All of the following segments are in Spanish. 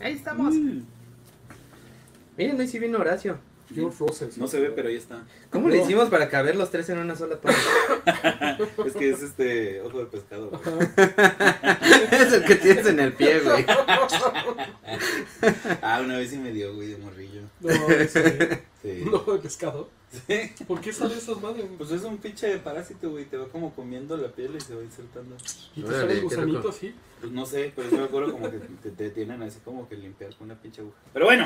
Ahí estamos. Mm. Miren, hoy sí vino Horacio. George Russell. No se ve, pero ahí está. ¿Cómo le hicimos para caber los tres en una sola toma? Es que es este ojo de pescado. güey. es el que tienes en el pie, güey. Ah, una vez sí me dio, güey, de morrillo. No, ese, Sí. no, de pescado. Sí. ¿Por qué sale esas madres? Pues es un pinche parásito, güey. Te va como comiendo la piel y se va insertando. Y te Órale, sale qué el gusanito loco. así. Pues no sé, pero yo me acuerdo como que te, te tienen así como que limpiar con una pinche aguja. Pero bueno,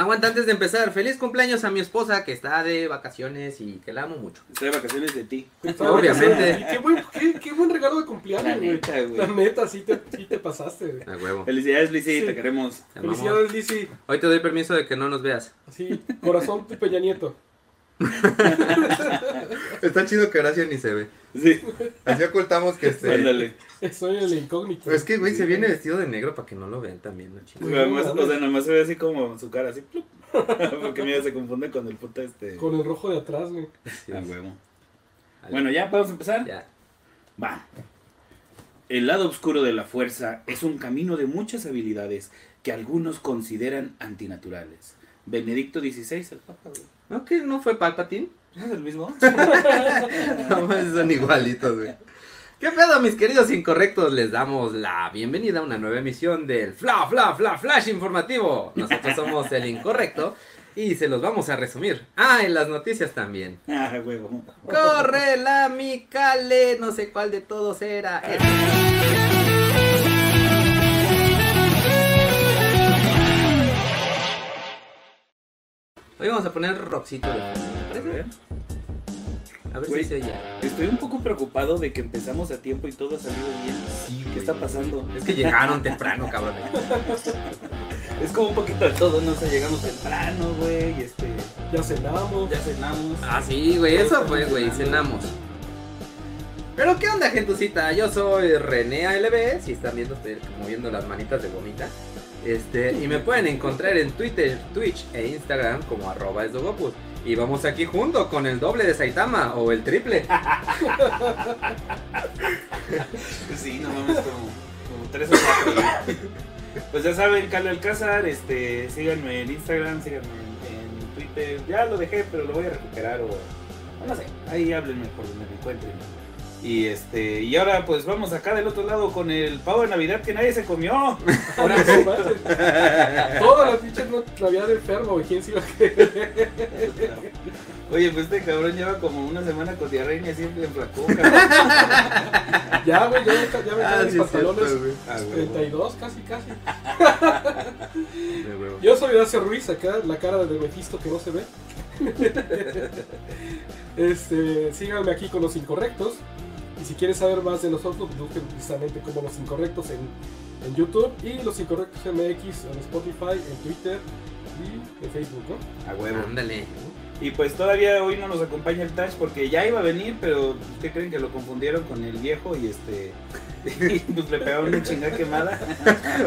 Aguanta antes de empezar. Feliz cumpleaños a mi esposa que está de vacaciones y que la amo mucho. estoy de vacaciones de ti. Obviamente. Y Qué buen, qué, qué buen regalo de cumpleaños, La güey. La neta, sí te, sí te pasaste, güey. A huevo. Felicidades, Lizzy, Sí. te queremos. Te. Felicidades, Lizzy. Hoy te doy permiso de que no nos veas. Así, corazón de Peña Nieto. Está chido que Horacio ni se ve. Sí, Así ocultamos que este. ándale. Soy el incógnito. Es que, güey, se viene vestido de negro para que no lo vean también, ¿no, chido? Nada más- o sea, nada más se ve así como su cara, así. plup. Porque mira, se confunde con el puta este. Con el rojo de atrás, güey. Sí, Ah, huevo. Al- Bueno, ya podemos empezar. Ya. Va. El lado oscuro de la fuerza es un camino de muchas habilidades que algunos consideran antinaturales. Benedicto XVI, el Papa, güey. ¿No que no fue Palpatine? ¿No es el mismo? No, mames, son igualitos, güey. ¿Qué pedo, mis queridos incorrectos? Les damos la bienvenida a una nueva emisión del Fla Fla Fla Flash Informativo. Nosotros somos el incorrecto y se los vamos a resumir. Ah, en las noticias también. Ah, huevo. Corre la Micale, no sé cuál de todos era. Este. Hoy vamos a poner rockcito de fondo, ¿te A ver. Güey. si se oye. Estoy un poco preocupado de que empezamos a tiempo y todo ha salido bien. Sí, ¿Qué está pasando? Es que llegaron temprano, cabrón. Es como un poquito de todo, no sé, llegamos temprano, güey, este, Ya cenamos. ya cenamos. Ah, sí, güey, eso fue, güey, cenamos. Pero qué onda, gentucita, yo soy René ALB, si están viendo, estoy moviendo las manitas de gomita. Este, y me pueden encontrar en Twitter, Twitch e Instagram como arroba esdogopus. Y vamos aquí junto con el doble de Saitama o el triple. Sí, no como, tres o cuatro. Pues ya saben, Calo Alcázar, este, síganme en Instagram, síganme en, en Twitter. Ya lo dejé, pero lo voy a recuperar o no sé, ahí háblenme por donde me encuentren. Y este, y ahora pues vamos acá del otro lado con el pavo de Navidad que nadie se comió. Ahora sí. Todas las pinches no Navidad de enfermo, güey. ¿Quién se iba a creer? Oye, pues este cabrón lleva como una semana con diarrea y siempre enflacó, cabrón. Ya, güey, ya, ya, ya me Ah, mis sí, pantalones. güey. Ah, huevo. 32, casi, casi. Yo soy Horacio Ruiz, acá la cara de Mephisto que no se ve. este, síganme aquí con los incorrectos. Y si quieres saber más de nosotros, busquen precisamente como los incorrectos en, en YouTube y los incorrectos MX en Spotify, en Twitter y en Facebook, ¿no? A huevo. Ándale. Y pues todavía hoy no nos acompaña el Tash porque ya iba a venir, pero ¿qué creen que lo confundieron con el viejo y este y pues le pegaron una chingada quemada?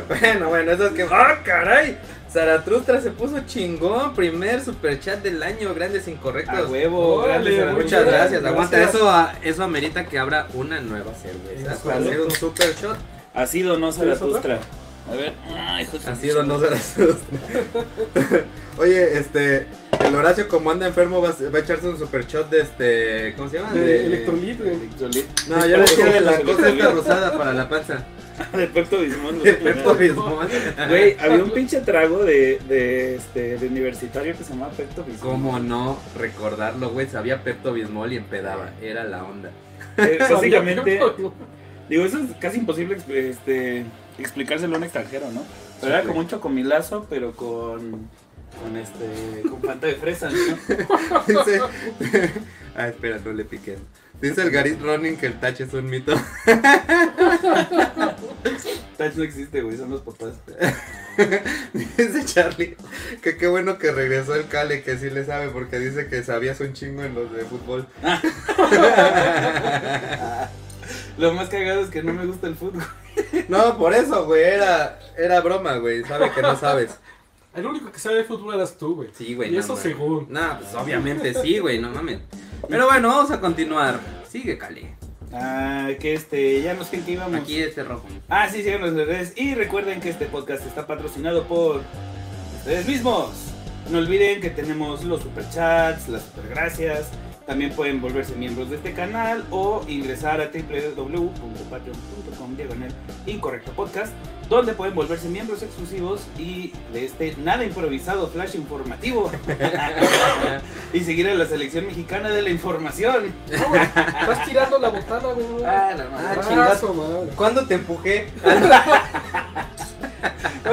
Bueno, bueno, eso es que. ¡Ah, caray! Zaratustra se puso chingón. Primer superchat del año. Grandes incorrectos. A huevo, Órale, grandes Muchas gracias. gracias. Aguanta, eso, a- eso amerita que abra una nueva cerveza. Para hacer un super shot. Ha sido no ¿Quieres Zaratustra. A ver. Ay, su sido no Zaratustra. Oye, este. El Horacio, como anda enfermo, va, a- va a echarse un super shot de este. ¿Cómo se llama? De Electrolit, güey. Electrolit. No, yo le decía de la cosa esta rosada para la panza. De Pepto Bismol. De Pepto Bismol. Güey, había un pinche trago de, de, este, de universitario que se llamaba Pepto Bismol. ¿Cómo no recordarlo, güey? Sabía Pepto Bismol y empedaba. Era la onda. Eh, básicamente, digo, eso es casi imposible este, explicárselo a un extranjero, ¿no? Pero era como un chocomilazo, pero con, con este, con fanta de fresa, ¿no? Dice. Ah, espera, no le piques. Dice el Garit Running que el touch es un mito. Touch no existe, güey, son los papás. Dice Charlie que qué bueno que regresó el Cale, que sí le sabe, porque dice que sabías un chingo en los de fútbol. Lo más cagado es que no me gusta el fútbol. No, por eso, güey, era, era broma, güey. Sabe que no sabes. El único que sabe de fútbol eras tú, güey. Sí, güey. Y no, eso mames. según. No, pues obviamente sí, güey, no mames. Pero bueno, vamos a continuar. Sigue, Cale. Ah, que este, ya nos sé en qué íbamos. Aquí este rojo. Ah, sí, síganos en las redes. Y recuerden que este podcast está patrocinado por ustedes mismos. No olviden que tenemos los superchats, las supergracias. También pueden volverse miembros de este canal o ingresar a www.patreon.com diagonal incorrecto podcast, donde pueden volverse miembros exclusivos y de este nada improvisado flash informativo. y seguir a la selección mexicana de la información. No, güey, Estás tirando la botana, güey. Ah, la madre. Ah, chingazo. madre. ¿Cuándo te empujé?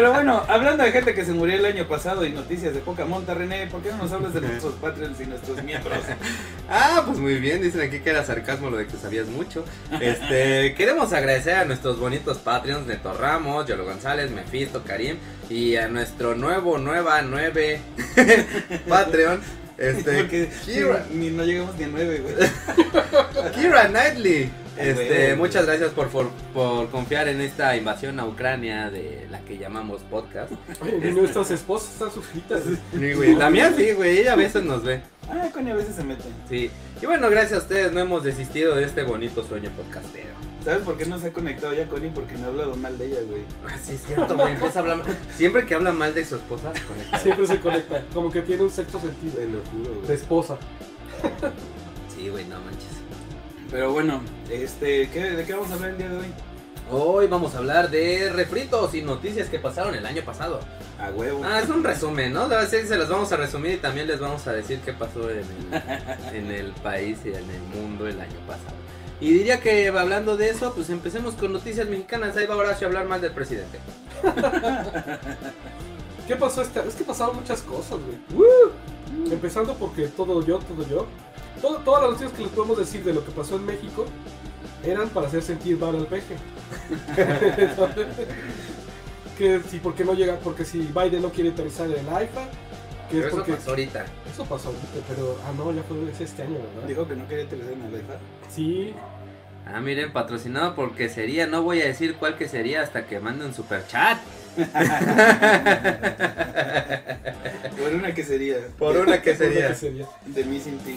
Pero bueno, hablando de gente que se murió el año pasado y noticias de poca monta, René, ¿por qué no nos hablas de nuestros Patreons y nuestros miembros? Ah, pues muy bien, dicen aquí que era sarcasmo lo de que sabías mucho. Este, queremos agradecer a nuestros bonitos Patreons, Neto Ramos, Yolo González, Mefisto, Karim y a nuestro nuevo, nueva, nueve Patreon, este, Porque Kira, ni no llegamos ni a nueve, güey. Kira Knightley. Ay, Este, güey. muchas gracias por, por, por confiar en esta invasión a Ucrania de la que llamamos podcast. Oye, y nuestras esposas están suscritas. Sí, güey, La mía sí, güey, ella a veces nos ve. Ah, coño, a veces se meten. Sí. Y bueno, gracias a ustedes no hemos desistido de este bonito sueño podcastero. ¿Sabes por qué no se ha conectado ya Connie? Porque me ha hablado mal de ella, güey. Ah, sí, es cierto, güey. empieza a hablar mal. Siempre que habla mal de su esposa, se conecta. Siempre se conecta. Como que tiene un sexto sentido. Te lo juro, De güey. esposa. Sí, güey, no manches. Pero bueno, este, ¿qué, ¿de qué vamos a hablar el día de hoy? Hoy vamos a hablar de refritos y noticias que pasaron el año pasado. A huevo. Ah, es un resumen, ¿no? Se las vamos a resumir y también les vamos a decir qué pasó en el, en el país y en el mundo el año pasado. Y diría que hablando de eso, pues empecemos con noticias mexicanas. Ahí va Horacio a hablar más del presidente. ¿Qué pasó esta? Es que pasaron muchas cosas, güey. Empezando porque todo yo, todo yo. Todo- todas las noticias que les podemos decir de lo que pasó en México eran para hacer sentir mal al peje. que si porque no llega, porque si Biden no quiere aterrizar en el AIFA, que Pero es eso porque pasó ahorita. eso pasó ahorita, pero ah no, ya fue es este año, ¿verdad? Dijo que no quería utilizar en la lefa. Sí, Ah, miren, patrocinado por quesería. No voy a decir cuál quesería hasta que mande un super chat. Por una que sería. Por una quesería. ¿qué sería? De Missing Tea.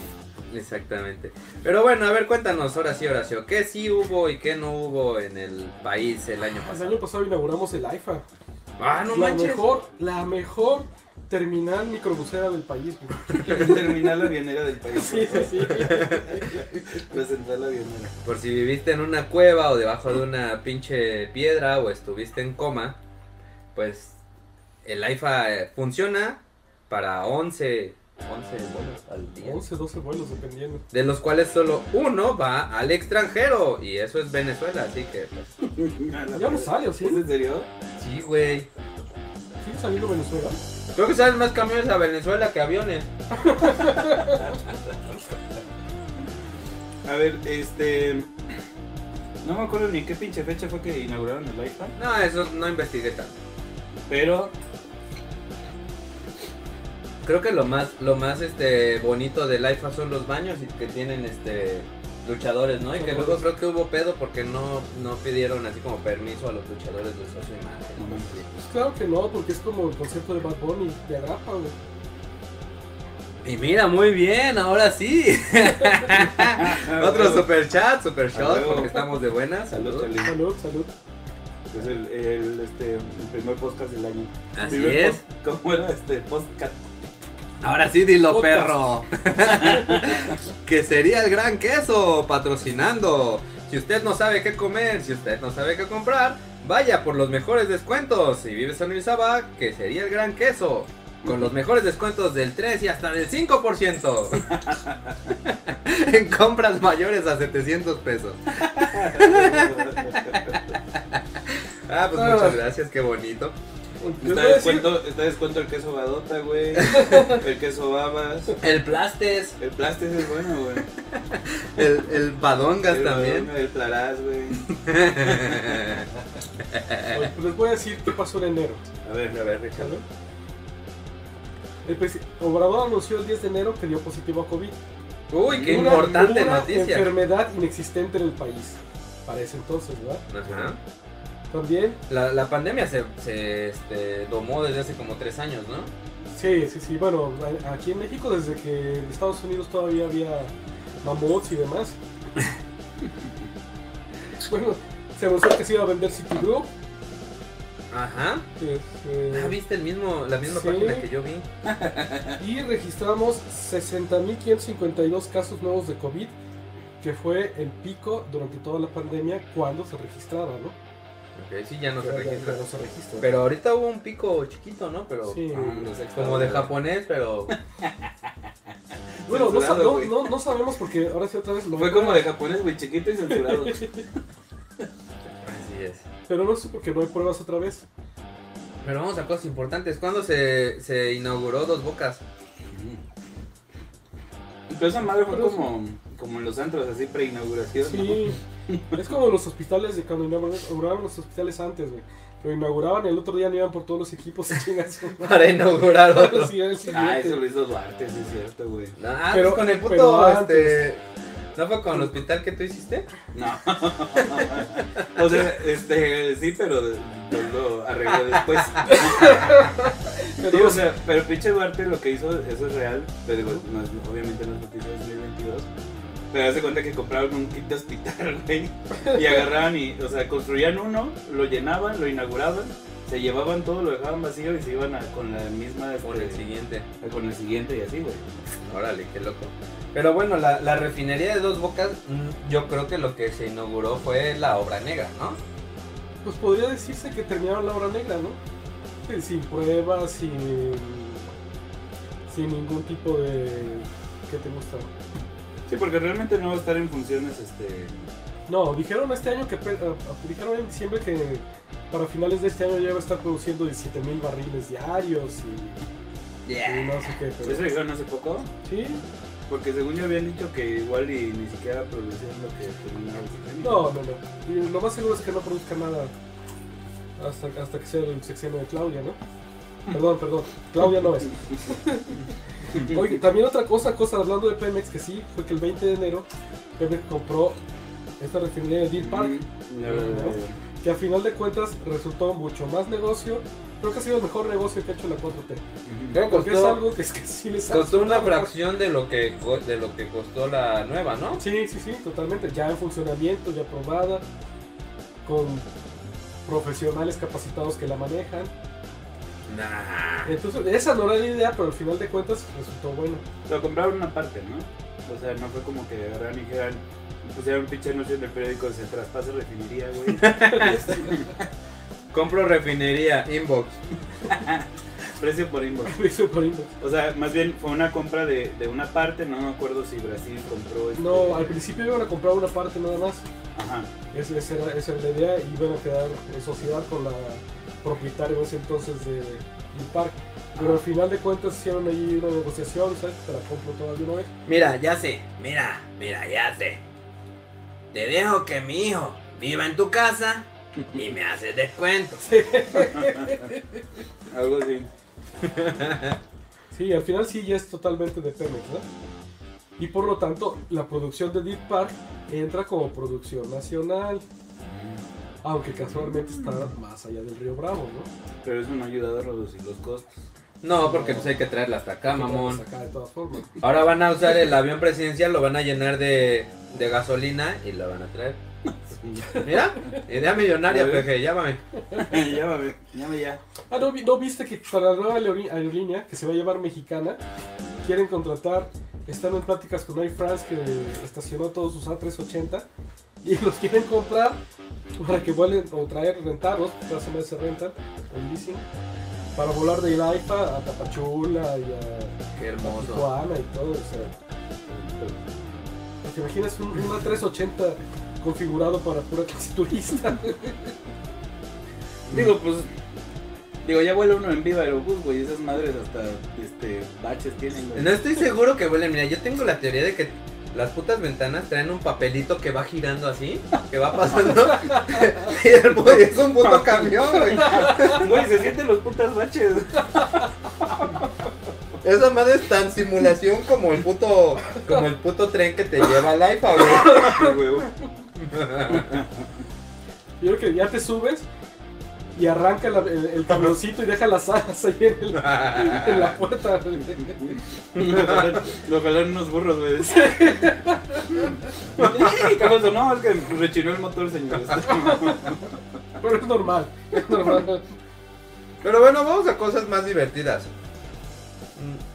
Exactamente. Pero bueno, a ver, cuéntanos, ahora sí, Horacio. ¿Qué sí hubo y qué no hubo en el país el año El pasado? año pasado inauguramos el AIFA. Ah, no la manches. mejor, la mejor terminal microbusera del país. Terminal avionera del país. Sí, sí, sí. La central avionera. Por si viviste en una cueva o debajo de una pinche piedra o estuviste en coma, pues el AIFA eh, funciona para 11, 11 vuelos al día. 11, 12 vuelos, dependiendo. De los cuales solo uno va al extranjero y eso es Venezuela, así que pues, Ya no sale, ¿o sí? ¿Es en serio? sí, güey. ¿Sigue saliendo Venezuela? Creo que salen más camiones a Venezuela que aviones. A ver, este. No me acuerdo ni qué pinche fecha fue que inauguraron el iPhone. No, eso no investigué tanto. Pero Creo que lo más, lo más este bonito del IFA son los baños y que tienen este luchadores, ¿no? Y que luego creo que hubo pedo porque no, no pidieron así como permiso a los luchadores de usar su imagen. No. Pues claro que no, porque es como el concepto de Bad Bunny, de agrapa, güey. Y mira, muy bien, ahora sí. Otro super chat, super shot, porque estamos de buenas. Salud, Salud. salud. Salud, salud. Es el, el, este, el primer podcast del año. Así Primer es. ¿Cómo era este podcast? Ahora sí, dilo, perro. que sería el gran queso patrocinando. Si usted no sabe qué comer, si usted no sabe qué comprar, vaya por los mejores descuentos. Si vives en Urizaba, que sería el gran queso. Con los mejores descuentos del 3 y hasta del 5%. en compras mayores a 700 pesos. Ah, pues Ah. muchas gracias, qué bonito. Está descuento, está descuento el queso badota, güey. El queso babas. El plastes, El plastic es bueno, güey. el, el badongas El también. badón, El plaraz, güey. pues les voy a decir qué pasó en enero. A ver, A ver, Ricardo. El Obrador anunció el 10 de enero que dio positivo a COVID. Uy, qué Una- importante una noticia. enfermedad inexistente en el país. Para ese entonces, ¿verdad? Ajá. También, La, la pandemia se, se este, domó desde hace como tres años, ¿no? sí, sí, sí. Bueno, aquí en México, desde que en Estados Unidos todavía había mamuts y demás. Bueno, se anunció que se iba a vender Citigroup. Ajá. este, Ah, viste el mismo, la misma Sí. página que yo vi. y registramos 60.552 casos nuevos de COVID, que fue el pico durante toda la pandemia cuando se registraba, ¿no? Ok, sí, ya no se registra. ya no se registra. Pero ahorita hubo un pico chiquito, ¿no? Pero Sí. Ah, los como de japonés, pero bueno, no, sa- censurado, no, güey. no, no sabemos porque ahora sí otra vez lo Fue como de japonés, güey, chiquito y censurado. así es. Pero no sé por qué no hay pruebas otra vez. Pero vamos a cosas importantes. ¿Cuándo se, se inauguró Dos Bocas? Pero esa madre fue como, como en los antros, así preinauguración. Sí, es como los hospitales de cuando inauguraban los hospitales antes, güey. Lo inauguraban y el otro día no iban por todos los equipos. Para inaugurar otro. Ah, eso lo hizo Duarte, sí es cierto, güey. Ah, Pero- pues con el puto, este... ¿No fue con el hospital que tú hiciste? No. o sea, este, sí, pero lo, lo arregló después. O sea, pero pinche Duarte lo que hizo, eso es real, pero digo, no es- obviamente no es noticia de 2022. Pero hace cuenta que compraron un kit de hospital, güey. Y agarraban y, o sea, construían uno, lo llenaban, lo inauguraban, se llevaban todo, lo dejaban vacío y se iban a- con la misma. Con el este, siguiente. con el siguiente y así, güey. Órale, qué loco. Pero bueno, la, la refinería de Dos Bocas, mm, yo creo que lo que se inauguró fue la obra negra, ¿no? Pues podría decirse que terminaron la obra negra, ¿no? Sin pruebas, sin, sin ningún tipo de... ¿Qué te gusta? Sí, porque realmente no va a estar en funciones, este. No, dijeron este año que... pe- ah, ah, Dijeron en diciembre que para finales de este año ya va a estar produciendo 17 mil barriles diarios y, y no sé qué. Pero, ¿Eso dijeron hace poco? ¿Sí? Porque según yo habían dicho que igual y ni siquiera producían lo que sexenio. No, no, no. Y lo más seguro es que no produzca nada hasta, hasta que sea el sexenio de Claudia, ¿no? Perdón, perdón. Claudia no es. Oye, también otra cosa, cosa hablando de Pemex, que sí, fue que el 20 de enero Pemex compró esta refinería de Deer Park, Mm, no, no, no. que a final de cuentas resultó mucho más negocio. Creo que ha sido el mejor negocio que ha hecho la 4T. Creo que Porque es costó, algo que, es que sí les costó una fracción de lo que de lo que costó la nueva, ¿no? Sí, sí, sí, totalmente. Ya en funcionamiento, ya probada, con profesionales capacitados que la manejan. Nah. Entonces, esa no era la idea, pero al final de cuentas resultó bueno. Lo compraron una parte, ¿no? O sea, no fue como que y dijeran, pusieron un pinche anuncio en el periódico, se traspasa refinería, güey. Compro refinería, inbox. Precio por inbox. Eso por inbox. O sea, más bien fue una compra de, de una parte, no me acuerdo si Brasil compró este- No, al principio iban a comprar una parte nada más. Ajá. Esa, esa era, esa era la idea. Y iban a quedar en sociedad con la propietaria en ese entonces de Deer Park. Pero al final de cuentas hicieron ahí una negociación, ¿sabes? Te la compro todavía una vez. Mira, ya sé, mira, mira, ya sé. Te dejo que mi hijo viva en tu casa y me haces descuento. Algo así. Sí, al final sí ya es totalmente de Pemex, ¿no? Y por lo tanto, la producción de Deep Park entra como producción nacional. Aunque casualmente está más allá del Río Bravo, ¿no? Pero eso no ha ayudado a reducir los costos. No, porque pues hay que traerla hasta acá, mamón. Acá de todas formas. Ahora van a usar el avión presidencial, lo van a llenar de, de gasolina y lo van a traer. Mira, idea millonaria, peje, llámame. llámame, llame ya. Ah, ¿no, ¿no viste que para la nueva aerolí- aerolínea que se va a llevar mexicana, quieren contratar, están en pláticas con Air France que estacionó todos sus A380 y los quieren comprar para que vuelen o traer, rentarlos, porque hace se rentan, en leasing, para volar de Ilaifa a Tapachula y a Qué hermoso. Tijuana y todo. O sea, ¿te imaginas un, un A380 configurado para pura clase turista? Digo, pues. Digo, ya vuela uno en viva aerobús, güey. Esas madres hasta este, baches tienen, güey. No estoy seguro que vuelen. Mira, yo tengo la teoría de que las putas ventanas traen un papelito que va girando así, que va pasando. y el güey es un puto camión, güey. Güey, se sienten los putas baches. Esa madre es tan simulación como el puto, como el puto tren que te lleva al IFA, güey. Yo creo que ya te subes y arranca la- el, el camioncito y deja las alas ahí en, el- en la puerta. Lo jalaron unos burros, güey. ¡Ey, ¿Qué pasó? No, es que rechinó el motor, señores. Pero es normal, es normal. Pero bueno, vamos a cosas más divertidas.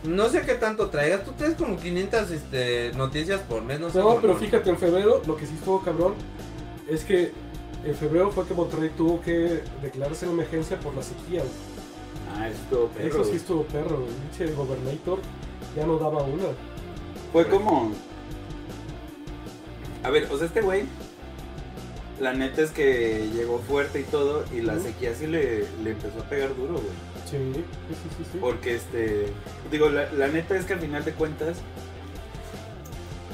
Mm, No sé qué tanto traigas. Tú tienes como 500 este, noticias por mes. No, sé No, cómo- pero fíjate, en febrero lo que sí estuvo cabrón es que en febrero fue que Monterrey tuvo que declararse en emergencia por la sequía. Ah, eso estuvo perro, Eso sí estuvo perro, el gobernator ya no daba una. Fue como. A ver, o sea, este güey. La neta es que llegó fuerte y todo. Y la sequía sí le, le empezó a pegar duro, güey. Sí, sí, sí, sí, sí. Porque este. Digo, la, la neta es que al final de cuentas.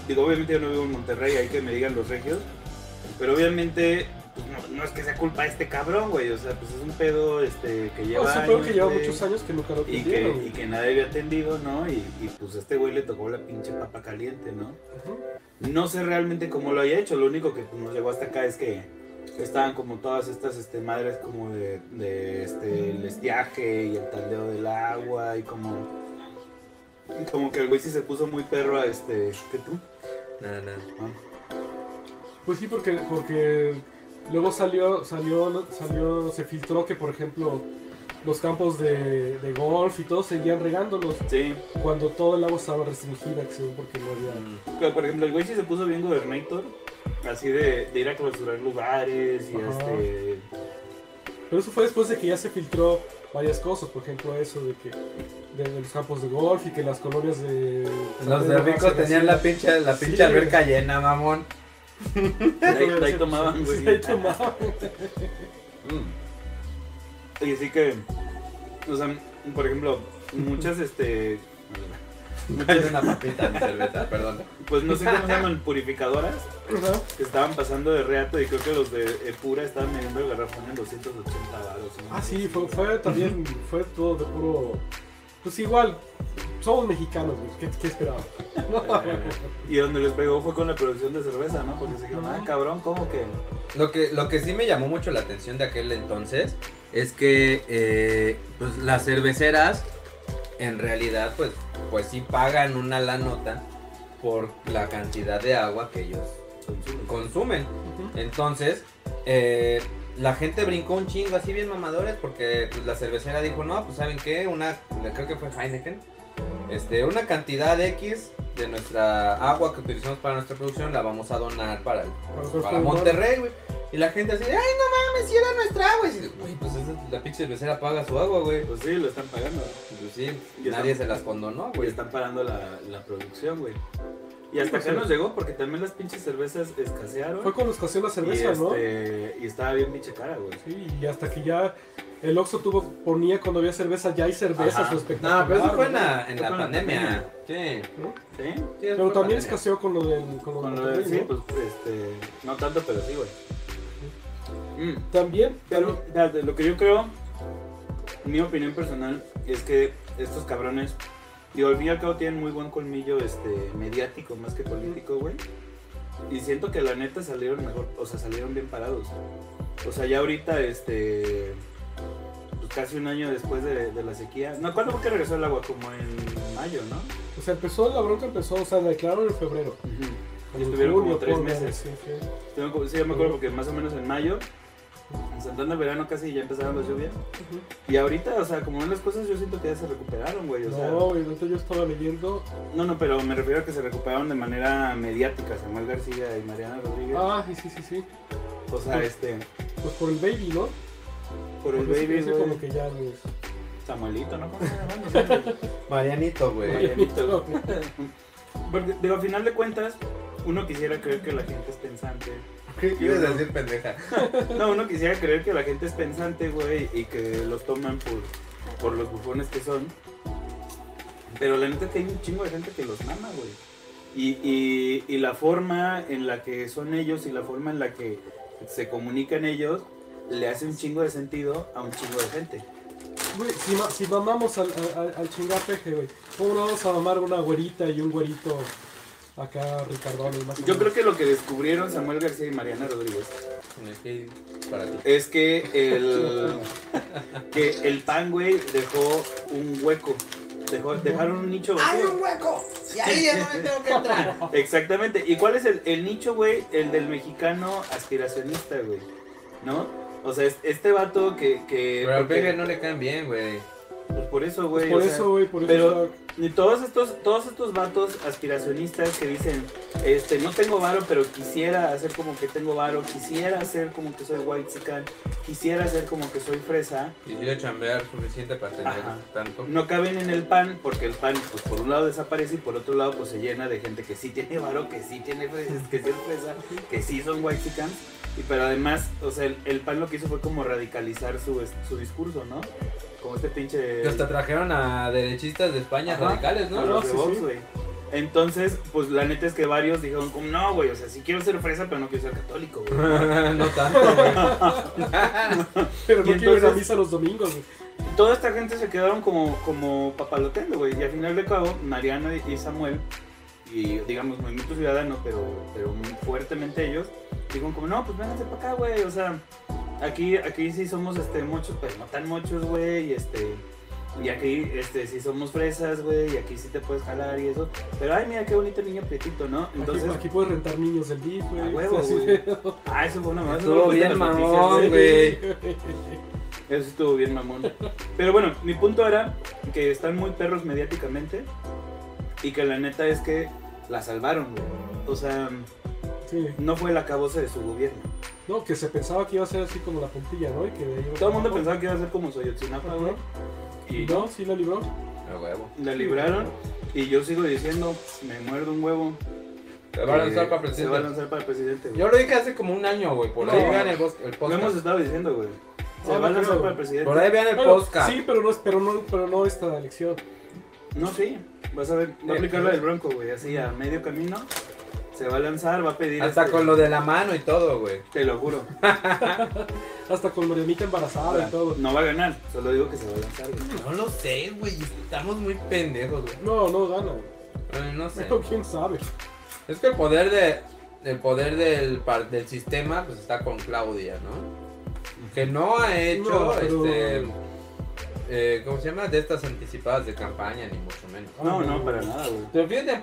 Digo, obviamente yo no vivo en Monterrey, hay que me digan los regios. Pero obviamente. Pues, no, no es que sea culpa de este cabrón, güey. O sea, pues es un pedo este, que lleva. No, sí, pero años, que lleva güey. muchos años que nunca lo Y que, y que nadie había atendido, ¿no? Y, y pues a este güey le tocó la pinche papa caliente, ¿no? No sé realmente cómo lo haya hecho, lo único que nos llegó hasta acá es que estaban como todas estas este, madres como de, de, este, el estiaje y el taldeo del agua y como... y como que el güey sí se puso muy perro a este... ¿Qué tú? Nada, nada. Ah. Pues sí, porque, porque luego salió, salió, salió, se filtró que por ejemplo los campos de, de golf y todo seguían regándolos Sí, cuando todo el agua estaba restringida, que según porque no había. Mm, pero, por ejemplo el güey sí se puso bien gobernator, así de, de ir a clausurar lugares y Ajá. este... Pero eso fue después de que ya se filtró varias cosas, por ejemplo eso de que de, de los campos de golf y que las colonias de Los de ricos tenían la pinche, la Sí, pinche güey. alberca llena, mamón. Ahí, ahí tomaban, güey. Ahí tomaban. Y así que, o sea, por ejemplo, muchas, este, Hay una papita mi cerveza, perdón. pues no sé cómo se llaman, purificadoras, que estaban pasando de reato y creo que los de Epura estaban midiendo el garrafón en 280 baros. Ah, sí, fue, fue también, fue todo de puro. Pues igual, somos mexicanos, güey, ¿qué, qué? Y donde les pegó fue con la producción de cerveza, ¿no? Porque se dijeron, ah, cabrón, ¿cómo que? Lo que, lo que sí me llamó mucho la atención de aquel entonces es que eh, pues, las cerveceras en realidad pues, pues sí pagan una la nota por la cantidad de agua que ellos consumen. Entonces, eh, la gente brincó un chingo así bien mamadores porque pues, la cervecera dijo, no, pues saben qué, una, creo que fue Heineken, este, una cantidad X de nuestra agua que utilizamos para nuestra producción la vamos a donar para, el- Para Monterrey, güey. Y la gente así, ay, no mames, si era nuestra agua. Y güey, pues esa- la pinche cervecera paga su agua, güey. Pues sí, lo están pagando. Pues sí, Y nadie están- se las condonó, Y güey. están parando la, la producción, güey. Y hasta acá nos llegó porque también las pinches cervezas escasearon. Fue cuando escaseó la y, cerveza, ¿no? este, y estaba bien pinche cara, güey. Sí, y hasta que ya el Oxxo tuvo, ponía cuando había cerveza, ya hay cerveza, su espectacular. No, pero eso fue en la, en pandemia. Sí. ¿No? ¿Sí? Sí, Pero también escaseó con lo del con lo Con sí, ¿no? pues, este, no tanto, pero sí, güey. Mm, También, Pero, lo que yo creo, mi opinión personal, es que estos cabrones, digo, al fin y al cabo tienen muy buen colmillo, este, mediático más que político, güey. Y siento que la neta salieron mejor, o sea, salieron bien parados. O sea, ya ahorita, este, pues casi un año después de, de la sequía. No, ¿cuándo fue que regresó el agua? Como en mayo, ¿no? o sea, empezó, la bronca empezó, o sea, la declararon en febrero. Y En estuvieron como tres meses. Sí, sí. Sí, yo me acuerdo porque más o menos en mayo, en Santana verano casi ya empezaron las lluvias. Y ahorita, o sea, como van las cosas, yo siento que ya se recuperaron, güey. O sea, No, güey, entonces yo estaba leyendo. no, no, pero me refiero a que se recuperaron de manera mediática, Samuel García y Mariana Rodríguez. Ah, sí, sí, sí, sí. o sea, este, Pues por el baby, ¿no? por el Porque sí baby, güey. como que ya. Samuelito, ¿no? Marianito, güey. Marianito. Porque, digo, a final de cuentas, uno quisiera creer que la gente es pensante. ¿Qué quieres decir, pendeja? No, uno quisiera creer que la gente es pensante, güey, y que los toman por, por los bufones que son. Pero la neta es que hay un chingo de gente que los mama, güey. Y, y, y la forma en la que son ellos y la forma en la que se comunican ellos le hace un chingo de sentido a un chingo de gente. Güey, si, ma- si mamamos al, al, al chingapeje, güey, ¿cómo no vamos a mamar una güerita y un güerito acá Ricardo más Yo menos. creo que lo que descubrieron Samuel García y Mariana Rodríguez Ok, Para ti. es que el que el pan, güey, dejó un hueco. Dejó, dejaron un nicho vacío. hueco! Y ahí es donde tengo que entrar. Exactamente. ¿Y cuál es el, el nicho, güey? El del mexicano aspiracionista, güey. ¿No? O sea, es- este vato que... que Pero al porque- no le caen bien, güey. Pues por eso, Pues güey. por o sea, eso, güey, por eso. pero- Y todos estos, todos estos vatos aspiracionistas que dicen, este, no tengo varo, pero quisiera hacer como que tengo varo, quisiera hacer como que soy white chican, quisiera hacer como que soy fresa, Quisiera chambear suficiente para tener Ajá. tanto. no caben en el pan, porque el pan, pues por un lado desaparece y por otro lado, pues se llena de gente que sí tiene varo, que sí tiene fres- que sí es fresa, que sí son white chicans. Y pero además, o sea, el, el pan lo que hizo fue como radicalizar su, su discurso, ¿no? Como este pinche... Que hasta trajeron a derechistas de España Ajá. radicales, A ¿no? los de sí, Vox, sí. güey. Entonces, pues la neta es que varios dijeron como, no, güey, o sea, sí quiero ser fresa, pero no quiero ser católico, güey. no tanto, güey. Pero y no quiero ir a misa los domingos, güey. Toda esta gente se quedaron como, como papaloteando, güey. Y al final de cabo, Mariana y Samuel, y digamos Movimiento Ciudadano, pero, pero muy fuertemente ellos, dijeron como, no, pues vénganse para acá, güey. O sea, aquí, aquí sí somos este, muchos, pero no tan muchos, güey. Y este. Y aquí este, sí somos fresas, güey, y aquí sí te puedes jalar y eso. Pero ay, mira qué bonito niño prietito, ¿no? Entonces, aquí, aquí puedes rentar niños del DIF, güey. A huevo, güey. ah, eso fue una mamá. Estuvo bien mamón, güey. Eso sí estuvo bien mamón. Pero bueno, mi punto era que están muy perros mediáticamente y que la neta es que la salvaron, güey. O sea, Sí. no fue el acabose de su gobierno. No, que se pensaba que iba a ser así como la puntilla, ¿no? Y que Todo el mundo pensaba que iba a ser como Soyotzinapa, güey. Y no, sí la libró. A huevo. la libraron. Y yo sigo diciendo, me muerdo un huevo. Se va a lanzar Eh, para Se va a presidente. lanzar para presidente, güey. Yo lo dije hace como un año, güey. Por ahí No. vean el, el Lo podcast. hemos estado diciendo, güey. Se va a lanzar creo. para presidente. Por ahí vean el Bueno, podcast. sí, pero no, es- pero no, pero no esta elección. No, sí. Vas a ver, va a aplicar la del Bronco, güey. Así a medio camino. Se va a lanzar, va a pedir. Hasta este- con lo de la mano y todo, güey. Te lo juro. Hasta con Marianita embarazada y todo. No va a ganar, solo digo que se va a lanzar. güey. No lo sé, güey. Estamos muy pendejos, güey. No, no gana. güey. No sé. Pero quién sabe. Es que el poder de el poder del del sistema pues está con Claudia, ¿no? Que no ha hecho No, pero- este eh, ¿cómo se llama? De estas anticipadas de campaña ni mucho menos. No, no, para nada, güey. Pero fíjate,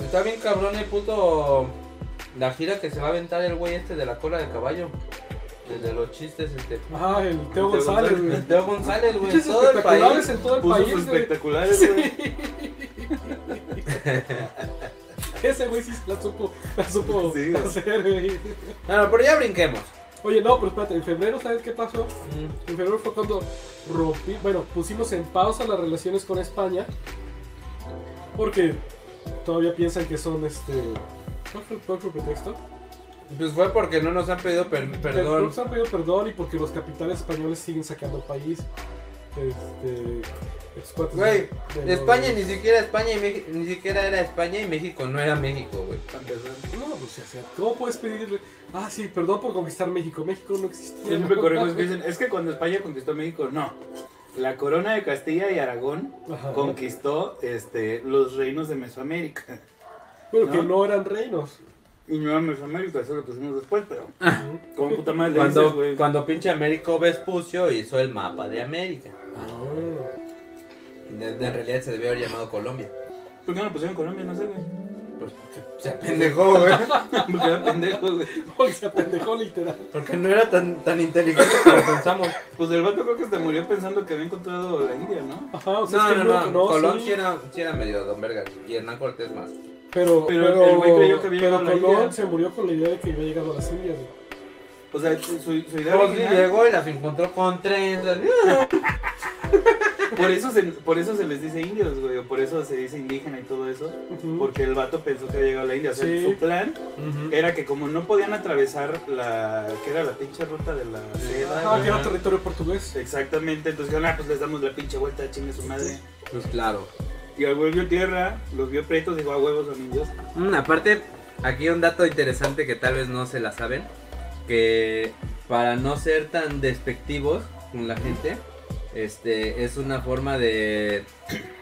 está bien cabrón el puto la gira que se va a aventar el güey este de la cola de caballo. El de los chistes, este. Ah, el Teo González, güey. Teo González, güey. Todo el espectaculares país. en todo el Puso país, sus espectaculares, güey. Ese güey sí la supo, la supo Sí, hacer, güey. Bueno, pero ya brinquemos. Oye, no, pero espérate, en febrero, ¿sabes qué pasó? Mm. En febrero fue cuando rompí, bueno, pusimos en pausa las relaciones con España. Porque todavía piensan que son este. ¿Cuál fue, cuál fue el pretexto? Pues fue porque no nos han pedido per- perdón. Nos han pedido perdón y porque los capitales españoles siguen sacando el país. Este. Güey, de- de España los- ni siquiera España y México, ni siquiera era España y México no era México, güey. No, pues o sea, ¿cómo puedes pedirle? Ah, sí, perdón por conquistar México. México no existía. Siempre corremos que dicen, es que cuando España conquistó México, no. La corona de Castilla y Aragón Ajá. conquistó este, los reinos de Mesoamérica. Bueno, que ¿no? no eran reinos. Y no era Mesoamérica, eso lo pusimos después, pero como puta madre le Cuando, dices, güey. cuando pinche Américo Vespucio hizo el mapa de América. Ah. En realidad se debió haber llamado Colombia. ¿Por qué no lo pusieron Colombia? No sé, güey. Pues porque se apendejó, güey. Porque era pendejo, güey. Porque se apendejó literal. Porque no era tan, tan inteligente como pensamos. Pues el vato creo que se murió pensando que había encontrado la India, ¿no? Ajá, o sea, No, es que no, no. Colón sí, sí era, sí era medio don verga. Y Hernán Cortés más. Pero, Pero pero, el güey creyó que había pero llegado a la Colón India. se murió con la idea de que había llegado a las Indias. güey. O sea, su, su idea original- llegó y las encontró con trenzas. por, eso se, por eso se les dice indios, güey. O por eso se dice indígena y todo eso. Porque el vato pensó que había llegado a la India. O sea, Sí. su plan era que como no podían atravesar la... que era la pinche ruta de la seda. Ah, que era territorio portugués. Exactamente, entonces dijeron, ah, pues les damos la pinche vuelta, chingue su madre. Pues claro. Y al güey vio tierra, los vio pretos, dijo, a huevos son indios. Mm, aparte, aquí un dato interesante que tal vez no se la saben, que para no ser tan despectivos con la gente, este es una forma de,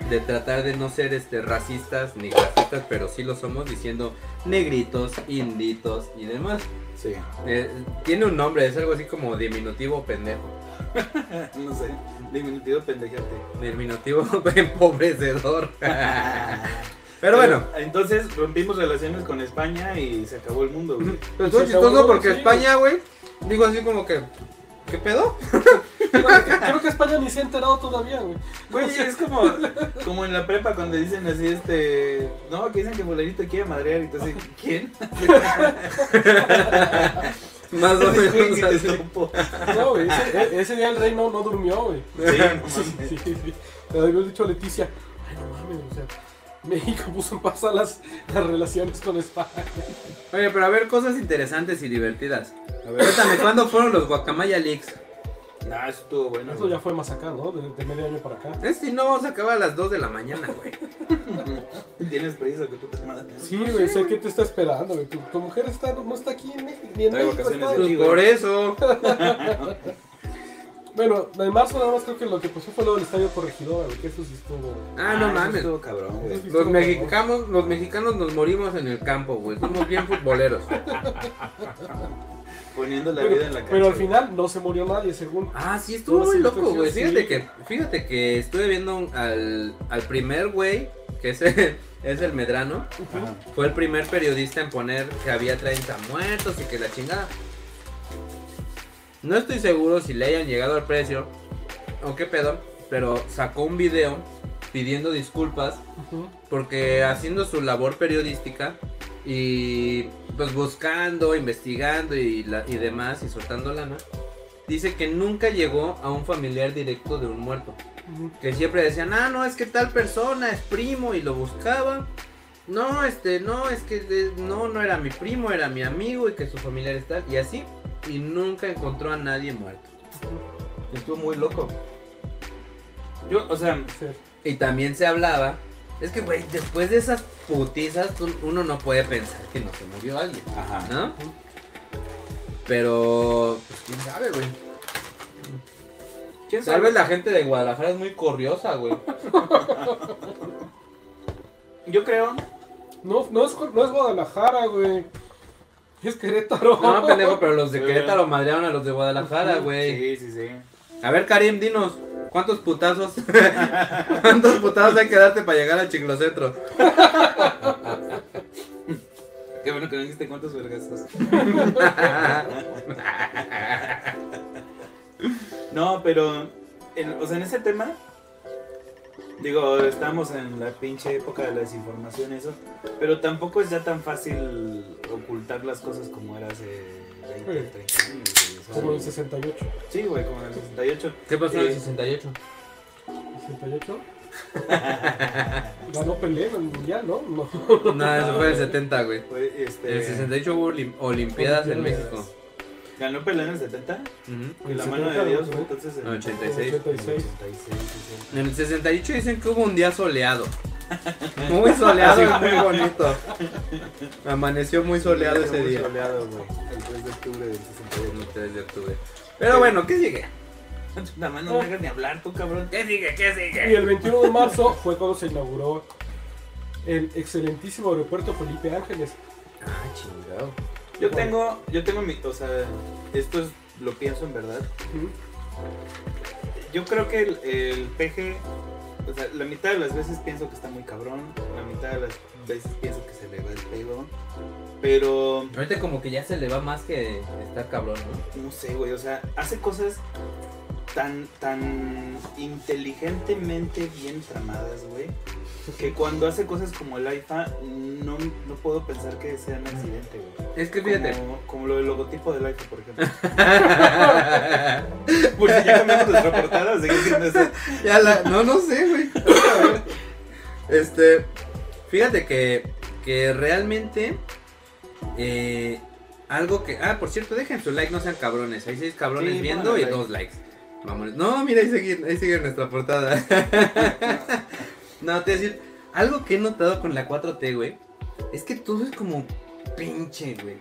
de tratar de no ser este racistas ni racistas, pero sí lo somos diciendo negritos, inditos y demás. Sí. Eh, tiene un nombre, es algo así como diminutivo pendejo. no sé. Diminutivo pendejate. Diminutivo empobrecedor. pero bueno. Entonces rompimos relaciones con España y se acabó el mundo, güey. Pero estuvo chistoso porque sí. España, güey, digo así como que, ¿qué pedo? Creo que España ni se ha enterado todavía, güey. Güey, es como, como en la prepa cuando dicen así, este, no, que dicen que Bolerito quiere madrear y tú así, ¿quién? Más o menos así. No, güey, ese, ese día el rey no, no durmió, güey. Sí, no Sí, mames. sí, sí. Le había dicho a Leticia, ay, no mames, o sea, México puso en pausa las, las relaciones con España. Oye, pero a ver, cosas interesantes y divertidas. A ver, Cuéntame, ¿cuándo fueron los Guacamaya Leaks? nah, eso estuvo bueno. Eso güey. ya fue más acá, ¿no? De, de medio año para acá. Es si no, se acaba a las 2 de la mañana, güey. Tienes prisa que tú te mandas. Sí, güey, sé que te está esperando, güey. Tu, tu mujer está, no está aquí en México, ni en México vacaciones está. de Pues por eso. Bueno, en marzo nada más creo que lo que pasó fue lo del estadio corregidora, güey, que eso sí estuvo... Ah, no eso mames. Estuvo cabrón, güey. Los mexicanos, los mexicanos nos morimos en el campo, güey. Somos bien futboleros. Poniendo la Pero, vida en la cancha. pero al final no se murió nadie, según. Ah, sí, estuvo muy loco, güey. Fíjate sí. que, fíjate que estuve viendo un- al, al primer güey, que es el, es el Medrano. Fue el primer periodista en poner que había 30 muertos y que la chingada. No estoy seguro si le hayan llegado al precio o qué pedo, pero sacó un video pidiendo disculpas porque haciendo su labor periodística y pues buscando, investigando y, la- y demás y soltando lana, dice que nunca llegó a un familiar directo de un muerto. Que siempre decían, ah, no, es que tal persona es primo y lo buscaban. No, este, no, es que de- no, no era mi primo, era mi amigo y que su familiar está. Y así, y nunca encontró a nadie muerto. Estuvo muy loco. Yo, o sea, Sí. Y también se hablaba, es que, güey, después de esas putizas, uno no puede pensar que no se murió alguien, ajá. ¿no? Pero, pues quién sabe, güey. ¿Quién Tal sabe? vez la gente de Guadalajara es muy corriosa, güey. Yo creo. No, no, es, no es Guadalajara, güey. Es Querétaro. No, pendejo, pero los de Querétaro madrearon a los de Guadalajara, güey. Sí, sí, sí. A ver, Karim, dinos, ¿cuántos putazos? ¿Cuántos putazos hay que darte para llegar al chiclocentro? Qué bueno que no dijiste cuántos vergazos. No, pero, en- o sea, en ese tema, digo, estamos en la pinche época de la desinformación y eso, pero tampoco es ya tan fácil ocultar las cosas como era hace 20, 30 años. Como en el 68. Sí, güey, como en el 68. ¿Qué pasó en el Eh, 68? 68. Ganó Pelé en el mundial, ¿no? No. No, eso fue el 70, güey. Fue, este, En el 68 hubo olim- Olimpiadas en. México. ¿Ganó Pelé en el 70? Ujú. Y la El mano de 70, Dios, ¿no? entonces en No, 86. 86. 86, sí, sí. En el 68 dicen que hubo un día soleado. Muy soleado y muy bonito. Amaneció muy soleado ese Muy día. soleado, güey. El 3 de octubre del 68. El 3 de octubre. Pero bueno, ¿qué sigue? Nada más no me hagas ni hablar tú, cabrón. ¿Qué sigue? ¿Qué Y sigue? el 21 de marzo fue cuando se inauguró el excelentísimo aeropuerto Felipe Ángeles. Ah, chingado. Yo tengo, yo tengo mi, o sea, esto es, lo pienso en verdad. Yo creo que el, el PG, o sea, la mitad de las veces pienso que está muy cabrón, la mitad de las veces pienso que se le va el pedo, pero Ahorita como que ya se le va más que estar cabrón, ¿no? no sé, güey, o sea, hace cosas tan, tan inteligentemente bien tramadas, güey, que cuando hace cosas como el IFA, no, no puedo pensar que sea un accidente, güey. Es que fíjate. Como, como lo del logotipo del IFA, por ejemplo. Porque ya cambiamos nuestra portada, sigue siendo eso. ya la. No, no sé, güey. Este. Fíjate que. Que realmente. eh, algo que. Ah, por cierto, dejen su like, no sean cabrones. Hay seis cabrones Sí, viendo y like. dos likes. No, mira, ahí sigue, ahí sigue nuestra portada. no, te voy a decir. Algo que he notado con la 4T, güey. Es que todo es como pinche, güey.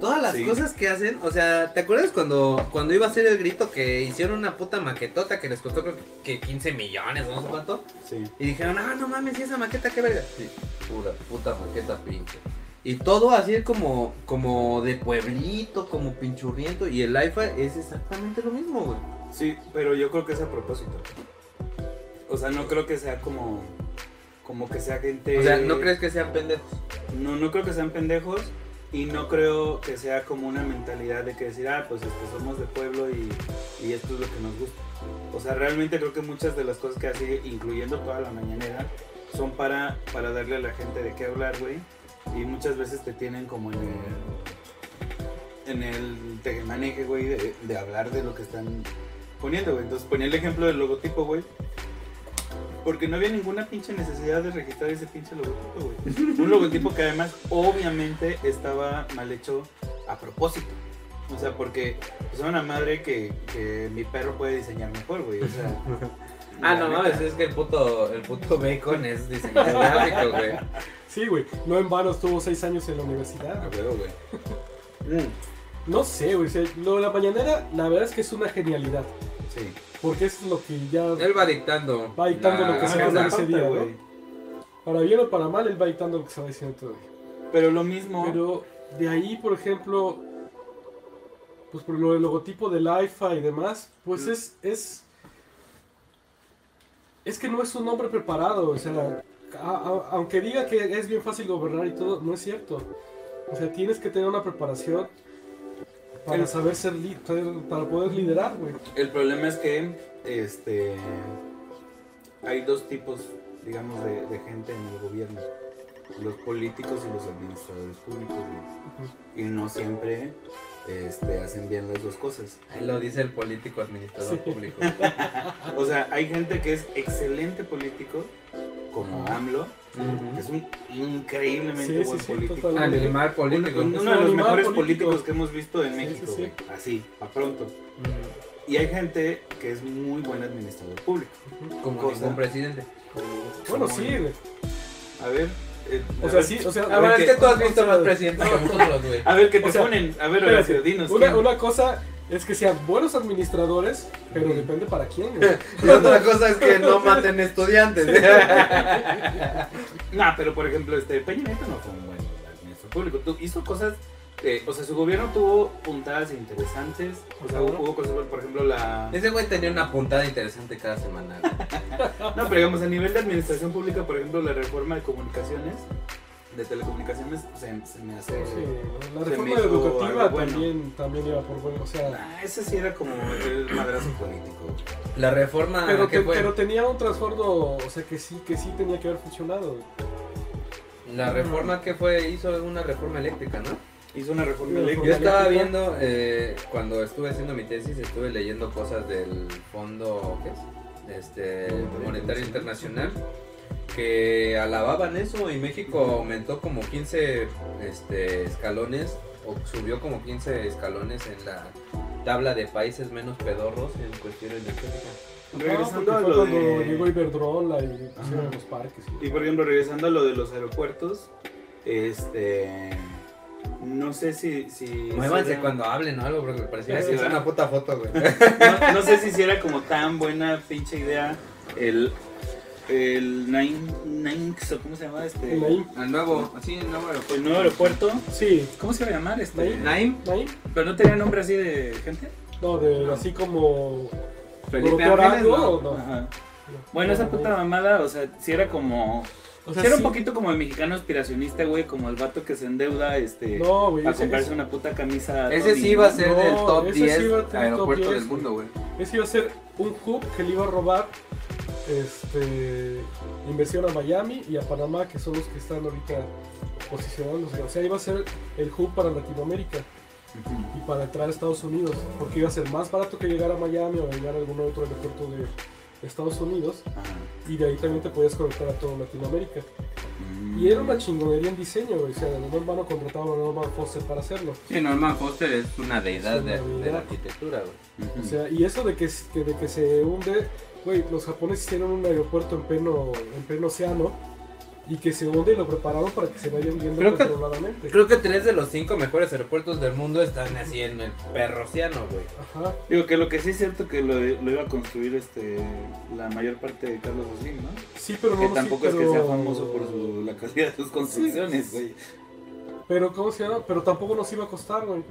Todas las Sí. cosas que hacen, o sea, ¿te acuerdas cuando, cuando iba a hacer el grito que hicieron una puta maquetota que les costó creo que 15 millones o no sé cuánto? Sí. Y dijeron, ah, no mames, ¿y esa maqueta qué verga? Sí, pura puta maqueta pinche. Y todo así como, como de pueblito, como pinchurriento. Y el IFA es exactamente lo mismo, güey. Sí, pero yo creo que es a propósito. O sea, no creo que sea como. Como que sea gente. O sea, ¿no crees que sean pendejos? No, no creo que sean pendejos. Y no creo que sea como una mentalidad de que decir, ah, pues este, somos de pueblo y, y esto es lo que nos gusta. O sea, realmente creo que muchas de las cosas que hace, incluyendo toda la mañanera, son para, para darle a la gente de qué hablar, güey. Y muchas veces te tienen como en el, en el tejemaneje, güey, de, de hablar de lo que están poniendo, güey. Entonces ponía el ejemplo del logotipo, güey. Porque no había ninguna pinche necesidad de registrar ese pinche logotipo, güey. Un logotipo que además obviamente estaba mal hecho a propósito. O sea, porque pues, era una madre que, que mi perro puede diseñar mejor, güey. O sea. Ah, no mames, es que el puto, el puto bacon es diseñador gráfico, güey. Sí, güey. No en vano estuvo seis años en la universidad. A huevo, güey. Mm, No sé, güey. o sea, lo de la mañanera, la verdad es que es una genialidad. sí. Porque eso es lo que ya Él va dictando. va dictando la- lo que se va ese día, güey. Para bien o para mal, él va dictando lo que se va diciendo todo el día. Pero lo mismo. Pero de ahí, por ejemplo, pues por lo del logotipo del IFA y demás, pues Mm. es, es. Es que no es un hombre preparado, o sea, a- a- aunque diga que es bien fácil gobernar y todo, no es cierto. O sea, tienes que tener una preparación para El- saber ser, li- ser- para poder liderar, güey. El problema es que este hay dos tipos, digamos, de, de gente en el gobierno. Los políticos y los administradores públicos. güey. Y no siempre este, hacen bien las dos cosas. Ahí lo dice el político administrador Sí. público. O sea, hay gente que es excelente político, como Ajá. Que es un increíblemente Sí, buen sí, político. Animal Uno, político. uno de un los mejores político. políticos que hemos visto en Sí, México, sí, sí. güey. Así, a pronto. Y hay gente que es muy buen administrador público. Como cosa. ningún presidente. Bueno, Como- sí, güey. A ver. eh, O a sea, ver, sí, o sea, bueno, que- es que tú has visto más presidentes que nosotros, güey. A ver, ¿qué te O sea, ponen? A ver, Espérate, Horacio, dinos. una, una cosa es que sean buenos administradores, pero depende para quién, güey. Y otra cosa es que no maten estudiantes. No, pero por ejemplo, este Peña Nieto no fue un buen administrador público. Tu- hizo cosas, eh, o sea, su gobierno tuvo puntadas interesantes. O sea, hubo, hubo cosas, por ejemplo, la. Ese güey tenía una puntada interesante cada semana. No, pero digamos, a nivel de administración pública, por ejemplo, la reforma de comunicaciones, de telecomunicaciones, se, se me hace. Sí, la reforma educativa bueno. también, también iba por bueno, o sea, Ah, ese sí era como el madrazo político. La reforma pero, que te- fue. pero tenía un trasfondo, o sea, que sí, que sí tenía que haber funcionado. La reforma que fue hizo una reforma eléctrica, ¿no? Hizo una reforma Una Yo eléctrica. estaba eléctrica. viendo, eh, cuando estuve haciendo mi tesis, estuve leyendo cosas del Fondo ¿qué es? Este, Monetario Internacional que alababan eso y México aumentó como 15 este, escalones o subió como 15 escalones en la tabla de países menos pedorros en cuestión energética. Regresando Ah, a lo cuando llegó de. Iberdrola y pusieron los parques. Y por ejemplo, regresando a lo de los aeropuertos, este. No sé si. si Muévanse era- cuando hablen o algo porque me parecía que es ¿verdad? una puta foto, güey. No, no sé si si era como tan buena pinche idea el. El Nine. Nine ¿Cómo se llama este? El nuevo, así, el nuevo aeropuerto. El nuevo aeropuerto. Sí, ¿Cómo se va a llamar este? Naim. Naim, Naim. Pero no tenía nombre así de gente. No, de así como. Felipe Ángeles, algo, no. ¿o no? Ajá. Bueno, esa puta mamada, o sea, si era como. O Si sea, era un sí- poquito como el mexicano aspiracionista, güey, como el vato que se endeuda, este. No, güey. a comprarse ese- una puta camisa. Ese Tony, sí iba a ser No, del top ese sí 10 iba a ser top aeropuertos 10, del mundo, güey. Ese iba a ser un hub que le iba a robar este, inversión a Miami y a Panamá, que son los que están ahorita posicionándose. O sea, iba a ser el hub para Latinoamérica y para entrar a Estados Unidos, porque iba a ser más barato que llegar a Miami o llegar a algún otro aeropuerto de Estados Unidos y de ahí también te podías conectar a toda Latinoamérica. Y era una chingonería en diseño, o sea, hermano contrataba a Norman Foster para hacerlo. Sí, Norman Foster es una deidad Es una de, la arquitectura, güey. O sea, y eso de que, que- de que se hunde, güey, los japoneses hicieron un aeropuerto en pleno, en pleno océano y que se hunde y lo prepararon para que se vaya hundiendo Creo que- controladamente. Creo que tres de los cinco mejores aeropuertos del mundo están así en el perrociano, güey. Ajá. Digo que lo que sí es cierto que lo, lo iba a construir este la mayor parte de Carlos Slim, ¿no? Sí, pero no que no, tampoco sí, es que sea famoso por su, la calidad de sus construcciones, Sí. güey. Pero, ¿cómo se llama? Pero tampoco nos iba a costar, güey.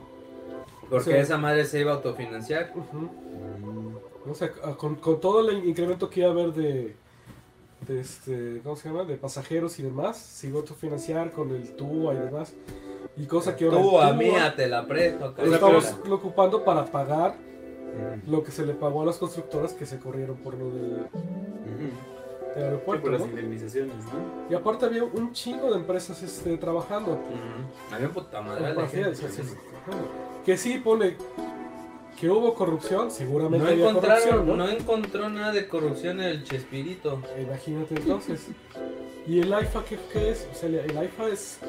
Porque O sea- esa madre se iba a autofinanciar. Ujú. O sea, a- con, con todo el incremento que iba a haber de, de este, ¿cómo se llama? De pasajeros y demás, se iba a autofinanciar con el TUA y demás. Y cosa que ahora Tú el a TUA mí te la presto, lo estamos lo ocupando para pagar lo que se le pagó a las constructoras que se corrieron por lo del, del Sí, aeropuerto, por las ¿no? indemnizaciones, ¿no? Y aparte había un chingo de empresas este, trabajando. Ujú. Había puta madre. Que sí pone que hubo corrupción, seguramente No había corrupción, ¿no? no encontró nada de corrupción en el Chespirito. Imagínate entonces. ¿Y el AIFA qué, qué es? O sea, el AIFA es...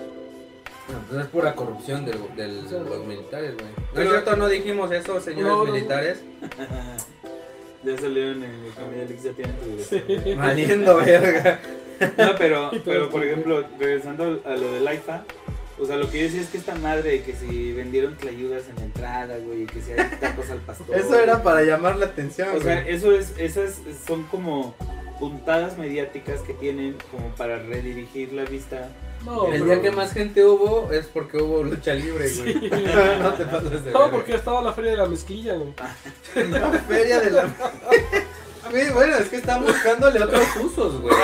No, pues es pura corrupción del- del- O sea, de los militares, güey. No es cierto, no dijimos eso, señores No, no, no. militares. ya salieron en el Camino Elix, ya tienen tu Sí. Valiendo verga. No, pero, pero por ejemplo, regresando a lo del IFA, o sea, lo que yo decía es que esta madre de que si vendieron tlayudas en la entrada, güey, y que si hay tacos al pastor. Eso era para llamar la atención, O sea, güey. eso es, esas son como puntadas mediáticas que tienen como para redirigir la vista. No, El pero- día que más gente hubo es porque hubo lucha libre, güey. Sí. no te pases de No, verga. porque estaba la feria de la mezclilla, güey. La feria de la... Bueno, es que están buscándole otros usos, güey.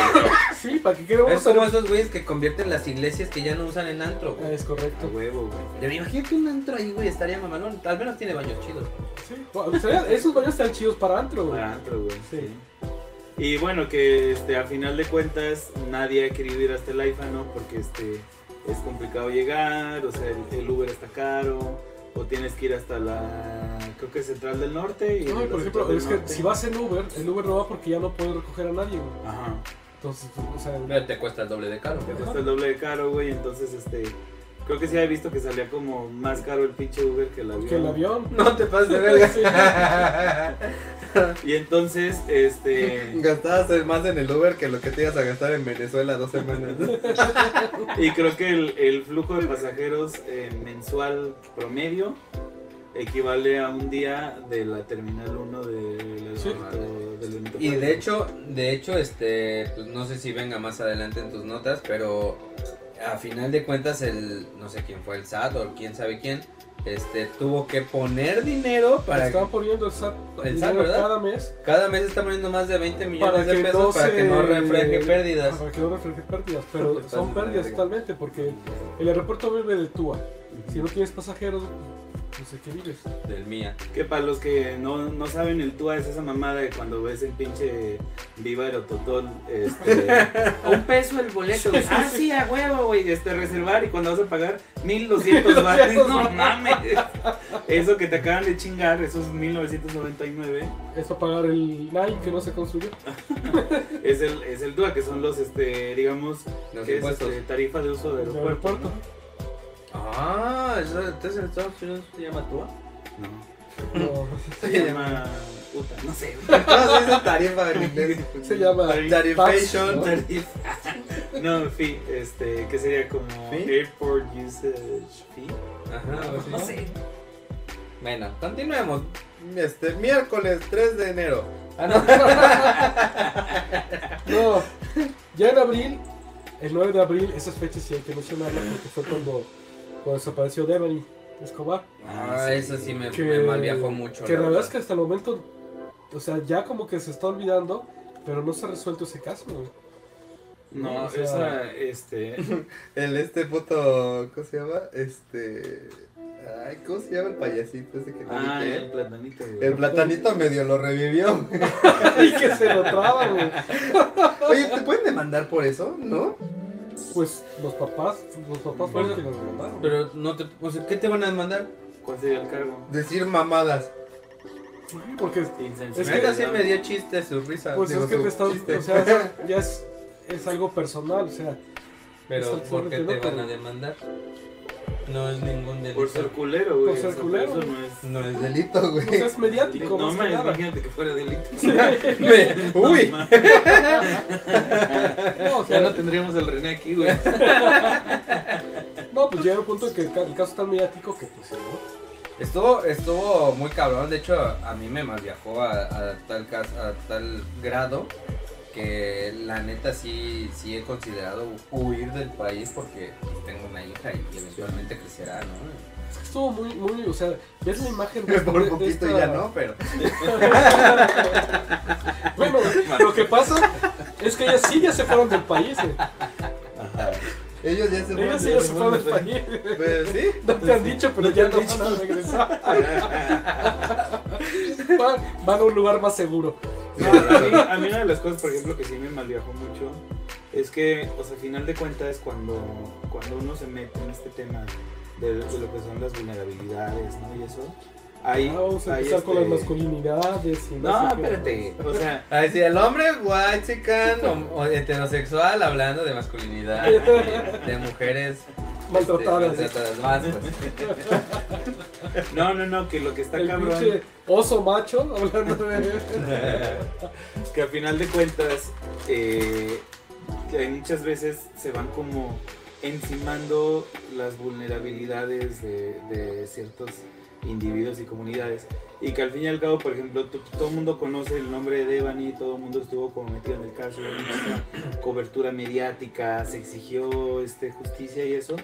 Sí, ¿para qué queremos Es como hacer- esos güeyes que convierten las iglesias que ya no usan en antro, Ah, güey. Es A correcto. huevo, güey. Me imagino que un antro ahí, güey, estaría mamalón. Al menos tiene baños chidos. Sí. Bueno, o sea, esos baños están chidos para antro, güey. Para antro, güey. Sí. sí. Y bueno, que este, a final de cuentas nadie ha querido ir hasta el IFA, ¿no? Porque este, es complicado llegar, o sea, el, el Uber está caro, o tienes que ir hasta la, creo que Central del Norte. Y No, por ejemplo, es que Norte- si vas en Uber, el Uber no va porque ya no puede recoger a nadie, güey. Ajá. Entonces, o sea, te cuesta el doble de caro. Ajá. Está el doble de caro, güey, entonces este... Creo que sí había visto que salía como más caro el pinche Uber que el avión. que el avión. No te pases de verga. Y entonces, este... Gastabas más en el Uber que lo que te ibas a gastar en Venezuela dos semanas. Y creo que el, el flujo de pasajeros eh, mensual promedio equivale a un día de la terminal 1 del Sí. aeropuerto- del Benito Y de hecho, de hecho, este, pues no sé si venga más adelante en tus notas, pero a final de cuentas el, no sé quién fue el SAT o quién sabe quién, este, tuvo que poner dinero para Estaban poniendo el SAT, El SAT, ¿verdad? cada mes cada mes está poniendo más de 20 millones para de pesos no para se... que no refleje pérdidas. Para que no refleje pérdidas, pero son pérdidas totalmente porque el aeropuerto vive de TUA. Si no tienes pasajeros, no sé qué vives. Del mía. Que para los que no, no saben, el TUA es esa mamada de cuando ves el pinche Viva Aerototol, este, a un peso el boleto. ah, sí, a huevo, güey, este, reservar y cuando vas a pagar 1200 baros. no mames. Eso que te acaban de chingar, esos 1999, Es para pagar el Nine que no se construyó. es el, es el TUA, que son los, este, digamos, Los que es impuestos. este, tarifa de uso de El aeropuerto. aeropuerto. Ah, entonces en Estados Unidos se llama TUA. No, No, se llama. Puta, no sé. No, se dice tarifa en inglés. se llama Tarifation. tax, Tarifa. No, fee, este, que sería como ¿Fee? Airport Usage Fee. Ajá, algo así, No sé. Bueno, continuemos. Este miércoles 3 de enero. Ah, no. No, ya en abril, el 9 de abril, esas fechas sí hay que mencionarlas porque fue cuando, cuando desapareció Devani Escobar. Ah, eso sí me, Que, me malviajó mucho. que la verdad es que hasta el momento, o sea, ya como que se está olvidando, pero no se ha resuelto ese caso. güey. No, O sea- esa, este. El este puto. ¿Cómo se llama? Este. Ay, ¿cómo se llama el payasito ese que Ah, dije? el platanito, güey. El platanito medio lo revivió. y que se lo traba, güey. Oye, ¿te pueden demandar por eso? ¿No? Pues los papás, los papás fueron los que nos mandaron. Pero no te. O sea, ¿qué te van a demandar? ¿Cuál sería el cargo? Decir mamadas. Porque, Insensible. Es que- sí me dio chiste su risa. pues digo, es que te estás, chiste. o sea, ya es, es algo personal, o sea, Pero, es ¿por qué te van a demandar? No es ningún delito. Por ser culero, güey. Por ser culero. Eso no es. No es delito, güey. Pues es mediático, No, me imagínate que fuera delito. Me- Uy. No, ma. No, o Ya no tendríamos el René aquí, güey. no, pues llega un punto en que el, ca- el caso es tan mediático que pues ¿no? Estuvo, estuvo muy cabrón, de hecho a mí me más viajó a, a tal a tal grado que la neta sí, sí he considerado huir del país porque pues, tengo una hija y eventualmente crecerá, ¿no? Es que estuvo muy, muy, o sea, ves la imagen de, Por de- de poquito esta- ya no, pero... Bueno, lo que pasa es que ellas sí ya se fueron del país. eh. Ajá. Ellos ya se Ellas sí ya se fueron del país. Pues sí. No te han dicho, pero No ya han no dicho. van a regresar. Van, van a un lugar más seguro. A, mí, una de las cosas, por ejemplo, que sí me malviajó mucho es que, o sea, a final de cuentas, cuando, cuando uno se mete en este tema de, de lo que son las vulnerabilidades, ¿no? Y eso, ahí. Ah, vamos a ahí, empezar con las este, masculinidades y No, espérate. O sea, Ay, si el hombre white chican o, o heterosexual hablando de masculinidad, de mujeres Maltratadas. este, maltratadas más, pues. no, no, no, que lo que está El cabrón. pinche oso macho hablando de. que a final de cuentas eh, que muchas veces se van como encimando las vulnerabilidades de, de ciertos individuos y comunidades. Y que al fin y al cabo por ejemplo to- todo el mundo conoce el nombre de Devani todo el mundo estuvo como metido en el caso cobertura mediática se exigió este justicia y eso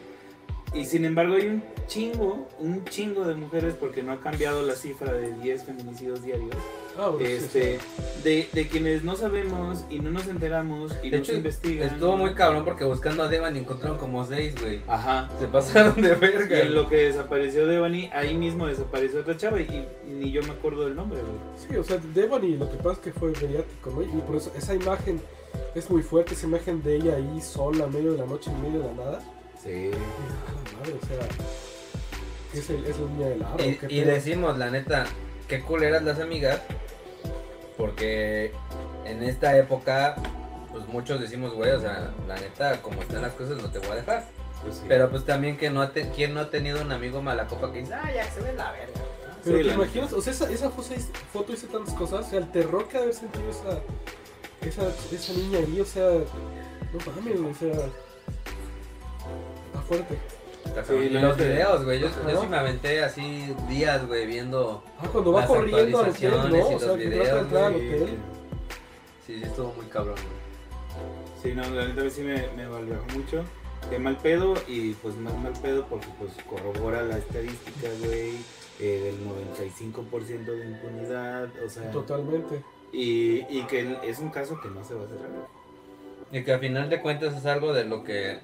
y sin embargo hay un chingo un chingo de mujeres porque no ha cambiado la cifra de 10 feminicidios diarios Ah, sí, este, de, de quienes no sabemos y no nos enteramos y De no hecho, se investigan. estuvo muy cabrón porque buscando a Devan encontraron como seis, güey. Ajá. Se pasaron de Y verga. en lo que desapareció Devani, ahí mismo desapareció otra chava y, y ni yo me acuerdo del nombre, güey. Sí, o sea, Devani lo que pasa es que fue mediático, ¿no? Y por eso esa imagen es muy fuerte, esa imagen de ella ahí sola, medio de la noche, en medio de la nada. Sí. Madre, o sea, es, el, es del aro. Y, decimos, la neta, qué culeras las amigas. Porque en esta época, pues muchos decimos, güey, o sea, la neta, como están las cosas, no te voy a dejar. Pues sí. Pero pues también que no ha te- ¿quién no ha tenido un amigo mala copa que dice, ah, ya se ve la verga? Pero Sí, te imaginas, o sea, esa, esa foto, foto dice tantas cosas, o sea, el terror que ha de haber sentido esa, esa, esa niña ahí, o sea, no mames, o sea, fuerte. Sí, y los videos, güey, yo, sí me aventé así días, güey, viendo... Ah, cuando va Las corriendo al hotel, actualizaciones ¿no? y O sea, los que de videos, entrar al Sí, hotel. Sí, sí, estuvo muy cabrón, güey. Sí, no, la neta sí me, me valviajó mucho. Que mal pedo y pues más mal pedo porque pues corrobora la estadística, güey, eh, del 95% de impunidad, o sea, Totalmente. y, y que es un caso que no se va a cerrar. Y que al final de cuentas es algo de lo que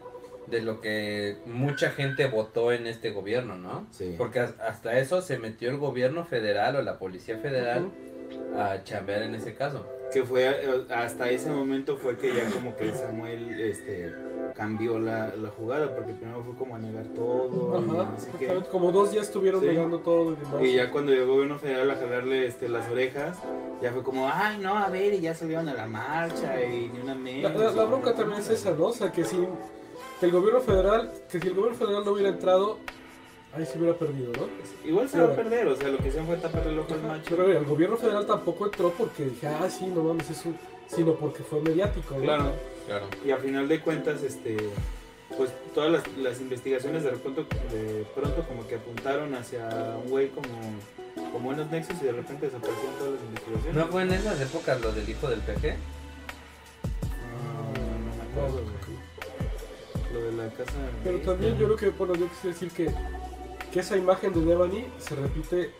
de lo que mucha gente votó en este gobierno, ¿no? Sí. Porque has- hasta eso se metió el gobierno federal o la policía federal Ujú. a chambear en ese caso. que fue eh, hasta ese momento fue que ya como que Samuel este cambió la, la jugada porque primero fue como a negar todo y Ajá, no sé qué. exactamente, como dos días estuvieron Sí. negando todo y y ya cuando llegó el gobierno federal a jalarle este, las orejas, ya fue como, ay, no, a ver, y ya salieron a la marcha y ni una La, menos. la- la y bronca también es esa, ¿no? O sea, que si que el gobierno federal, que si el gobierno federal no hubiera entrado, ahí se hubiera perdido, ¿no? Igual se va a perder, o sea, lo que hicieron fue taparle el ojo al macho. Pero mira, el gobierno federal tampoco entró porque dije, ah, sí, no mames, es un... Sino porque fue mediático, ¿no? Claro. Claro. Y a final de cuentas, este, pues todas las, las investigaciones de pronto, de pronto como que apuntaron hacia un güey como, como buenos nexos y de repente desaparecieron todas las investigaciones. ¿No fue en esas épocas lo del hijo del PG? Ah, no me acuerdo, güey. Lo la casa. Pero también yo creo que, bueno, yo quisiera decir que, que esa imagen de Devani se repite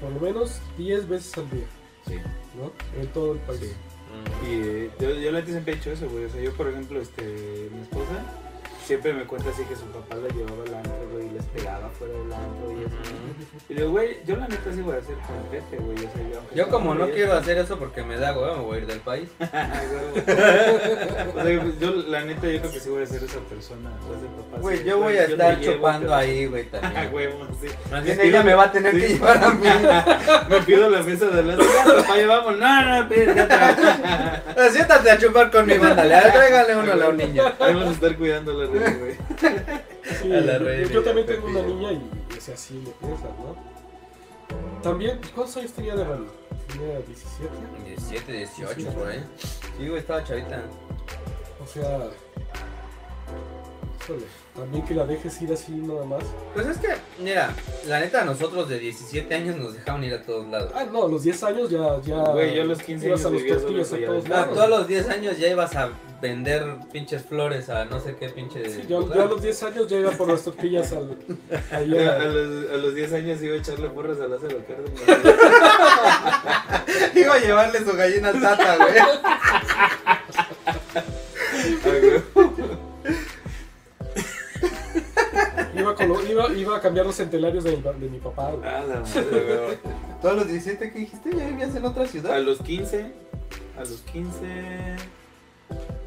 por lo menos 10 veces al día, Sí. ¿no? En todo el país. Sí. Y eh, yo, yo la siempre he hecho eso, güey. O sea, yo, por ejemplo, este, mi esposa siempre me cuenta así que su papá la llevaba al antro, güey, y les pegaba fuera del antro y eso. Y le digo, güey, yo la neta sí voy a hacer Pepe, güey. O sea, yo, Yo como no quiero hacer eso porque me da huevo, me voy a ir del país. Güey. o sea, yo la neta yo creo que sí voy a ser esa persona. Güey, yo voy a estar chupando ahí, güey, Ah, también. güey, sí. Más bien Sí, ella me va a tener que llevar a mí. Me pido la mesa de. Ya, papá, ya vamos. No, no, ya te- Siéntate a chupar con mi banda, le tráigale uno a la niña. Vamos a estar cuidando la güey. Sí, A la yo- reina yo, también a tengo una niña y, y o sea, sí me piensas, ¿no? También, ¿cuántos años tenía de Rani? Tenía 17. 17, 18 Sí. por ahí. Sí, güey, estaba chavita. O sea, híjole, también que la dejes ir así nada más. Pues es que, mira, la neta, nosotros de 17 años nos dejaron ir a todos lados. Ah, no, a los 10 años ya. ya Güey, yo a los 15 ibas años a los tortillas a todos Coyoacán. A lados. todos los 10 años ya ibas a vender pinches flores a no sé qué pinche. Sí, yo, yo a los 10 años ya iba por las tortillas al. ahí A, a- a los, a los 10 años iba a echarle porras a Lázaro Cárdenas. Iba a llevarle su gallina al tata, güey. iba, con lo- iba, iba a cambiar los centenarios de de mi papá. güey. A la madre, güey. Todos los 17 que dijiste ya vivías en otra A ciudad. los 15, a los 15.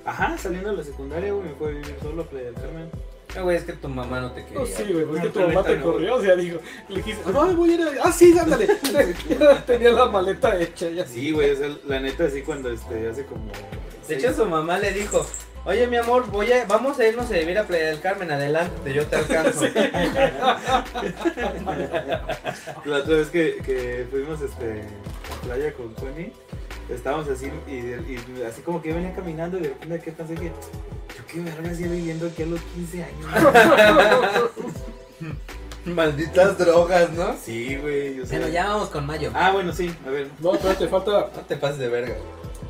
Ajá, saliendo de la secundaria, güey, me fue a vivir solo a Playa del Carmen. No, güey, es que tu mamá no te quería. No, sí, güey, porque No, tu mamá te no, corrió, o sea, dijo, le dijiste, no, voy a ir a... Ah, sí, ándale. Tenía la maleta hecha ya. Sí, güey, o sea, la neta, sí, cuando este, hace como. De hecho, su mamá le dijo, oye, mi amor, voy a, vamos a irnos a vivir a Playa del Carmen, adelante, yo te alcanzo. La otra vez que, que fuimos este, a playa con Connie, estábamos así y, y así como que yo venía caminando y de repente que pensé que yo qué verga hacía viviendo aquí a los 15 años. Malditas drogas, ¿no? Sí, güey, o sea. Bueno, ya vamos con mayo. Ah, bueno, sí, a ver, No, espérate, falta... No te pases de verga.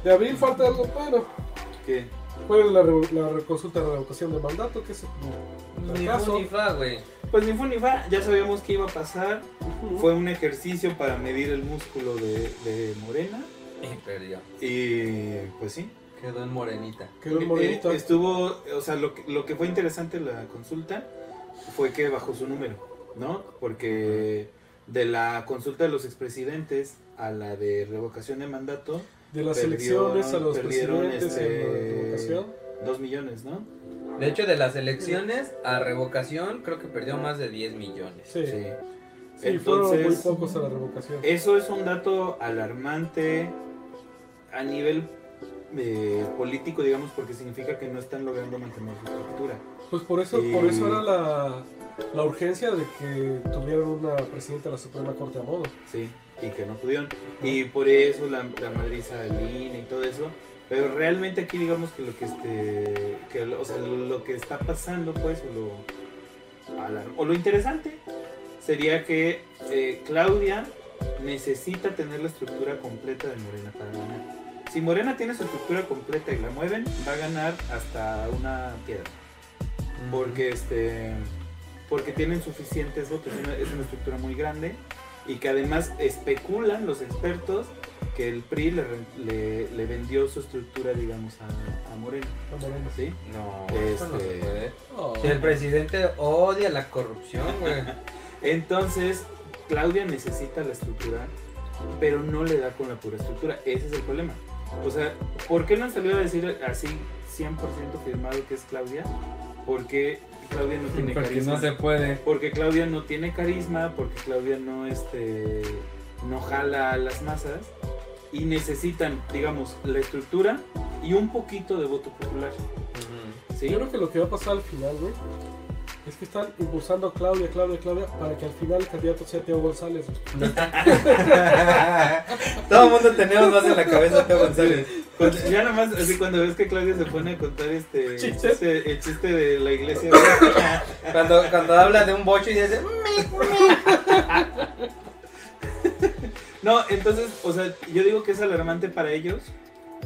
De abril falta algo, bueno, ¿qué? fue la, re- la re- consulta de revocación de mandato, que es Ni fracaso. fu ni fa, güey. Pues ni fu ni fa, ya sabíamos que iba a pasar. Fue un ejercicio para medir el músculo de, de Morena. Y perdió. Y pues sí. Quedó en morenita. Quedó el Eh, morenito. eh, Estuvo, o sea, lo que, lo que fue interesante en la consulta fue que bajó su número, ¿no? Porque de la consulta de los expresidentes a la de revocación de mandato, De las Perdió- elecciones a los presidentes este, en revocación. dos millones, ¿no? De hecho, de las elecciones a revocación, creo que perdió más de 10 millones. Sí, Sí. sí, fueron muy Entonces, pocos a la revocación. Eso es un dato alarmante a nivel eh, político, digamos, porque significa que no están logrando mantener su estructura. Pues por eso, por eso era la, la urgencia de que tuvieran una presidenta de la Suprema Corte a modo. Sí, y que no pudieron. Y por eso la, la madriza del INE y todo eso. Pero realmente aquí digamos que lo que este que lo- o sea, lo, lo que está pasando pues o lo, o lo interesante sería que eh, Claudia necesita tener la estructura completa de Morena para ganar. Si Morena tiene su estructura completa y la mueven, va a ganar hasta una piedra porque este porque tienen suficientes votos es una, es una estructura muy grande y que además especulan los expertos que el PRI le, re- le- le vendió su estructura digamos a, a Moreno a Morena. ¿sí? No, Este- eso no se puede. Oh. Si el presidente odia la corrupción, güey. entonces Claudia necesita la estructura pero no le da con la pura estructura ese es el problema o sea ¿por qué no han salido a decir así 100% firmado que es Claudia? porque Claudia no tiene Porque carisma no se puede. Porque Claudia no tiene carisma, porque Claudia no este no jala a las masas y necesitan, digamos, la estructura y un poquito de voto popular. ¿sí? Yo creo que lo que va a pasar al final, güey, es que están impulsando a Claudia, Claudia, Claudia, para que al final el candidato sea Teo González. Todo el mundo tenemos más en la cabeza a Teo González. Cuando- ya nada más, así cuando ves que Claudia se pone a contar este el Chiste. chiste, el chiste de la iglesia. Cuando, cuando habla de un bocho y dice, No, entonces, o sea, yo digo que es alarmante para ellos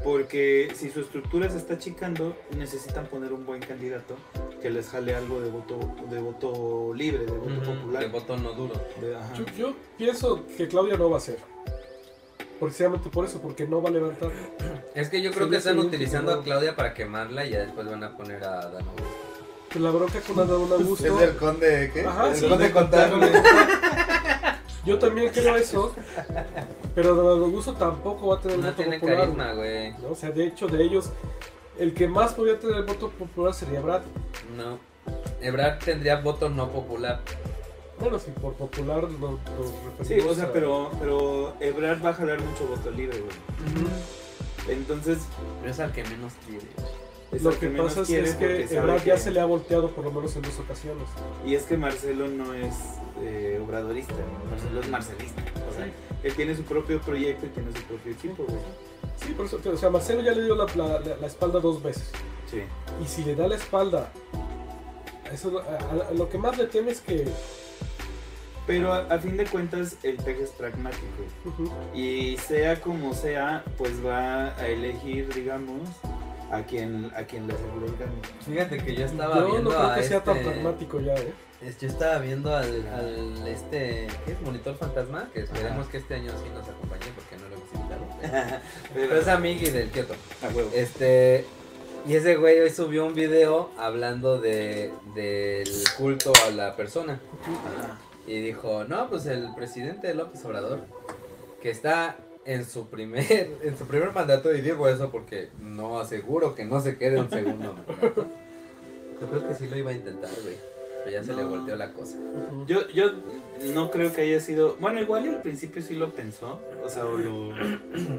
porque si su estructura se está achicando, necesitan poner un buen candidato que les jale algo de voto de voto libre, de voto popular. de botón no duro. de- ajá. Yo, yo pienso que Claudia no va a ser. Precisamente por eso, porque no va a levantar. Es que yo creo Sí, que están utilizando a. Claudia para quemarla y ya después van a poner a Dan Augusto. La bronca con Adán Augusto. conde, ¿qué? Ajá, el sí, conde. Yo también creo eso. Pero Augusto tampoco va a tener No voto tiene popular. carisma, güey. ¿no? O sea, de hecho, de ellos, el que más podría tener voto popular sería Brad. No. Ebrard tendría voto no popular. Bueno, si por popular lo, lo Sí, o sea, a- pero, pero Ebrard va a jalar mucho voto libre, güey. Entonces, Pero es al que menos quiere. Es Lo que pasa es, que Ebrard ya que- se le ha volteado por lo menos en dos ocasiones. Y es que Marcelo no es eh, obradorista, Marcelo es marcelista. O sea, él tiene su propio proyecto y tiene su propio equipo, güey. Sí, por eso, o sea, Marcelo ya le dio la, la- espalda dos veces. Sí. Y si le da la espalda, eso, a- a- lo que más le teme es que... Pero a, a fin de cuentas, el peje es pragmático. Y sea como sea, pues va a elegir, digamos, a quien, a quien le asegure el. Fíjate que yo estaba yo viendo no creo a que sea tan este- pragmático ya, ¿eh? es- Yo estaba viendo al, al este, ¿qué es? Monitor Fantasma, que esperemos que este año sí nos acompañe porque no lo hemos invitado. Pero es amigui del Kioto. a huevo. Este, y ese güey hoy subió un video hablando de, del culto a la persona. Ajá. Y dijo, no, pues el presidente López Obrador, que está en su primer, en su primer mandato, y digo eso porque no aseguro que no se quede un segundo mandato. Yo creo que sí lo iba a intentar, güey. Pero ya se le volteó la cosa. Yo, yo no creo que haya sido. Bueno, igual al principio sí lo pensó. O sea, lo,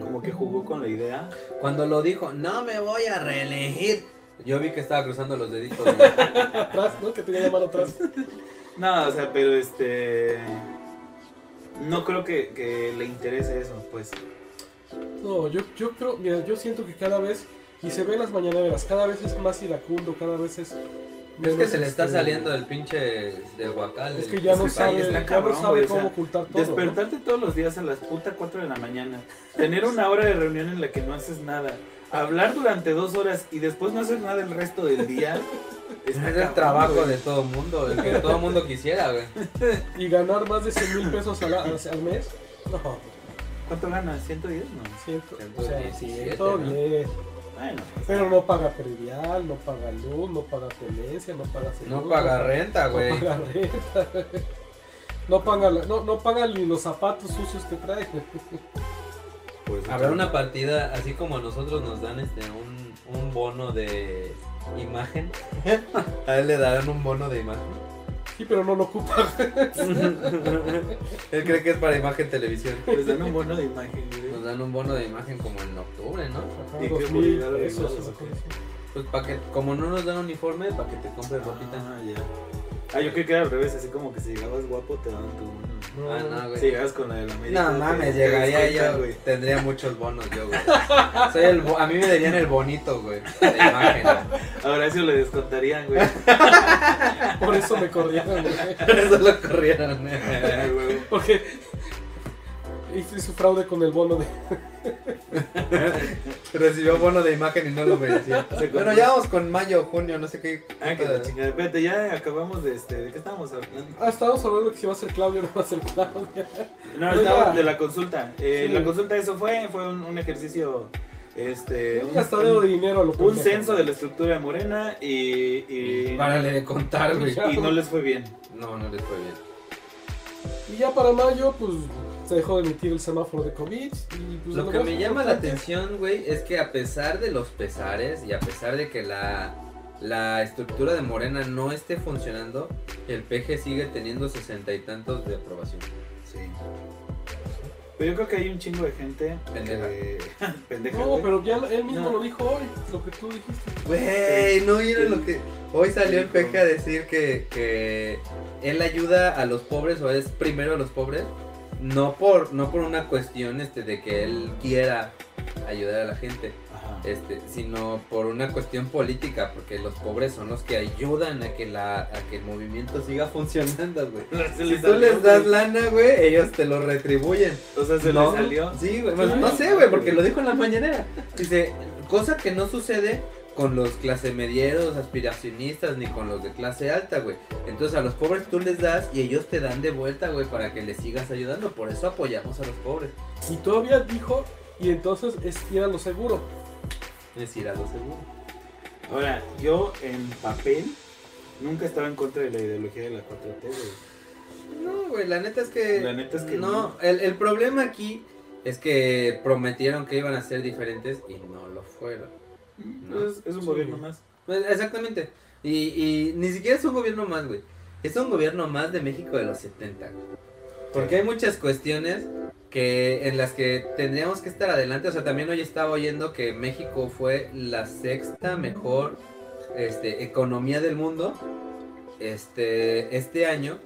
como que jugó con la idea. Cuando lo dijo, no me voy a reelegir. Yo vi que estaba cruzando los deditos. Atrás, ¿no? Que tenía la mano atrás. No, o sea, pero este. No creo que, que le interese eso, pues. No, yo, yo creo, mira, yo siento que cada vez, y se ve en las mañaneras, cada vez es más iracundo, cada vez es... Es que se le está este, saliendo el pinche del guacal. Es que ya no sabe, está ya no sabe o cómo sea, ocultar todo. ¿no? Despertarte todos los días a las puta 4 de la mañana. Tener una hora de reunión en la que no haces nada. Hablar durante dos horas y después no hacer nada el resto del día. Es el cabrón, trabajo güey. de todo mundo, el que todo mundo quisiera, güey. Y ganar más de 100 mil pesos al, mes, no, ¿Cuánto ganas? ¿110? No. siento, o sea, 117, todo ¿no? bien. Bueno, Pero no paga predial, no paga luz, no paga tenencia, no paga seguro. No paga renta, No güey. paga renta. No paga, la- no, no paga ni los zapatos sucios que trae. pues, Habrá una partida, así como a nosotros nos dan este un, un bono de imagen. A él le darán un bono de imagen. Sí, pero no lo ocupa. Él cree que es para imagen televisión. Les dan un bono de imagen, güey. Nos dan un bono de imagen como en octubre, ¿no? Ajá, ¿Y qué dos por mil llegar a pesos, regalos, una o qué? cosa así. Pues para que, como no nos dan uniforme, para que te compres ropita. Ah, ya. Ah, yo creo que era al revés, así como que si llegabas guapo te daban tu Ah, no, güey. Si llegabas con la de la América. No mames, llegaría yo, güey. tendría muchos bonos yo, güey. Soy el bo- a mí me darían el bonito, güey, de imagen. Ahora eso le descontarían, güey. Por eso me corrieron, güey. Por eso lo corrieron. Güey. Porque hice su fraude con el bono de. Recibió bono de imagen y no lo merecía. Bueno, ya vamos con mayo, junio, no sé qué. Ah, que la chingada. Espérate, ya acabamos de este. ¿De qué estábamos hablando? Ah, estábamos hablando que si va a ser Claudio o no va a ser Claudia. No, estaba de la consulta. Eh, Sí. La consulta, eso fue. Fue un, un ejercicio. Este. Un gastadero de dinero lo un censo de la estructura de Morena y. y Párale de contar, güey. y no les fue bien. No, no les fue bien. Y ya para mayo, pues se dejó de emitir el semáforo de COVID. Y, pues, Lo que me llama la atención, güey, es que a pesar de los pesares y a pesar de que la, la estructura de Morena no esté funcionando, el PG sigue teniendo sesenta y tantos de aprobación. Sí. Pero yo creo que hay un chingo de gente. Pendeja. que- pendeja. No, pero ya él mismo No. lo dijo hoy, lo que tú dijiste. Güey, no vieron lo que. Hoy salió el PG a decir que, que él ayuda a los pobres o es primero a los pobres. No por, no por una cuestión este, de que él quiera ayudar a la gente. Ajá. este, sino por una cuestión política, porque los pobres son los que ayudan a que la, a que el movimiento siga funcionando, güey. Si les tú les das güey. lana, güey, ellos te lo retribuyen. O sea, se ¿No? les salió. Sí, güey, pues, no sé, güey, porque lo dijo en la mañanera. Dice, cosa que no sucede con los clase medieros, aspiracionistas, ni con los de clase alta, güey. Entonces a los pobres tú les das y ellos te dan de vuelta, güey, para que les sigas ayudando. Por eso apoyamos a los pobres. Y todavía dijo, y entonces es ir a lo seguro. Es decir, a lo seguro. Ahora, yo en papel nunca estaba en contra de la ideología de la 4T, güey. No, güey, la neta es que. La neta es que no. no. El, el problema aquí es que prometieron que iban a ser diferentes y no lo fueron. No. Es, es un Sí. gobierno más. Pues, exactamente. Y, y ni siquiera es un gobierno más, güey. Es un gobierno más de México de los 70, güey. Porque hay muchas cuestiones que en las que tendríamos que estar adelante. O sea, también hoy estaba oyendo que México fue la sexta mejor este, economía del mundo este, este año.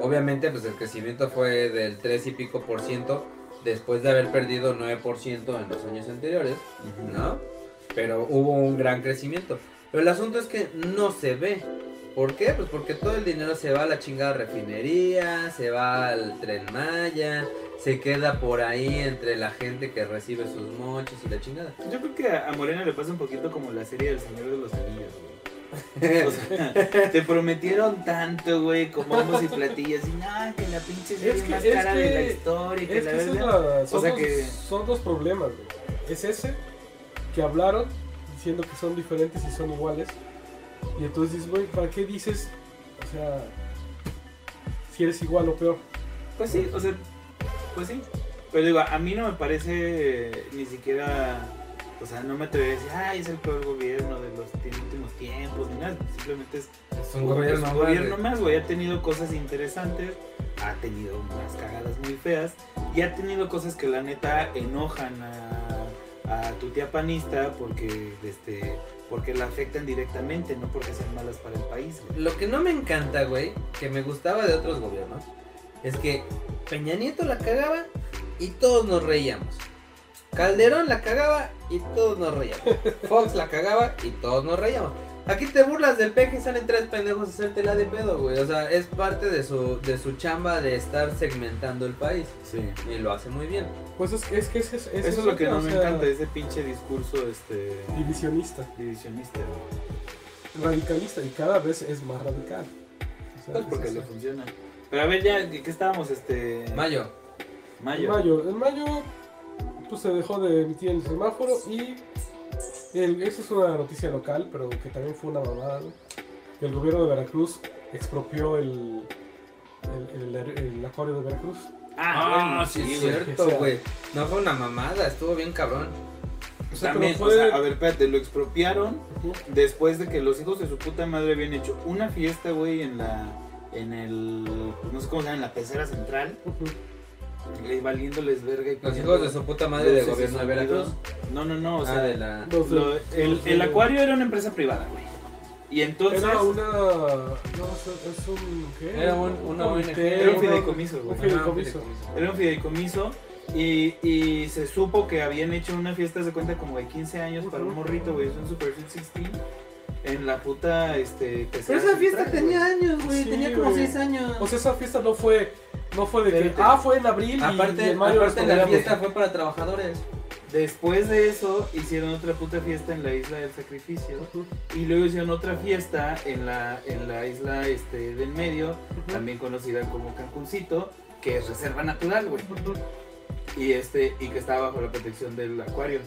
Obviamente, pues el crecimiento fue del 3 y pico por ciento después de haber perdido 9% en los años anteriores, ¿no? Pero hubo un gran crecimiento. Pero el asunto es que no se ve. ¿Por qué? Pues porque todo el dinero se va a la chingada refinería, se va al tren Maya, se queda por ahí entre la gente que recibe sus moches y la chingada. Yo creo que a Morena le pasa un poquito como la serie del Señor de los Anillos, güey. O sea, te prometieron tanto, güey, con bombos y platillas. Y nada, que la pinche Es que- más es cara que- de la historia. Que Es la que son, O sea dos, que- son dos problemas, güey. Es ese, que hablaron diciendo que son diferentes y son iguales. Y entonces dices, güey, ¿para qué dices, o sea, si eres igual o peor? Pues sí, o sea, pues sí. Pero digo, a mí no me parece ni siquiera, o sea, no me atrevería a decir, ay, es el peor gobierno de los últimos tiempos, ni nada. Simplemente es Es un gobierno, gobierno más, güey. Ha tenido cosas interesantes, ha tenido unas cagadas muy feas y ha tenido cosas que la neta enojan a, a tu tía panista porque, este, porque la afectan directamente, no porque sean malas para el país. Lo que no me encanta, güey, que me gustaba de otros gobiernos, es que Peña Nieto la cagaba y todos nos reíamos. Calderón la cagaba y todos nos reíamos. Fox la cagaba y todos nos reíamos. Aquí te burlas del peje y salen tres pendejos a hacértela de pedo, güey. O sea, es parte de su, de su chamba de estar segmentando el país. Sí. Y lo hace muy bien. Pues es, es que ese, ese Eso es lo que no me sea, encanta, ese pinche discurso este Divisionista, divisionista. güey. radicalista, y cada vez es más radical. O sea, Pues es porque le funciona. Pero a ver, ya, ¿de qué estábamos? Este. Mayo. Mayo. En mayo, en mayo pues se dejó de emitir el semáforo y esa es una noticia local, pero que también fue una mamada. ¿no? El gobierno de Veracruz expropió el, el, el- el acuario de Veracruz. Ah, bueno, sí, sí, es cierto, güey. No fue una mamada, estuvo bien cabrón. O sea, También, o fue- sea, a ver, espérate, lo expropiaron después de que los hijos de su puta madre habían hecho una fiesta, güey, en la. En el. pues, no sé cómo se llama, en la pecera central. Valiéndoles verga y Los hijos de su puta madre de luces y gobierno de. Veracruz. No, no, no, o Ah, sea. de la... Los de- lo- el, el acuario era una empresa privada, güey. Y entonces. Era una. No, es, un. ¿Qué? Era un- una ONG. Era un fideicomiso, güey. Un fideicomiso. Era un fideicomiso y, y se supo que habían hecho una fiesta de cuenta como de 15 años para un morrito, güey, es un Super Fit 16 en la puta este Pero esa fiesta tenía güey. años, güey. Sí, tenía como güey. 6 años. O sea, esa fiesta no fue. No fue de que. Ah, fue en abril. y- y aparte, en mayo aparte la fiesta fue para trabajadores. Después de eso hicieron otra puta fiesta en la isla del sacrificio y luego hicieron otra fiesta en la en la isla este del medio, también conocida como Cancuncito, que es reserva natural, güey. y este y que estaba bajo la protección del acuario.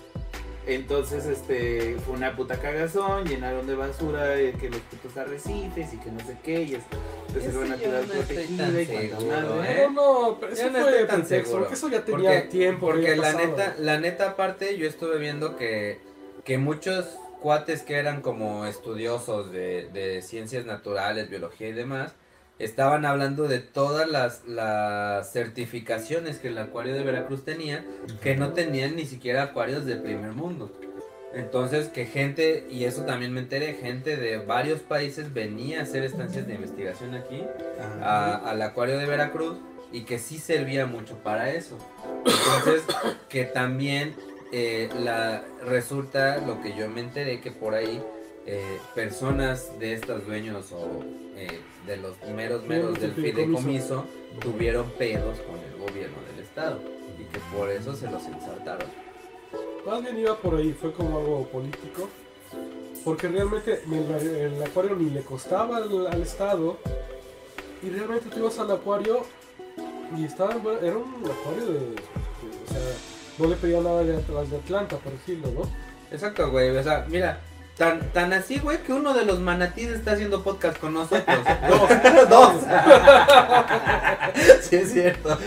Entonces, este, fue una puta cagazón, llenaron de basura eh, que los putos arrecifes y que no sé qué, y es reserva natural protegida y seguro. ¿eh? No, no, pero eso Yo no fue tan pretexto, seguro. porque eso ya tenía Porque, tiempo. que porque la neta, la neta aparte yo estuve viendo que, que muchos cuates que eran como estudiosos de, de ciencias naturales, biología y demás, estaban hablando de todas las, las certificaciones que el acuario de Veracruz tenía, que no tenían ni siquiera acuarios de primer mundo. Entonces que gente, y eso también me enteré, gente de varios países venía a hacer estancias de investigación aquí a- al acuario de Veracruz y que sí servía mucho para eso. Entonces, que también eh, la, resulta lo que yo me enteré que por ahí eh, personas de estos dueños o eh, de los meros meros del fideicomiso tuvieron pedos con el gobierno del estado y que por eso se los ensartaron. Más bien iba por ahí, fue como algo político. Porque realmente el, el acuario ni le costaba al, al Estado. Y realmente tú ibas al acuario y estaba, bueno, era un acuario de, de- O sea, no le pedía nada de de Atlanta, por decirlo, ¿no? Exacto, güey. O sea, mira, tan, tan así, güey, que uno de los manatíes está haciendo podcast con nosotros. Dos. Dos. sí, es cierto.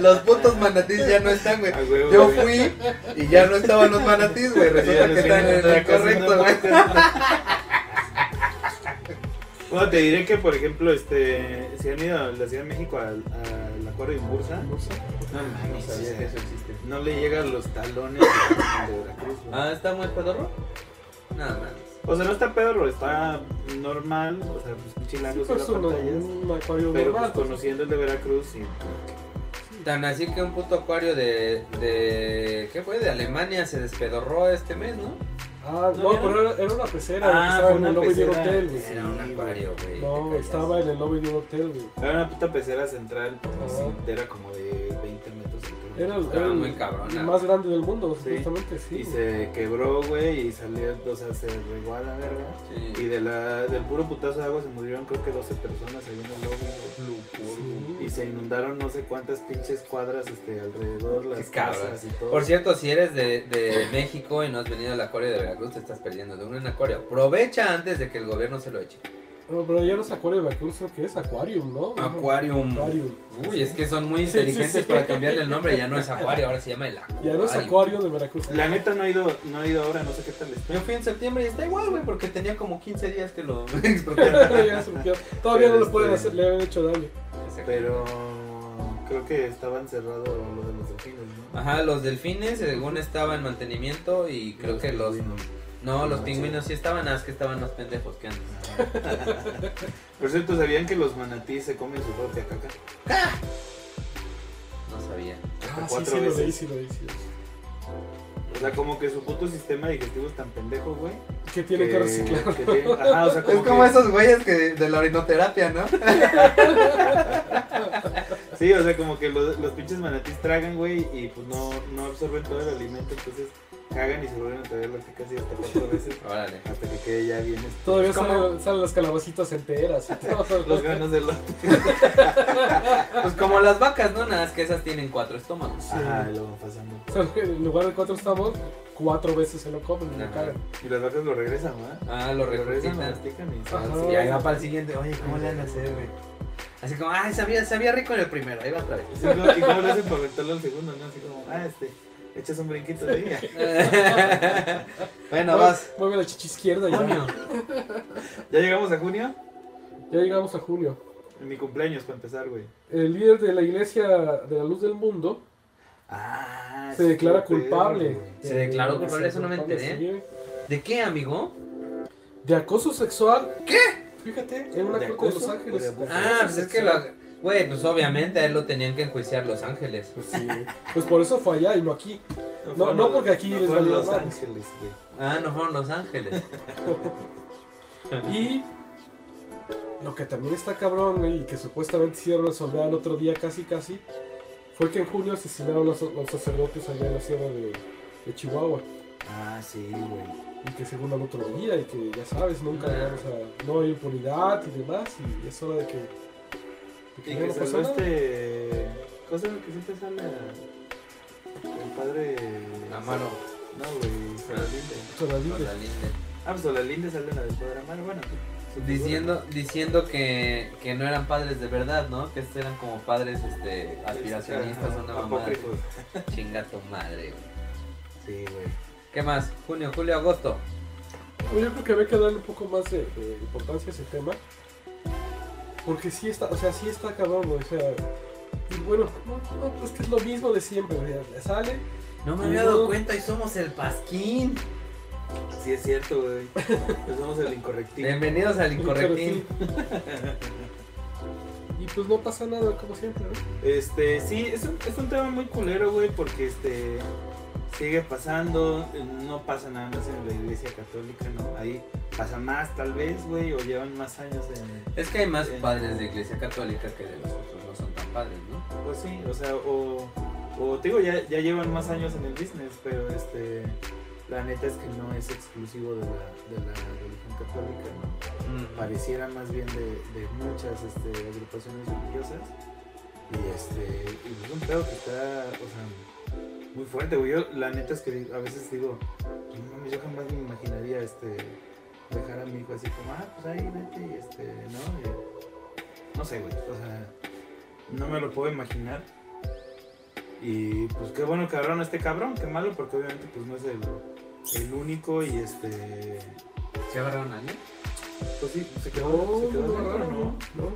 los putos manatíes ya no están, güey. Yo güey. fui y ya no estaban los manatíes, güey. Resulta que están en el correcto, güey. Bueno, te diré que, por ejemplo, este, si han ido a la Ciudad de México al, al acuario en Bursa. Bursa. No No sabía que eso existe. no le llegan los talones de Veracruz. Ah, ¿está muy pedorro? Nada más. O sea, no está pedro, está normal. O sea, pues chilango Sí, pues la acuario Pero normal. pues conociendo el de Veracruz y Tan así que un puto acuario de, de. ¿Qué fue? De Alemania se despedorró este mes, ¿no? Ah, No, pero era, era una pecera Ah, estaba fue en el lobby de un hotel, güey. Era un acuario, güey. No, estaba en el lobby de un hotel, güey. era una puta pecera central. Ajá. sí, Era como de Era el, era el muy cabrona. más grande del mundo, Sí. supuestamente, sí. Y se quebró, güey, y salió, o sea, se regó a la verga. Sí. Y de la, del puro putazo de agua se murieron creo que 12 personas ahí en el. Sí. Y se inundaron no sé cuántas pinches cuadras este, alrededor, las Qué cabrón. casas y todo. Por cierto, si eres de, de México y no has venido al acuario de Veracruz, te estás perdiendo de un acuario. Aprovecha antes de que el gobierno se lo eche. No, pero ya no es acuario de Veracruz, creo que es Aquarium, ¿no? Aquarium. Aquarium. Uy, es que son muy Sí, sí, inteligentes sí. para cambiarle el nombre. Ya no es acuario, ahora se llama el acuario. Ya no es acuario de Veracruz. La neta no he ido, no he ido ahora, no sé qué tal está. Yo fui en septiembre y está igual, güey, porque tenía como 15 días que lo expropiaron. Todavía no lo Este- pueden hacer, le han hecho daño. Pero creo que estaban cerrados lo de los delfines, ¿no? Ajá, los delfines, según estaba en mantenimiento y creo que los... pingüinos. No, los No, pingüinos sí estaban, nada más que estaban más pendejos que antes. Por cierto, ¿sabían que los manatíes se comen su propia caca? No sabía. Hasta Ah, sí, cuatro sí, lo veces. sí, lo sí. lo leí. O sea, como que su puto sistema digestivo es tan pendejo, güey. Que tiene que reciclar. que tiene- ajá, o sea, como, Es como que- esos güeyes que de la orinoterapia, ¿no? Sí, o sea, como que los, los pinches manatíes tragan, güey, y pues no, no absorben todo el alimento, entonces cagan y se vuelven a traer la así hasta cuatro veces Órale. hasta que quede ya bien. este, Todavía salen, salen las calabacitas enteras. Los granos de lote. Pues como las vacas, ¿no? Nada más que esas tienen cuatro estómagos. Sí. Ajá, y lo van pasando. O sea, en lugar de cuatro estamos, cuatro veces se lo comen y lo Ajá. cagan. Y las vacas lo regresan, ¿verdad? Ah, lo regresan, lo regresan. mastican y Ajá. Y ahí va para el siguiente. Oye, ¿cómo le van a hacer, güey? Así como, ay, sabía, sabía rico en el primero. Ahí va otra vez. Sí, ¿no? ¿Y cómo lo hacen para aventarlo al segundo, no? Así como, ah, este, echas un brinquito de día. bueno, vas. Mueve la chichi izquierda ya. Junio. ¿Ya llegamos a junio? Ya llegamos a junio. En mi cumpleaños, para empezar, güey. El líder de la iglesia de la luz del mundo Ah, se declara culpable. Se declaró Eh, culpable, eso no me enteré. ¿De qué, amigo? De acoso sexual. ¿Qué? Fíjate, en una ¿De de Los acoso? Ángeles. Ah, pues es que la... Güey, pues obviamente a él lo tenían que enjuiciar Los Ángeles. Pues sí. Pues por eso fue allá y no aquí. No, no los- porque aquí no les valió Los madre. Ángeles, güey. Ah, no fueron Los Ángeles. Y lo que también está cabrón güey, y que supuestamente sí resolver al otro día casi casi fue que en junio asesinaron los, los sacerdotes allá en la sierra de, de Chihuahua. Ah, sí, güey. Y que según al otro día y que ya sabes, nunca Ah. vamos a, no hay impunidad y demás y es hora de que Y que nada. este. Cosa que siempre sale a- el padre. Amaro. No, güey, Solalinde. Solalinde. Con la linde. Ah, pues Solalinde sale la del padre Amaro. Bueno. Diciendo, diciendo que, que no eran padres de verdad, ¿no? Que estos eran como padres este, aspiracionistas o una mamá. apócrifos. Chinga tu madre, güey. Sí, güey. ¿Qué más? Junio, julio, agosto. Yo creo que había que darle un poco más de, de importancia a ese tema. Porque sí está, o sea, sí está cabrón, o sea. Y bueno, no, no, pues que es lo mismo de siempre, güey. Sale, No me había dado cuenta y somos el Pasquín. Sí, es cierto, güey. Pues somos el incorrectivo. Bienvenidos al Incorrectín. Y pues no pasa nada, como siempre, ¿no? Este, sí, es un, es un tema muy culero, güey, porque este sigue pasando, eh, no pasa nada más en la iglesia católica, ¿no? Ahí pasa más tal vez, güey, o llevan más años en... Es que hay más En- padres de iglesia católica que de los otros, no son tan padres, ¿no? Pues sí, o sea, o, o te digo, ya, ya llevan más años en el business, pero este, la neta es que no es exclusivo de la, de la religión católica, ¿no? Pareciera más bien de, de muchas este, agrupaciones religiosas. Y este, y es un pedo que está, o sea, muy fuerte, güey. Yo, la neta es que a veces digo, no mames, yo jamás me imaginaría este, dejar a mi hijo así como, ah, pues ahí vete y este, ¿no? Y- no sé, güey, o sea, no me lo puedo imaginar. Y pues qué bueno que agarraron a este cabrón, qué malo, porque obviamente pues no es el, el único y este, ¿Se agarraron a alguien? pues sí, se quedó, No, se quedó no, no, ¿no? no.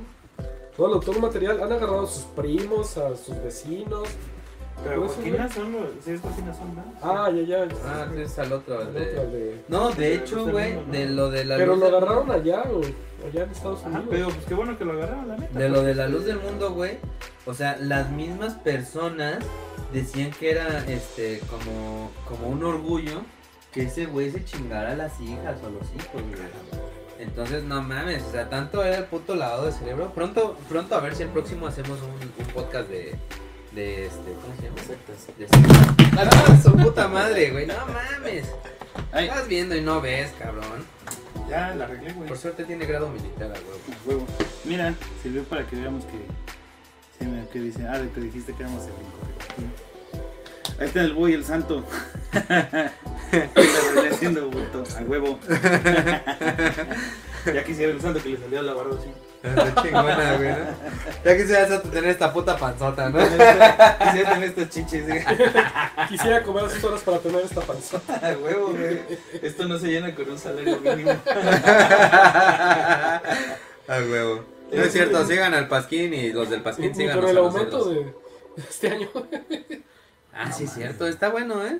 todo el autor material, han agarrado a sus primos, a sus vecinos. Pero Joaquina son los. Sí, es Joaquina son, ¿no? Ah, ya, ya. Ah, es al otro. al de- otro, el de- No, de hecho, güey, de lo de la Pero luz lo del- agarraron allá, güey. Allá en Estados Ajá, Unidos. pero pues qué bueno que lo agarraron, la neta. De lo de la luz del mundo, güey. O sea, las mismas personas decían que era este como, como un orgullo que ese güey se chingara a las hijas o a los hijos, güey. Entonces, no mames, o sea, tanto era el puto lavado de cerebro. Pronto, pronto a ver si el próximo hacemos un, un podcast de, de este, ¿cómo se llama? Sectas. De sectas. Ah, su puta madre, güey, no mames. Ay, Estás viendo y no ves, cabrón. ya la arreglé, güey. Por suerte tiene grado militar, a huevo. Mira, sirvió para que veamos que. Sí, mira, que dice. Ah, que dijiste que éramos el incorrecto. Ahí está el buey, el santo. Le haciendo bulto, a huevo. ya quisiera el santo que le saliera la barba así. Está chingona, güey, ¿no? Ya quisieras tener esta puta panzota, ¿no? Quisiera tener estos chiches, güey. Quisiera comer sus horas para tener esta panza. A huevo, güey. Esto no se llena con un salario mínimo. A huevo. No es cierto, sigan al Pasquín y los del Pasquín sigan con el aumento de, de este año. Ah, sí, es cierto, está bueno, ¿eh?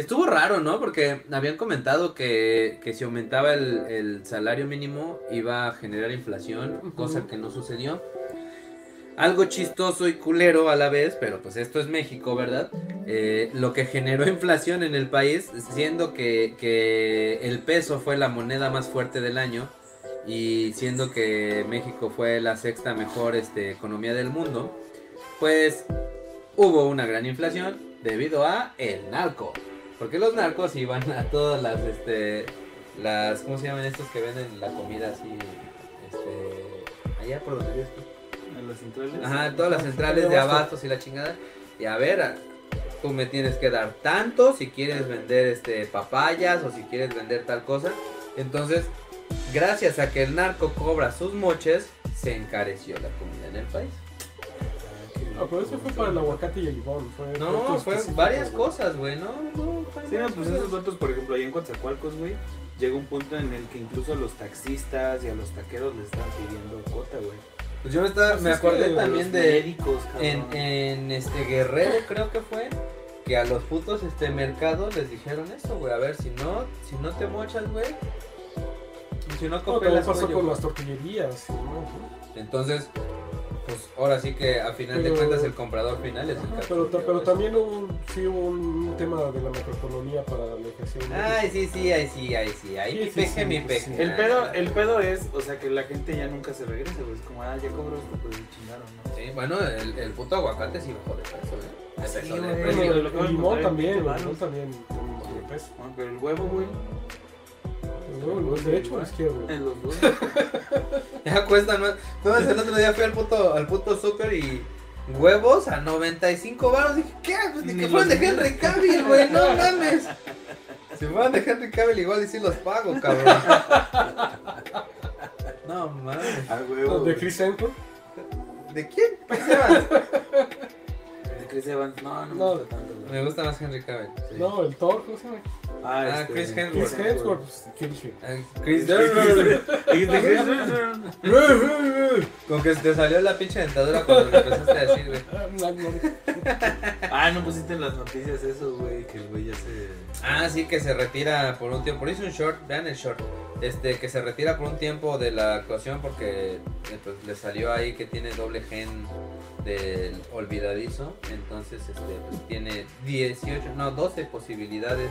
Estuvo raro, ¿no? Porque habían comentado que, que si aumentaba el, el salario mínimo iba a generar inflación, cosa que no sucedió. Algo chistoso y culero a la vez, pero pues esto es México, ¿verdad? Eh, lo que generó inflación en el país, siendo que, que el peso fue la moneda más fuerte del año y siendo que México fue la sexta mejor este, economía del mundo, pues hubo una gran inflación debido a el narco. Porque los narcos iban a todas las, este, las, ¿cómo se llaman estos que venden la comida así, este, allá por donde vives tú? En las centrales. Ajá, todas las centrales de abastos y la chingada. Y a ver, a- tú me tienes que dar tanto si quieres vender este papayas o si quieres vender tal cosa. Entonces, gracias a que el narco cobra sus moches, se encareció la comida en el país. Ah, pero eso fue para el aguacate y el limón. Fue No, fue varias cosas, güey, no, no, fue Sí, no, pues cosas. esos datos, por ejemplo, ahí en Coatzacoalcos, güey, llega un punto en el que incluso a los taxistas y a los taqueros les están pidiendo cuota, güey. Pues yo me, estaba- Pues me acordé que también de médicos, en, en este Guerrero creo que fue que a los putos este mercados les dijeron eso, güey, a ver, si no si no te mochas, güey, si no No, también cooperas, pasó con las tortillerías. ¿no? Entonces, pues ahora sí que a final de cuentas el comprador final es el que pero, pero pues. también hubo, un- sí hubo un tema de la macroeconomía para la inflación. Ay, sí, sí, ahí sí, ahí sí, ahí Sí, mi sí, peje, sí, mi sí. peje. El pedo, el pedo es, o sea, que la gente ya nunca se regresa, güey. Es como, ah, ya cobro esto, pues chingaron, ¿no? Sí, bueno, el, el puto aguacate sí bajó de ¿eh? Peso. Pero el, el limón también, el 20 limón varos. también con sobrepeso. Bueno, pero el huevo, güey, El huevo, ¿El derecho o izquierdo? en los dos. Ya cuestan más. No, el otro día fui al puto, al puto súper y huevos a 95 baros. Dije, ¿qué? Pues ni que fueran de Henry Cavill, güey, no mames. Si fueran de Henry Cavill, igual y sí los pago, cabrón. No mames. Huevo. ¿De. Chris Hemsworth? ¿De quién? De Chris Evans. No, no, No. me gusta tanto, güey. Me gusta más Henry Cavill. Sí. No, el Thor, ¿cómo se llama? Ah, Ah, este, Chris Hemsworth. Chris Hemsworth. pues. Eh, Chris Dijiste Chris Hemsworth. Con que te salió la pinche dentadura cuando lo empezaste a decir, güey. Ah, no, no. Ah, no pusiste en las noticias eso, güey, que el güey ya se... Ah, sí, que se retira por un tiempo. Por hizo un short, vean el short. Este, que se retira por un tiempo de la actuación porque eh, pues, le salió ahí que tiene doble gen del olvidadizo. Entonces, este, pues, tiene 18, no, 12 posibilidades.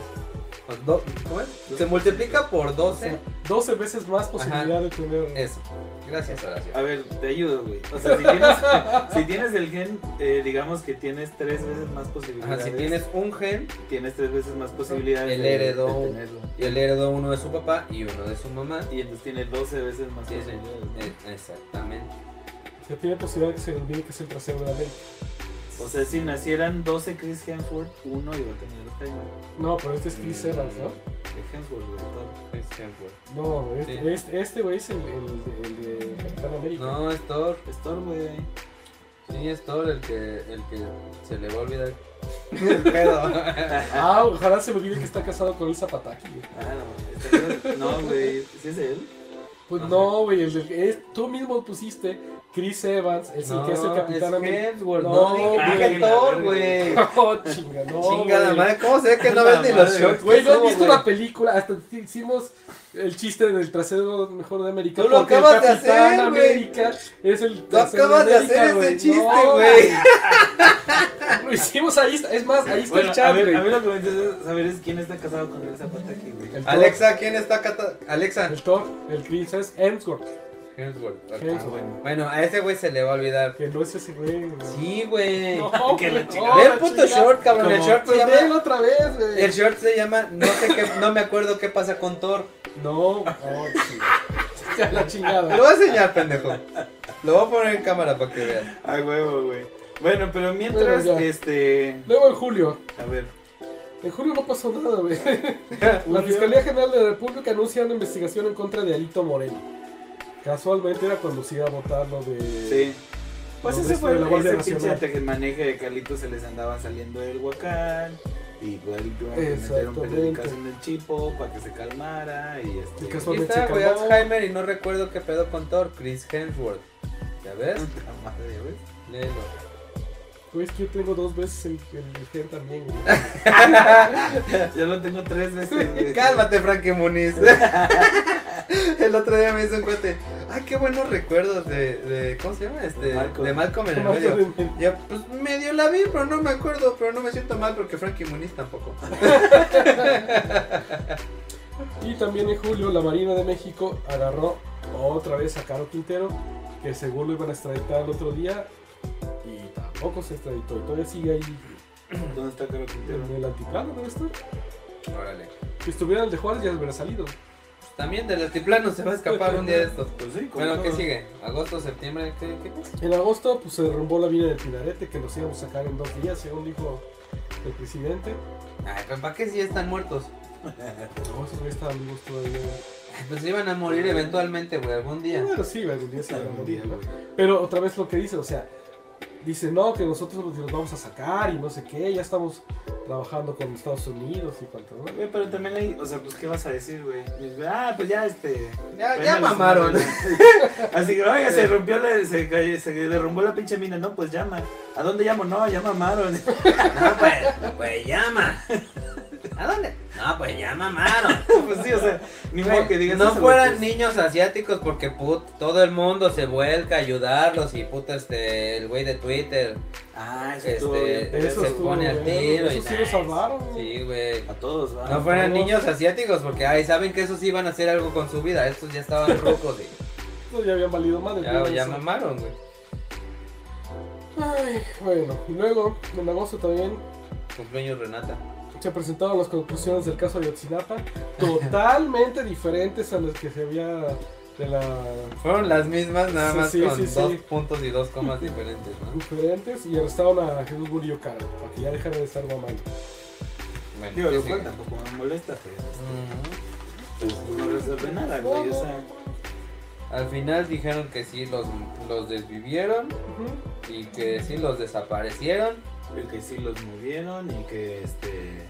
o do- ¿Cómo es? Se multiplica por 12. 12 veces más posibilidad de tener. Eso. Gracias, Horacio. A ver, te ayudo, güey. O sea, si tienes, si tienes el gen, eh, digamos que tienes tres veces más posibilidades. Ajá, si tienes un gen Tienes tres veces más posibilidades El de- heredó. de tenerlo. y él heredó uno de su papá y uno de su mamá, Y entonces tiene 12 veces más tiene. posibilidades. ¿no? eh, exactamente. Se tiene posibilidad que se olvide que es el trasero de América. O sea, si nacieran 12 Chris Hemsworth, uno iba a tener el güey. No, pero este es Chris Evans, ¿no? De Hemsworth, güey. todo. Chris Hemsworth. No, este, Sí. este, este güey es el, el, el de Capitán América. No, es Thor. Es Thor, güey. Sí, es Thor el que, el que se le va a olvidar el pedo. Ah, ojalá se me olvide que está casado con Elsa Pataki. güey. Ah, no. No, güey. ¿Sí es él? Pues Ajá. no, güey, el es- tú mismo pusiste Chris Evans, el No, que es el Capitán es América. No, no, dije güey. dije Thor, güey. Oh, chinga, no. Chingada madre, ¿cómo se ve que no ves ni los shorts? Güey, ¿no has visto la película? Hasta hicimos el chiste del trasero mejor de América. Tú lo porque el acabas de hacer, güey. América es el Tú trasero acabas de América, hacer ese güey. chiste, No, güey. Lo hicimos ahí, está- es más, ahí está Bueno, el a chat, ver, güey. a mí lo que me interesa saber es quién está casado con el Zapata aquí, güey. Alexa, ¿quién está cata? Alexa. El Thor, el Chris es Hemsworth. Hemsworth. ok. Hemsworth. Bueno. A ese güey se le va a olvidar. Que no es ese güey. güey. Sí, güey. No, que la chingada. Ve el puto short, cabrón. El short se llama. otra vez, güey. El short se llama. No sé qué. No me acuerdo qué pasa con Thor. No, no, chingada. Ya la chingada. lo voy a enseñar, pendejo. Lo voy a poner en cámara para que veas. Ay, huevo, güey. Bueno, pero mientras, Bueno, este. Luego en julio. A ver. En julio no pasó nada, güey. La Fiscalía General de la República anuncia una investigación en contra de Alito Moreno. Casualmente era cuando se iba a votar lo de. Sí. Pues ese fue Guardia ese pinche Nacional. maneje de Carlitos se les andaba saliendo del huacán. Y pues ahí que Exactamente. periodicazo en el chipo para que se calmara. Y Y este. que Aquí Casualmente güey. calmó. Alzheimer y no recuerdo qué pedo con Thor. Chris Hemsworth. ¿Ya ves? Madre, güey. Léelo. Güey, es que yo tengo dos veces el, el gen también, güey. Ya lo tengo tres veces. güey. Cálmate, Frankie Muniz. El otro día me hizo un cuate. Ay, qué buenos recuerdos de, de ¿cómo se llama? Este, Malcolm. de Malcolm en el medio. Ya, pues medio la vi, pero no me acuerdo, pero no me siento mal porque Frankie Muniz tampoco. Y también en julio la Marina de México agarró otra vez a Caro Quintero, que según lo iban a extraditar el otro día, y tampoco se extraditó. Y todavía sigue ahí ¿Dónde está Caro Quintero? en el altiplano, debe estar. Órale. Si estuviera el de Juárez ya hubiera salido. También del altiplano se va a escapar un día de estos. Pues sí, como Bueno, ¿qué todo. sigue? ¿Agosto, septiembre? ¿Qué? qué? En agosto pues se derrumbó la mina del Pinarete, que nos íbamos a sacar en dos días, según dijo el presidente. Ay, pero ¿para qué si ya están muertos? No, esos güeyes estaban vivos todavía. Ay, pues iban a morir eventualmente, güey, algún día. Bueno, sí, algún día se iban a morir, ¿no? Pero otra vez lo que dice, o sea, dice, no, que nosotros los vamos a sacar y no sé qué, ya estamos trabajando con Estados Unidos y cuanto, ¿no? Güey, pero también hay, o sea, pues, ¿qué vas a decir, güey? Ah, pues ya, este... Ya, ya mamaron. Así que, oiga, se rompió la, se, cayó- se derrumbó la pinche mina, no, pues llama. ¿A dónde llamo? No, ya mamaron. No, pues, pues llama. ¿A dónde? No, pues ya mamaron. pues sí, o sea, ni modo que digas no eso, güey, fueran pues. niños asiáticos porque put, todo el mundo se vuelca a ayudarlos y puta este el güey de Twitter Ah, eso este Eso se estuvo pone al tiro eso y sí lo nice. salvaron, güey. Sí, güey. A todos, va. No fueran todos. niños asiáticos porque ay, saben que esos iban a hacer algo con su vida, estos ya estaban rucos y No, ya habían valido madre. ya, ya eso- mamaron, güey. Ay, bueno, y luego, en agosto también Cumpleaños Renata. Se presentaron las conclusiones del caso de Ayotzinapa, totalmente diferentes a las que se había de la Fueron las mismas, nada Sí, más sí, con sí, dos sí. puntos y dos comas diferentes, ¿no? diferentes y arrestaron a Jesús Murillo Caro para que ya dejara de estar mamando. Bueno, Digo, ¿qué lo cual tampoco me molesta, pero Ujú. pues, no resuelve nada, güey, o sea... Al final dijeron que sí los, los desvivieron y que sí los desaparecieron. Que sí los movieron y que este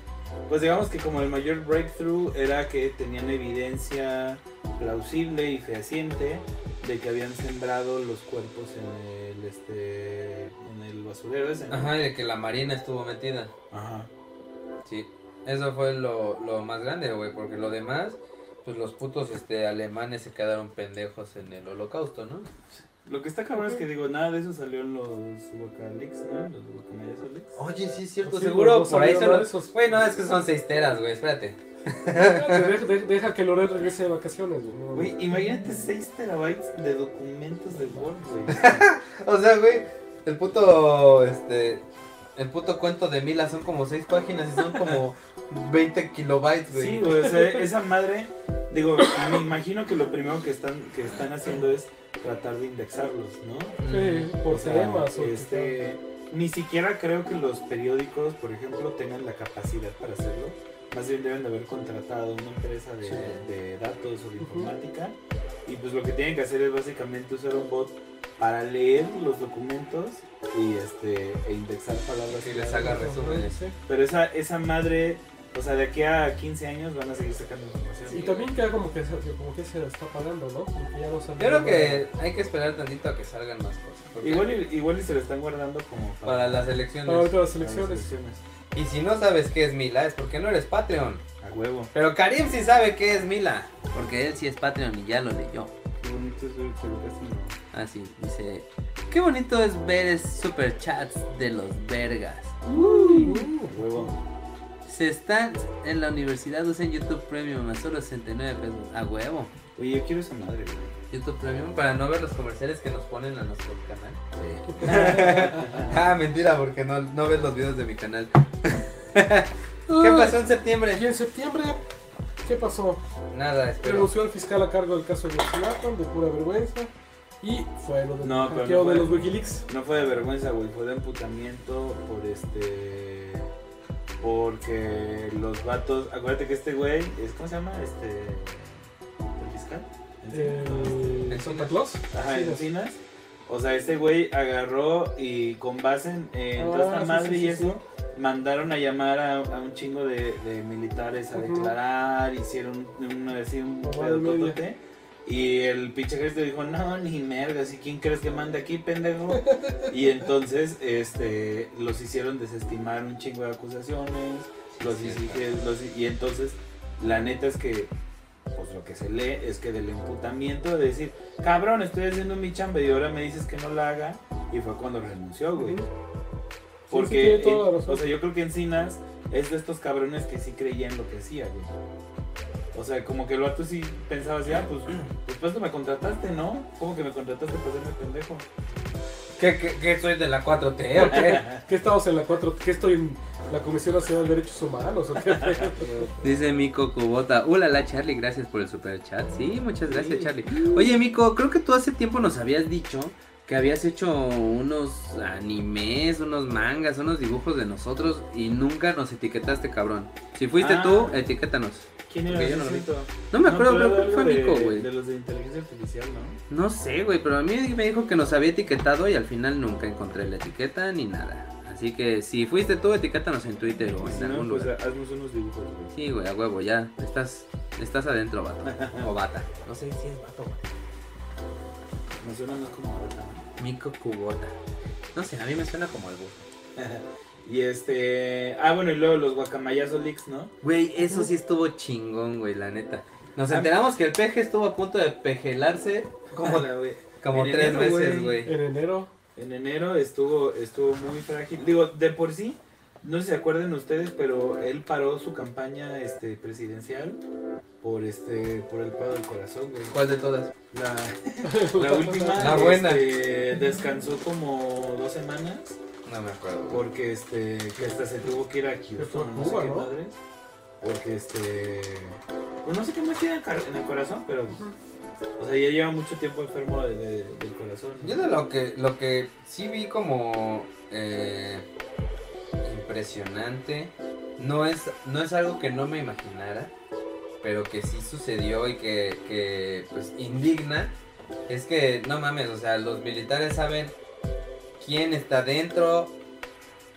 pues digamos que como el mayor breakthrough era que tenían evidencia plausible y fehaciente de que habían sembrado los cuerpos en el este en el basurero ese. ¿no? Ajá, y de que la marina estuvo metida. Ajá. Sí, eso fue lo, lo más grande, güey, porque lo demás, pues los putos este, alemanes se quedaron pendejos en el holocausto, ¿no? Lo que está cabrón es que digo, nada de eso salió en los Wacaleaks, ¿no? Los Leaks. Oye, sí es cierto, Sí, seguro no por ahí sabía se nada lo... de esos. Güey, no, es que son seis teras, güey, espérate. deja, deja- deja que Loret regrese de vacaciones. güey, Güey, imagínate 6 terabytes de documentos de Word, güey. O sea, güey, el puto, este, el puto cuento de Mila son como seis páginas y son como 20 kilobytes, güey. Sí, güey, o sea, esa madre, digo, me imagino que lo primero que están, que están haciendo es tratar de indexarlos, ¿no? Sí, por O sea, temas. o este, ni siquiera creo que los periódicos, por ejemplo, tengan la capacidad para hacerlo. Más bien deben de haber contratado una empresa de, Sí. de datos o de informática. Y pues lo que tienen que hacer es básicamente usar un bot para leer los documentos y este e indexar palabras. Y les haga resúmenes. Pero esa, esa madre O sea, de aquí a 15 años van a seguir sacando información. Y también que como que, se- como que se está pagando, ¿no? Porque ya no Yo creo que hay que esperar tantito a que salgan más cosas. Igual y, igual y se lo están guardando como para las Para elecciones. las para las elecciones. elecciones. Y si no sabes qué es Mila, es porque no eres Patreon. A huevo. Pero Karim sí sabe qué es Mila. Porque él sí es Patreon y ya lo leyó. Qué bonito es ver no. Así, dice. Qué bonito es ver es superchats de los vergas. Uh, A huevo. Se están en la universidad, usen YouTube Premium a solo 69 pesos. A huevo. Oye, yo quiero esa madre, güey. YouTube Premium para no ver los comerciales que nos ponen a nuestro canal. ah, mentira, porque no, no ves los videos de mi canal. ¿Qué pasó en Y septiembre? en septiembre, ¿qué pasó? Nada, espero. Renunció el fiscal a cargo del caso de Yotzinapa, de pura vergüenza. Y fue lo del No, pero hackeo no fue. de los Wikileaks. No fue de vergüenza, güey, fue de emputamiento por este. Porque los vatos. Acuérdate que este güey. es- ¿Cómo se llama? Este. ¿El fiscal? Eh, Encinas. Santa Claus. Ajá, Sí, Encinas. O sea, este güey agarró y con base en, en toda Ah, esta sí, madre sí, y sí, eso, mandaron a llamar a, a un chingo de, de militares a declarar, hicieron un, así un pedo totote. Y el pinche ejército dijo, no, ni merga, ¿y quién crees que manda aquí, pendejo? y entonces este, los hicieron desestimar un chingo de acusaciones, los Sí, hici- los- y entonces la neta es que, pues lo que se lee es que del emputamiento de decir, cabrón, estoy haciendo mi chamba y ahora me dices que no la haga, y fue cuando renunció, güey. Porque, tiene toda la en- razón. o sea, yo creo que Encinas es de estos cabrones que sí creían lo que hacía, güey. O sea, como que el vato sí pensaba así, ah, pues, pues pues tú me contrataste, ¿no? ¿Cómo que me contrataste para hacerme pendejo? ¿Qué, qué, qué soy de la 4T o qué? ¿Qué estamos en la 4? ¿Qué estoy en la Comisión Nacional de Derechos Humanos? ¿o qué? Dice Mico Cubota. Hola, la Charlie, gracias por el super chat. Sí, muchas gracias, Sí. Charlie. Oye, Mico, creo que tú hace tiempo nos habías dicho que habías hecho unos animes, unos mangas, unos dibujos de nosotros y nunca nos etiquetaste, cabrón. Si fuiste Ah. tú, etiquétanos. ¿Quién era yo no lo vi. cierto? No me acuerdo, pero creo que fue de- güey. De los de inteligencia artificial, ¿no? No sé, güey, pero a mí me dijo que nos había etiquetado y al final nunca encontré la etiqueta ni nada. Así que si fuiste tú, etiquétanos en Twitter o en Si no, algún pues lugar. haznos unos dibujos, güey. Sí, güey, a huevo, ya. Estás, estás adentro, vato. O bata. No sé si es vato, güey. Me suena más como ahorita. Mico Cubota. No sé, a mí me suena como algo. Y este. Ah, bueno, y luego los guacamayazos leaks, ¿no? Güey, eso sí estuvo chingón, güey, la neta. Nos enteramos que el peje estuvo a punto de pejelarse ¿Cómo la, güey? como En tres enero, veces, güey. güey. En enero. En enero estuvo, estuvo muy frágil. Digo, de por sí, no sé si se acuerdan ustedes, pero él paró su campaña este, presidencial por este por el paro del corazón, güey. ¿Cuál de todas? La, la última La buena. este, descansó como dos semanas No me acuerdo. porque este que hasta se tuvo que ir a Houston, no sé qué ¿no? madres. Porque este pues no sé qué más tiene en el car- en el corazón, pero o sea, ya lleva mucho tiempo enfermo de- de- del corazón. ¿no? Yo de lo que, lo que sí vi como eh, impresionante, no es, no es algo que no me imaginara, pero que sí sucedió y que, que pues indigna, es que no mames, o sea, los militares saben quién está dentro,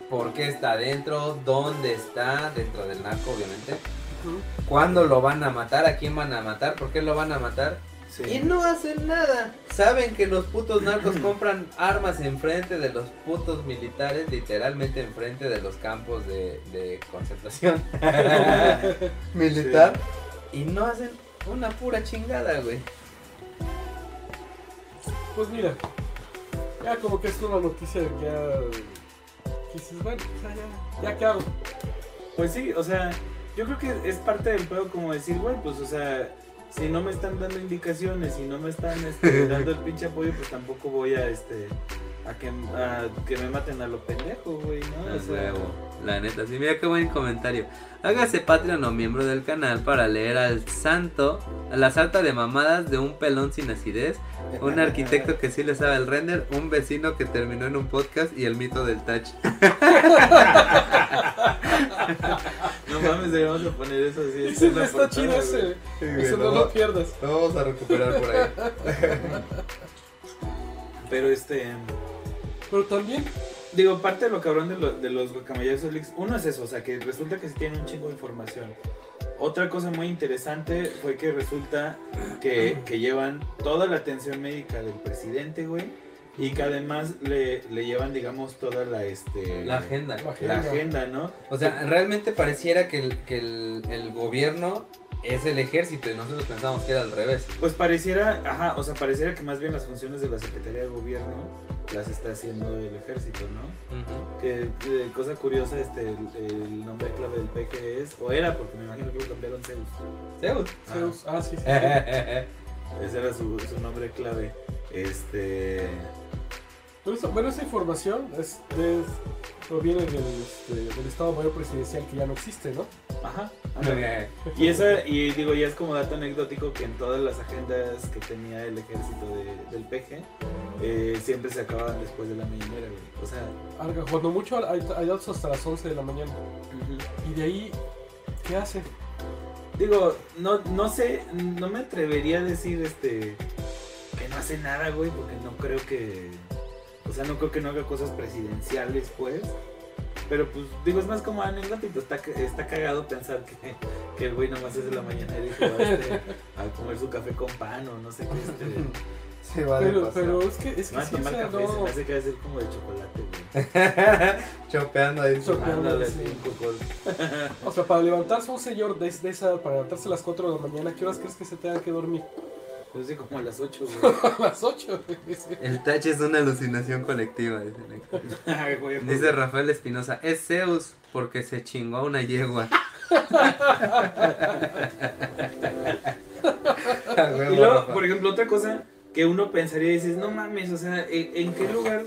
por qué está dentro, dónde está, dentro del narco obviamente, cuándo lo van a matar, a quién van a matar, por qué lo van a matar. Sí. Y no hacen nada. Saben que los putos narcos compran armas enfrente de los putos militares, literalmente enfrente de los campos de, de concentración militar. Y no hacen una pura chingada, güey. Pues mira, ya como que es una noticia de que ya. que dices, bueno, sea, ya, ya qué hago. Pues sí, o sea, yo creo que es parte del juego como decir, güey, pues o sea, si no me están dando indicaciones, si no me están este, dando el pinche apoyo, pues tampoco voy a este a que, a que me maten a lo pendejo, güey, ¿no? O sea, huevo, la neta, sí, mira qué buen comentario. Hágase Patreon o miembro del canal para leer al santo, a la sarta de mamadas de un pelón sin acidez, un arquitecto que sí le sabe el render, un vecino que terminó en un podcast y el mito del touch. no mames, debemos de poner eso así. La está chido ese. Eso no lo pierdas. Lo vamos a recuperar por ahí. Pero este, Pero también digo, parte de lo cabrón de, lo- de los guacamayazos leaks, uno es eso, o sea, que resulta que sí tienen un chingo de información. Otra cosa muy interesante fue que resulta que, que llevan toda la atención médica del presidente, güey, y que además le, le llevan, digamos, toda la, este, La agenda. La la agenda. agenda, ¿no? O sea, realmente pareciera que el, que el, el gobierno es el ejército y nosotros pensamos que era al revés. Pues pareciera, ajá, o sea, pareciera que más bien las funciones de la Secretaría de Gobierno las está haciendo el ejército, ¿no? Que eh, cosa curiosa, este, el, el nombre clave del PG es, o era, porque me imagino que lo cambiaron Zeus. Zeus. Zeus. Ah, sí, sí. sí. Ese era su, su nombre clave. Este. Bueno, esa información es, es- proviene del, este, del Estado Mayor Presidencial que ya no existe, ¿no? Ajá. ándale. Y esa, y digo, ya es como dato anecdótico que en todas las agendas que tenía el ejército de- del PG, eh, siempre se acababan después de la mañanera, güey. O sea, Algo- Cuando mucho hay, hay datos hasta las 11 de la mañana. Y de ahí, ¿qué hace? digo, no, no sé, no me atrevería a decir este que no hace nada, güey, porque no creo que. O sea, no creo que no haga cosas presidenciales, pues. Pero pues, digo, es más como anecdótico. Está, está cagado pensar que, que el güey nomás es de la mañana y dijo este, a comer su café con pan o no sé qué. Este, Se va de Pero, paseo. pero es que, es que no, sí, o sea, café, se no. me hace que va a ser como de chocolate, güey. Chopeando ahí. Chopeando. Ándale, sí. O sea, para levantarse un señor de, de esa, para levantarse a las 4 de la mañana, ¿qué horas crees que se tenga que dormir? Pues sí, como a las 8, güey. A las 8. El tache es una alucinación colectiva, dicen aquí. Ay, güey, Dice Rafael Espinosa, es Zeus porque se chingó a una yegua. Y luego, por ejemplo, otra cosa que uno pensaría y dices, no mames, o sea, ¿en, en qué lugar?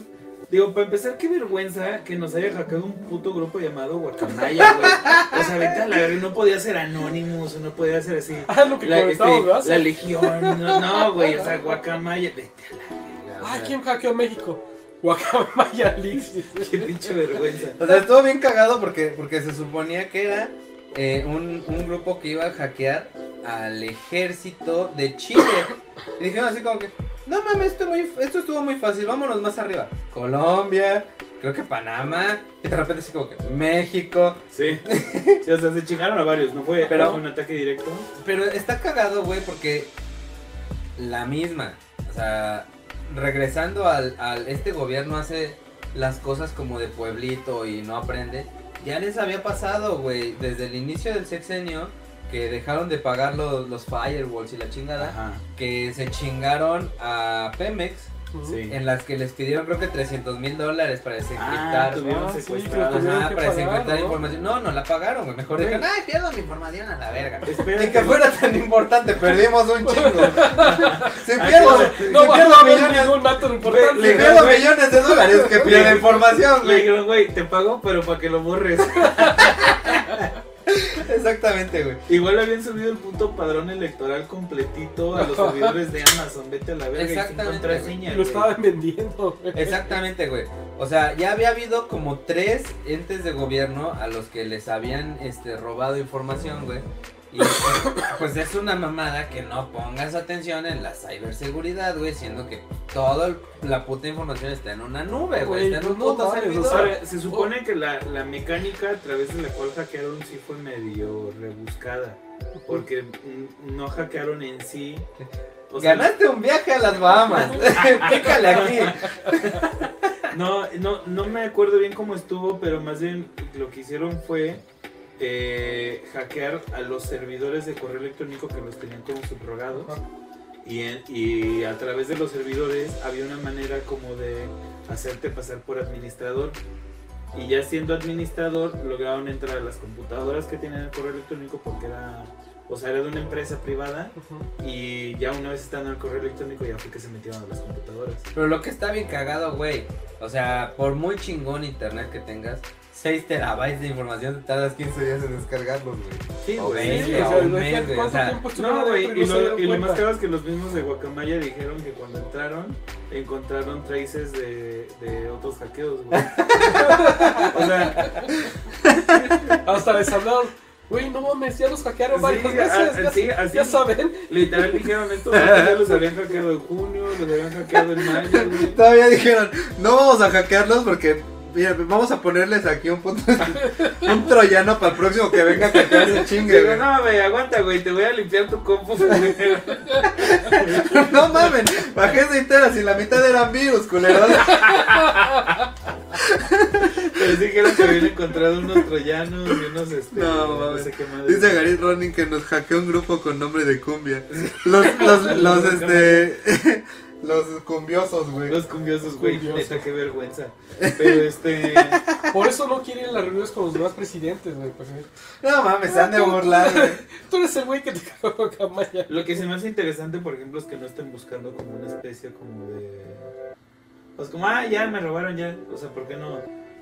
Digo, para empezar, qué vergüenza que nos haya hackeado un puto grupo llamado Guacamaya, güey. O sea, vete a la verga, no podía ser Anonymous, no podía ser así. Ah, lo que La, este, la Legión, no, no, güey, o sea, Guacamaya, vete a la verga. Ah, ¿quién hackeó México? Guacamaya Leaks. Qué pinche vergüenza. O sea, estuvo bien cagado porque, porque se suponía que era eh, un, un grupo que iba a hackear al ejército de Chile. Y dijeron así como que, no mames, esto, muy, esto estuvo muy fácil, vámonos más arriba. Colombia, creo que Panamá, y de repente así como que México. Sí. Sí, o sea, se chingaron a varios, no fue Pero- un ataque directo. Pero está cagado, güey, porque la misma, o sea, regresando al, al este gobierno hace las cosas como de pueblito y no aprende. Ya les había pasado, güey, desde el inicio del sexenio que dejaron de pagar los, los firewalls y la chingada, Ajá. que se chingaron a Pemex, Sí. en las que les pidieron creo que 300 mil dólares para Ah, desencriptar. Ah, sí, Ajá, para desencriptar ¿no? información. No, no la pagaron, güey. Mejor dijeron, ay, pierdo mi información a la verga. Ni que fuera tan importante, perdimos un chingo. si pierdo, no, si No pierdo millones, si importante. pierdo millones de dólares que pierdo información, Le dijeron, güey, te pago, pero para que lo borres. Exactamente, güey. Igual habían subido el puto padrón electoral completito a los servidores de Amazon. Vete a la verga y sin Exactamente, contraseña. Y lo güey. estaban vendiendo. güey. Exactamente, güey. O sea, ya había habido como tres entes de gobierno a los que les habían este, robado información, güey. Y pues es una mamada que no pongas atención en la ciberseguridad, güey, siendo que toda la puta información está en una nube, güey. Está en un puto servidor. se supone que la, la mecánica a través de la cual hackearon sí fue medio rebuscada. Porque no hackearon en sí. O sea, Ganaste un viaje a las Bahamas. Pícale aquí. No, no, no me acuerdo bien cómo estuvo, pero más bien lo que hicieron fue eh, hackear a los servidores de correo electrónico que los tenían como subrogados. Y, en- y a través de los servidores había una manera como de hacerte pasar por administrador. Y ya siendo administrador lograron entrar a las computadoras que tenían el correo electrónico porque era, o sea, era de una empresa privada. Ujú. Y ya una vez estando en el correo electrónico ya fue que se metieron a las computadoras. Pero lo que está bien cagado, güey. O sea, por muy chingón internet que tengas, 6 terabytes de información te tardas 15 días en descargarlos, güey. Sí, O güey. Sí, o sea, un ¿de mes, güey, ¿Cuánto o sea, No, güey, y, lo, dieron y lo más caro es que los mismos de Guacamaya dijeron que cuando entraron, encontraron traces de, de otros hackeos, güey. o sea, Hasta les hablaron. Güey, no mames, ya los hackearon Sí, varias a- veces. ya, así- ya saben. literal dijeron estos ya los habían hackeado en junio, los habían hackeado en mayo, güey. Todavía dijeron, no vamos a hackearlos porque Mira, vamos a ponerles aquí un punto, un troyano para el próximo que venga que te hace chingue, Digo, no, güey, aguanta, güey, te voy a limpiar tu compu. No mames, bajé esa entera si la mitad eran virus, culero. Pero dijeron que habían encontrado unos troyanos y unos, este, No, no, mames. sé qué más. Dice Gary Ronin que nos hackeó un grupo con nombre de cumbia. Los, los, los, este, los cumbiosos, güey. Los cumbiosos, güey, neta, qué vergüenza. Pero este, Por eso no quieren las reuniones con los demás presidentes, güey. pues, eh. No mames, se han de burlar, güey. Tú eres el güey que te cagó Camaya. lo que se me hace interesante, por ejemplo, es que no estén buscando como una especie como de... Pues como, ah, ya me robaron ya. O sea, ¿por qué no?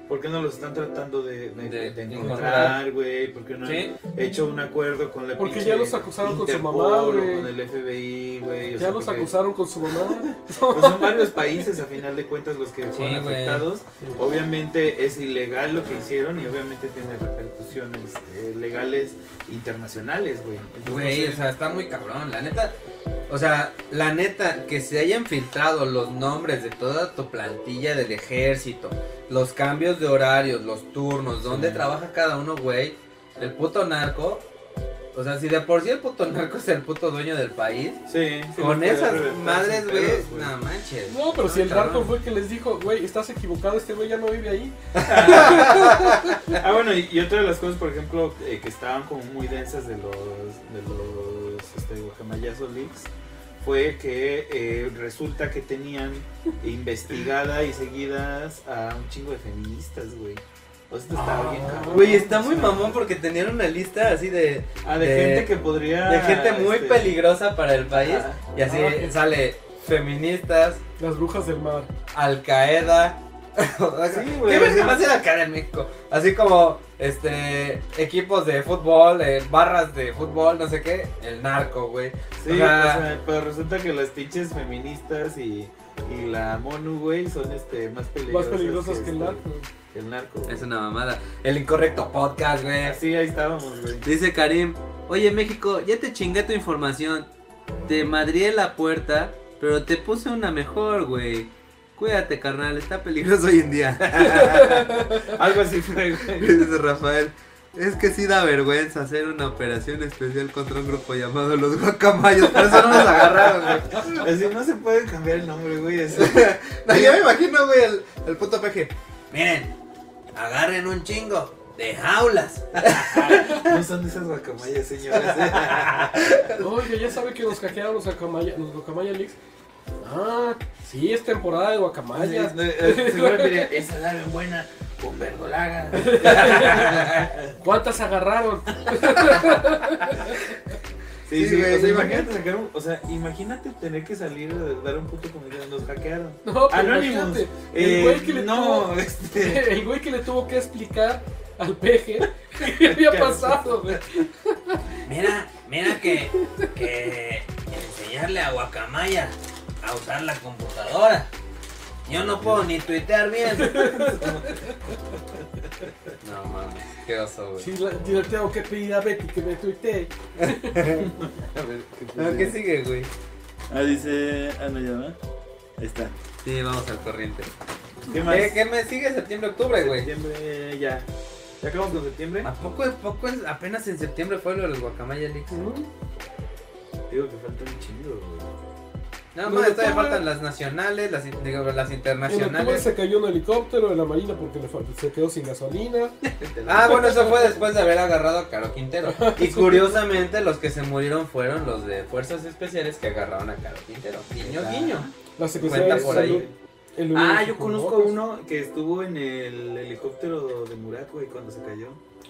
¿Por qué no los están tratando de, de, De de encontrar. güey? ¿Por qué no Sí. han hecho un acuerdo con la Porque ya los acusaron con su Interpol mamá, o güey. con el FBI, güey? o Ya sea, los porque- acusaron con su mamá. Pues son varios países, a final de cuentas, los que fueron güey. afectados. Obviamente es ilegal lo que hicieron y obviamente tiene repercusiones eh, legales internacionales, güey. Güey, no o sea, está muy cabrón, la neta. O sea, la neta, que se hayan filtrado los nombres de toda tu plantilla del ejército, los cambios de horarios, los turnos, dónde Sí. trabaja cada uno, güey. El puto narco. O sea, si de por sí el puto narco es el puto dueño del país, Sí, sí con esas madres, güey, no manches. No, pero si el Cabrón. narco fue el que les dijo, güey, estás equivocado, este güey ya no vive ahí. Ah, bueno, y, y otra de las cosas, por ejemplo, eh, que estaban como muy densas de los, de los este, guacamayazo leaks, fue que eh, resulta que tenían investigada y seguidas a un chingo de feministas, güey. O sea, esto estaba Ah. bien cabrón. Güey, está muy mamón porque tenían una lista así de, Ah, de, de- gente que podría... de gente muy este, peligrosa para el país. Y así Ah, sale feministas, Las brujas del mar. Al Qaeda. Sí, güey, ¿Qué sea- más en México? Así como este equipos de fútbol, eh, barras de fútbol, no sé qué, el narco, güey. Sí, O o sea- sea, pero resulta que las pinches feministas y, y la Monu, güey, son este más peligrosas, Más peligrosas que el este, narco. que el narco. güey. Es una mamada. El incorrecto podcast, güey. Así ahí estábamos, güey. Dice Karim, oye México, ya te chingué tu información. Te madrié la puerta, pero te puse una mejor, güey. Cuídate, carnal, está peligroso hoy en día. Algo así fue, güey. Dice Rafael. Es que sí da vergüenza hacer una operación especial contra un grupo llamado los guacamayos. Por eso no nos agarraron, güey. Así no se puede cambiar el nombre, güey. Así. No, yo me imagino, güey, el, el puto peje. Miren, agarren un chingo de jaulas. No son de esas guacamayas, señores. Oye, ya sabe que nos hackearon los Guacamaya, los Guacamaya Leaks. Ah, sí, es temporada de Guacamaya. Sí, eh, esa buena con verdolaga. ¿Cuántas agarraron? Sí, Sí, sí, güey, o sea, imagínate sacar un- o sea, imagínate tener que salir a dar un puto comercial, nos hackearon. No, imagínate, Eh, el güey que le no, tuvo, este, el güey que le tuvo que explicar al peje qué había ¿Qué pasado, güey. Mira, mira que, que enseñarle a Guacamaya a usar la computadora. Yo no puedo ni tuitear bien. No mames, qué oso, güey. Sí, la- yo le tengo que pedir a Betty que me tuitee. a ver, ¿qué ¿Qué sigue, güey? Ah, dice, ah, no, ya va. Ahí está. Sí, vamos al corriente. ¿Qué más? ¿Qué, qué mes sigue? Septiembre, octubre, güey. Septiembre, ya. ¿Ya acabamos con septiembre? ¿A poco, poco es- apenas en septiembre fue lo de los Guacamaya Leaks? Digo que falta un chingo, güey. No, No, más todavía octubre- faltan las nacionales, las, in- digo, las internacionales. se cayó un helicóptero de la marina porque le se quedó sin gasolina. Ah, bueno, eso fue después de haber agarrado a Caro Quintero. Y curiosamente, los que se murieron fueron los de Fuerzas Especiales que agarraron a Caro Quintero. Guiño, guiño. La Cuenta por ahí. el Ah, yo conozco uno que estuvo en el helicóptero de Murat, güey, cuando se cayó.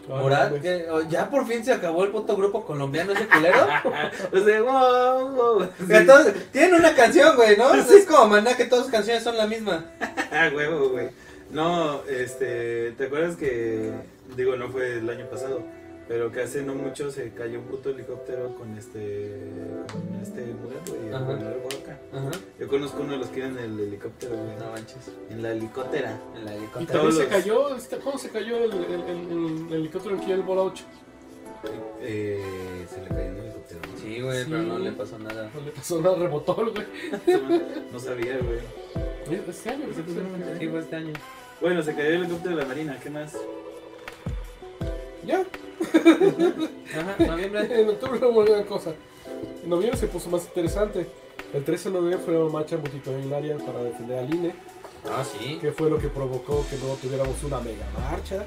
Murat, pues. Oh, ya por fin se acabó el puto grupo colombiano ese culero. o sea, wow, wow. Entonces, tienen una canción, güey, ¿no? Es como maná que todas sus canciones son la misma. Ah, huevo, güey. No, este, ¿te acuerdas que, digo, no fue el año pasado, pero que hace no mucho se cayó un puto helicóptero con este, con este Murat, güey, el Oaxaca. Ajá. Yo conozco uno de los que iban en el helicóptero, güey. No manches. En la helicóptera. En la Y helicóptero. también todos se los- cayó, este, ¿cómo se cayó el, el, el- el helicóptero en Kiel Borocho? Eh, se le cayó un helicóptero. ¿no? Sí, güey, Sí. pero no le pasó nada. No le pasó nada, rebotó, güey. No sabía, güey. Este año, pues, Sí, fue este año. Bueno, se cayó el helicóptero de la Marina, ¿qué más? Ya, Ajá, noviembre. en octubre no hubo gran cosa. En noviembre se puso más interesante. El 13 de noviembre fue una marcha multitudinaria para defender al INE, Ah, sí. que fue lo que provocó que no tuviéramos una mega marcha.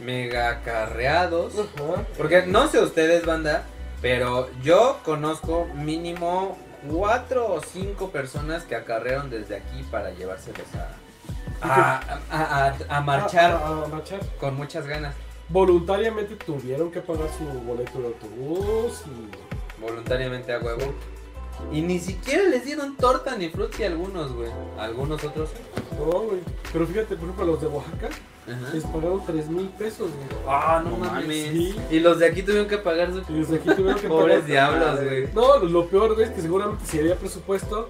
Mega acarreados. Ajá. Porque no sé ustedes, banda, pero yo conozco mínimo cuatro o cinco personas que acarrearon desde aquí para llevárselos a, a, a- a- a marchar A, a marchar. con muchas ganas. Voluntariamente tuvieron que pagar su boleto de autobús y... Voluntariamente a huevo. Y ni siquiera les dieron torta ni frutti a algunos, güey. A Algunos otros. No, güey. Pero fíjate, por ejemplo, los de Oaxaca Ajá. les pagaron 3 mil pesos, güey. Ah, no, No mames. Sí. Y los de aquí tuvieron que pagar su. Y desde aquí tuvieron que Pobres pagar. diablos, güey. No, lo peor es que seguramente si había presupuesto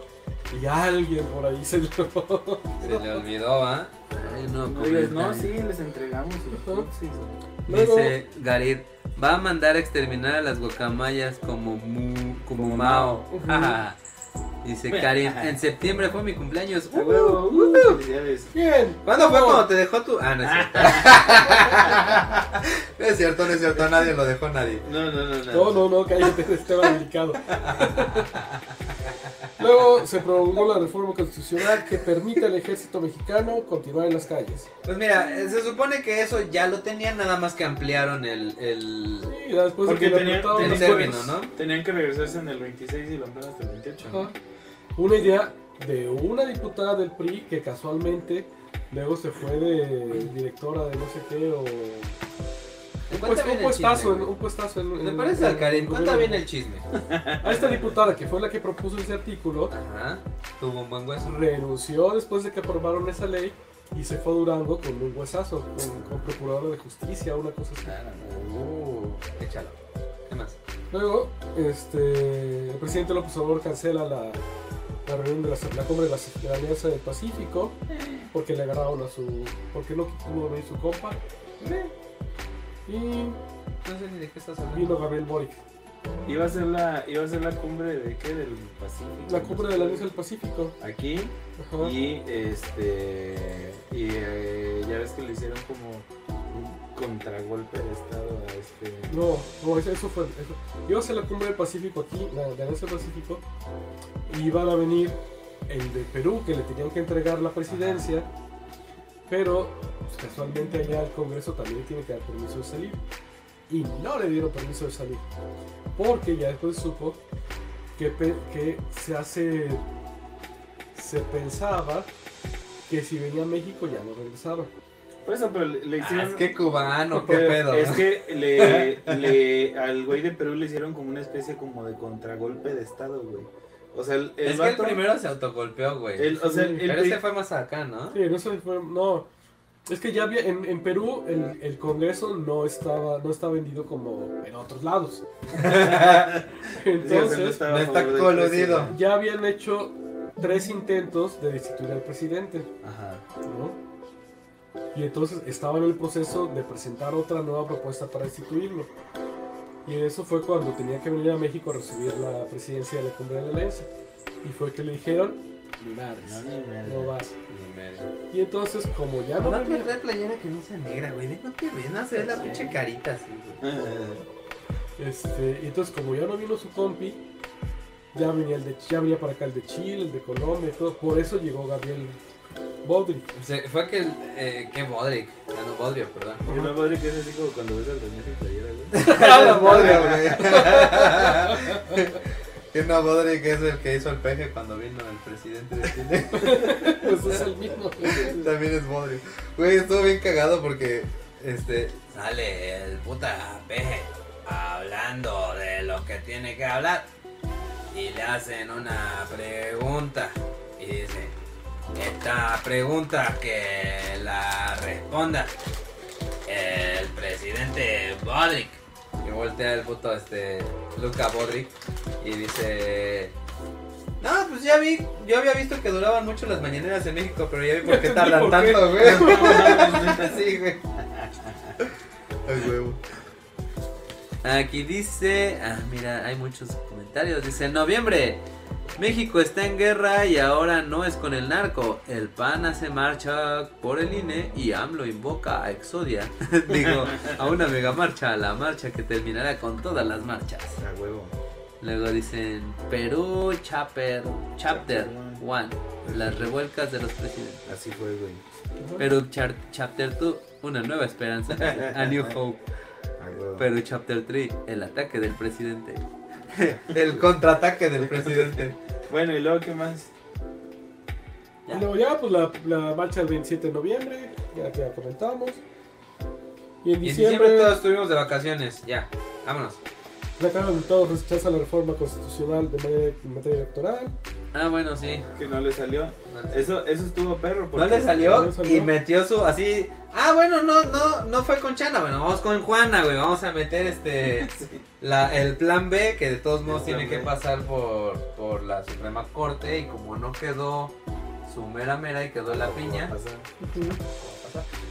y alguien por ahí se lo... Se le olvidó, ¿ah? Ay, no, no, sí, les entregamos Ajá. sí. Dice Garid, va a mandar a exterminar a las guacamayas como mu, como Mao. Dice Karim, en septiembre fue mi cumpleaños. Uh, uh. uh, felicidades. Bien. ¿Cuándo fue cuando te dejó tu.? Ah, no es cierto. no es cierto, no es cierto, nadie lo dejó nadie. No, no, no, no. No, no, no, cállate, este va delicado. Luego se promulgó la reforma constitucional que permite al ejército mexicano continuar en las calles. Pues mira, se supone que eso ya lo tenían, nada más que ampliaron el. el... Ya después Porque de que le tenía- apretaron el término, ¿no? Tenían que regresarse en el 26 y lo ampliaron hasta el 28. ¿no? Una idea de una diputada del PRI que casualmente luego se fue de directora de no sé qué o... Un, el puestazo, en, un puestazo en, Me parece al en- Karim, en cuenta bien el chisme. A esta diputada que fue la que propuso ese artículo, Ajá, tuvo un buen hueso. renunció después de que aprobaron esa ley y se fue a Durango con un huesazo, con, con procurador de justicia, una cosa así. Uh, échalo. ¿Qué más? Luego, este, el presidente López Obrador cancela la, la reunión de la, la cumbre de la, de la Alianza del Pacífico porque le agarraron a su, porque no pudo venir su compa. Y No sé ni de qué estás hablando. vino Gabriel Boric. Iba a ser la, iba a ser la cumbre de qué, del Pacífico. La cumbre de la Alianza del Pacífico. Aquí Ajá. y este y eh, ya ves que le hicieron como contragolpe de estado a este. No, no, eso, fue. Eso. Iba a ser la cumbre del Pacífico aquí, la de Alianza Pacífico, y iban a venir el de Perú, que le tenían que entregar la presidencia, pero pues, casualmente allá el Congreso también tiene que dar permiso de salir. Y no le dieron permiso de salir, porque ya después supo que, que se hace. Se pensaba que si venía a México ya no regresaba. Por eso, pero le, le Ah, hicieron. es que cubano, qué pedo. Es que le, le- al güey de Perú le hicieron como una especie como de contragolpe de estado, güey. O sea, el, el es que el primero se autogolpeó, güey. el- o sea, el, Pero este fue más acá, ¿no? Sí, no se fue, no. Es que ya había, en, en Perú el, el Congreso no estaba, no está vendido como en otros lados. Sí, Entonces, a no está coludido. ya habían hecho tres intentos de destituir al presidente, Ajá. ¿no? Y entonces estaba en el proceso de presentar otra nueva propuesta para destituirlo. Y eso fue cuando tenía que venir a México a recibir la presidencia de la Cumbre de la Alianza. Y fue que le dijeron, ni madres, No, ni madre. no vas. Ni. Y entonces, como ya no No te trae playera que no sea negra, güey. No te ves, no se ve la pinche carita así, güey. Este, y entonces como ya no vino su compi, ya venía, el de, ya venía para acá el de Chile, el de Colombia y todo. Por eso llegó Gabriel Se- fue aquel, eh, que Bodrick. Ah, no, Bodrio, perdón. Y una madre que es así como cuando ves al doña sin playera, güey. Ah, la Bodrio, güey. Que no, Bodrick es el que hizo el peje cuando vino el presidente de Chile. Pues es el mismo. También es Bodrio. Güey, estuvo bien cagado porque, este, sale el puta peje hablando de lo que tiene que hablar. Y le hacen una pregunta. Y dice, esta pregunta que la responda el presidente Bodrick. Y voltea el puto este Luca Bodrick y dice no, pues ya vi, yo había visto que duraban mucho las mañaneras en México, pero ya vi por qué tardan por qué. tanto, güey. sí, güey. Ay, huevo. Aquí dice, ah, mira, hay muchos comentarios. Dice, en noviembre, México está en guerra y ahora no es con el narco. El PAN hace marcha por el INE y AMLO invoca a Exodia. Digo, a una mega marcha, la marcha que terminará con todas las marchas. A huevo. Luego dicen Perú Chapter, Chapter 1, las revuelcas de los presidentes. Así fue, güey. Perú Char- Chapter 2, una nueva esperanza, a New Hope. Perú Chapter 3, el ataque del presidente. el contraataque del presidente. Bueno, ¿y luego qué más? Ya. Y luego ya, pues la, la marcha del 27 de noviembre, ya que ya comentamos. Y en Y en diciembre, todos estuvimos de vacaciones. Ya, vámonos. la Cámara de Diputados rechaza la reforma constitucional de materia, en materia electoral. Ah, bueno, sí. Que no le salió. Eso, eso estuvo perro. No porque- le salió no le salió. y metió su así. Ah, bueno, no, no, no fue con Chana, bueno, vamos con Juana, güey. Vamos a meter este Sí. la, el plan B, que de todos modos tiene que pasar por, por la Suprema Corte. Y como no quedó su mera mera y quedó la piña.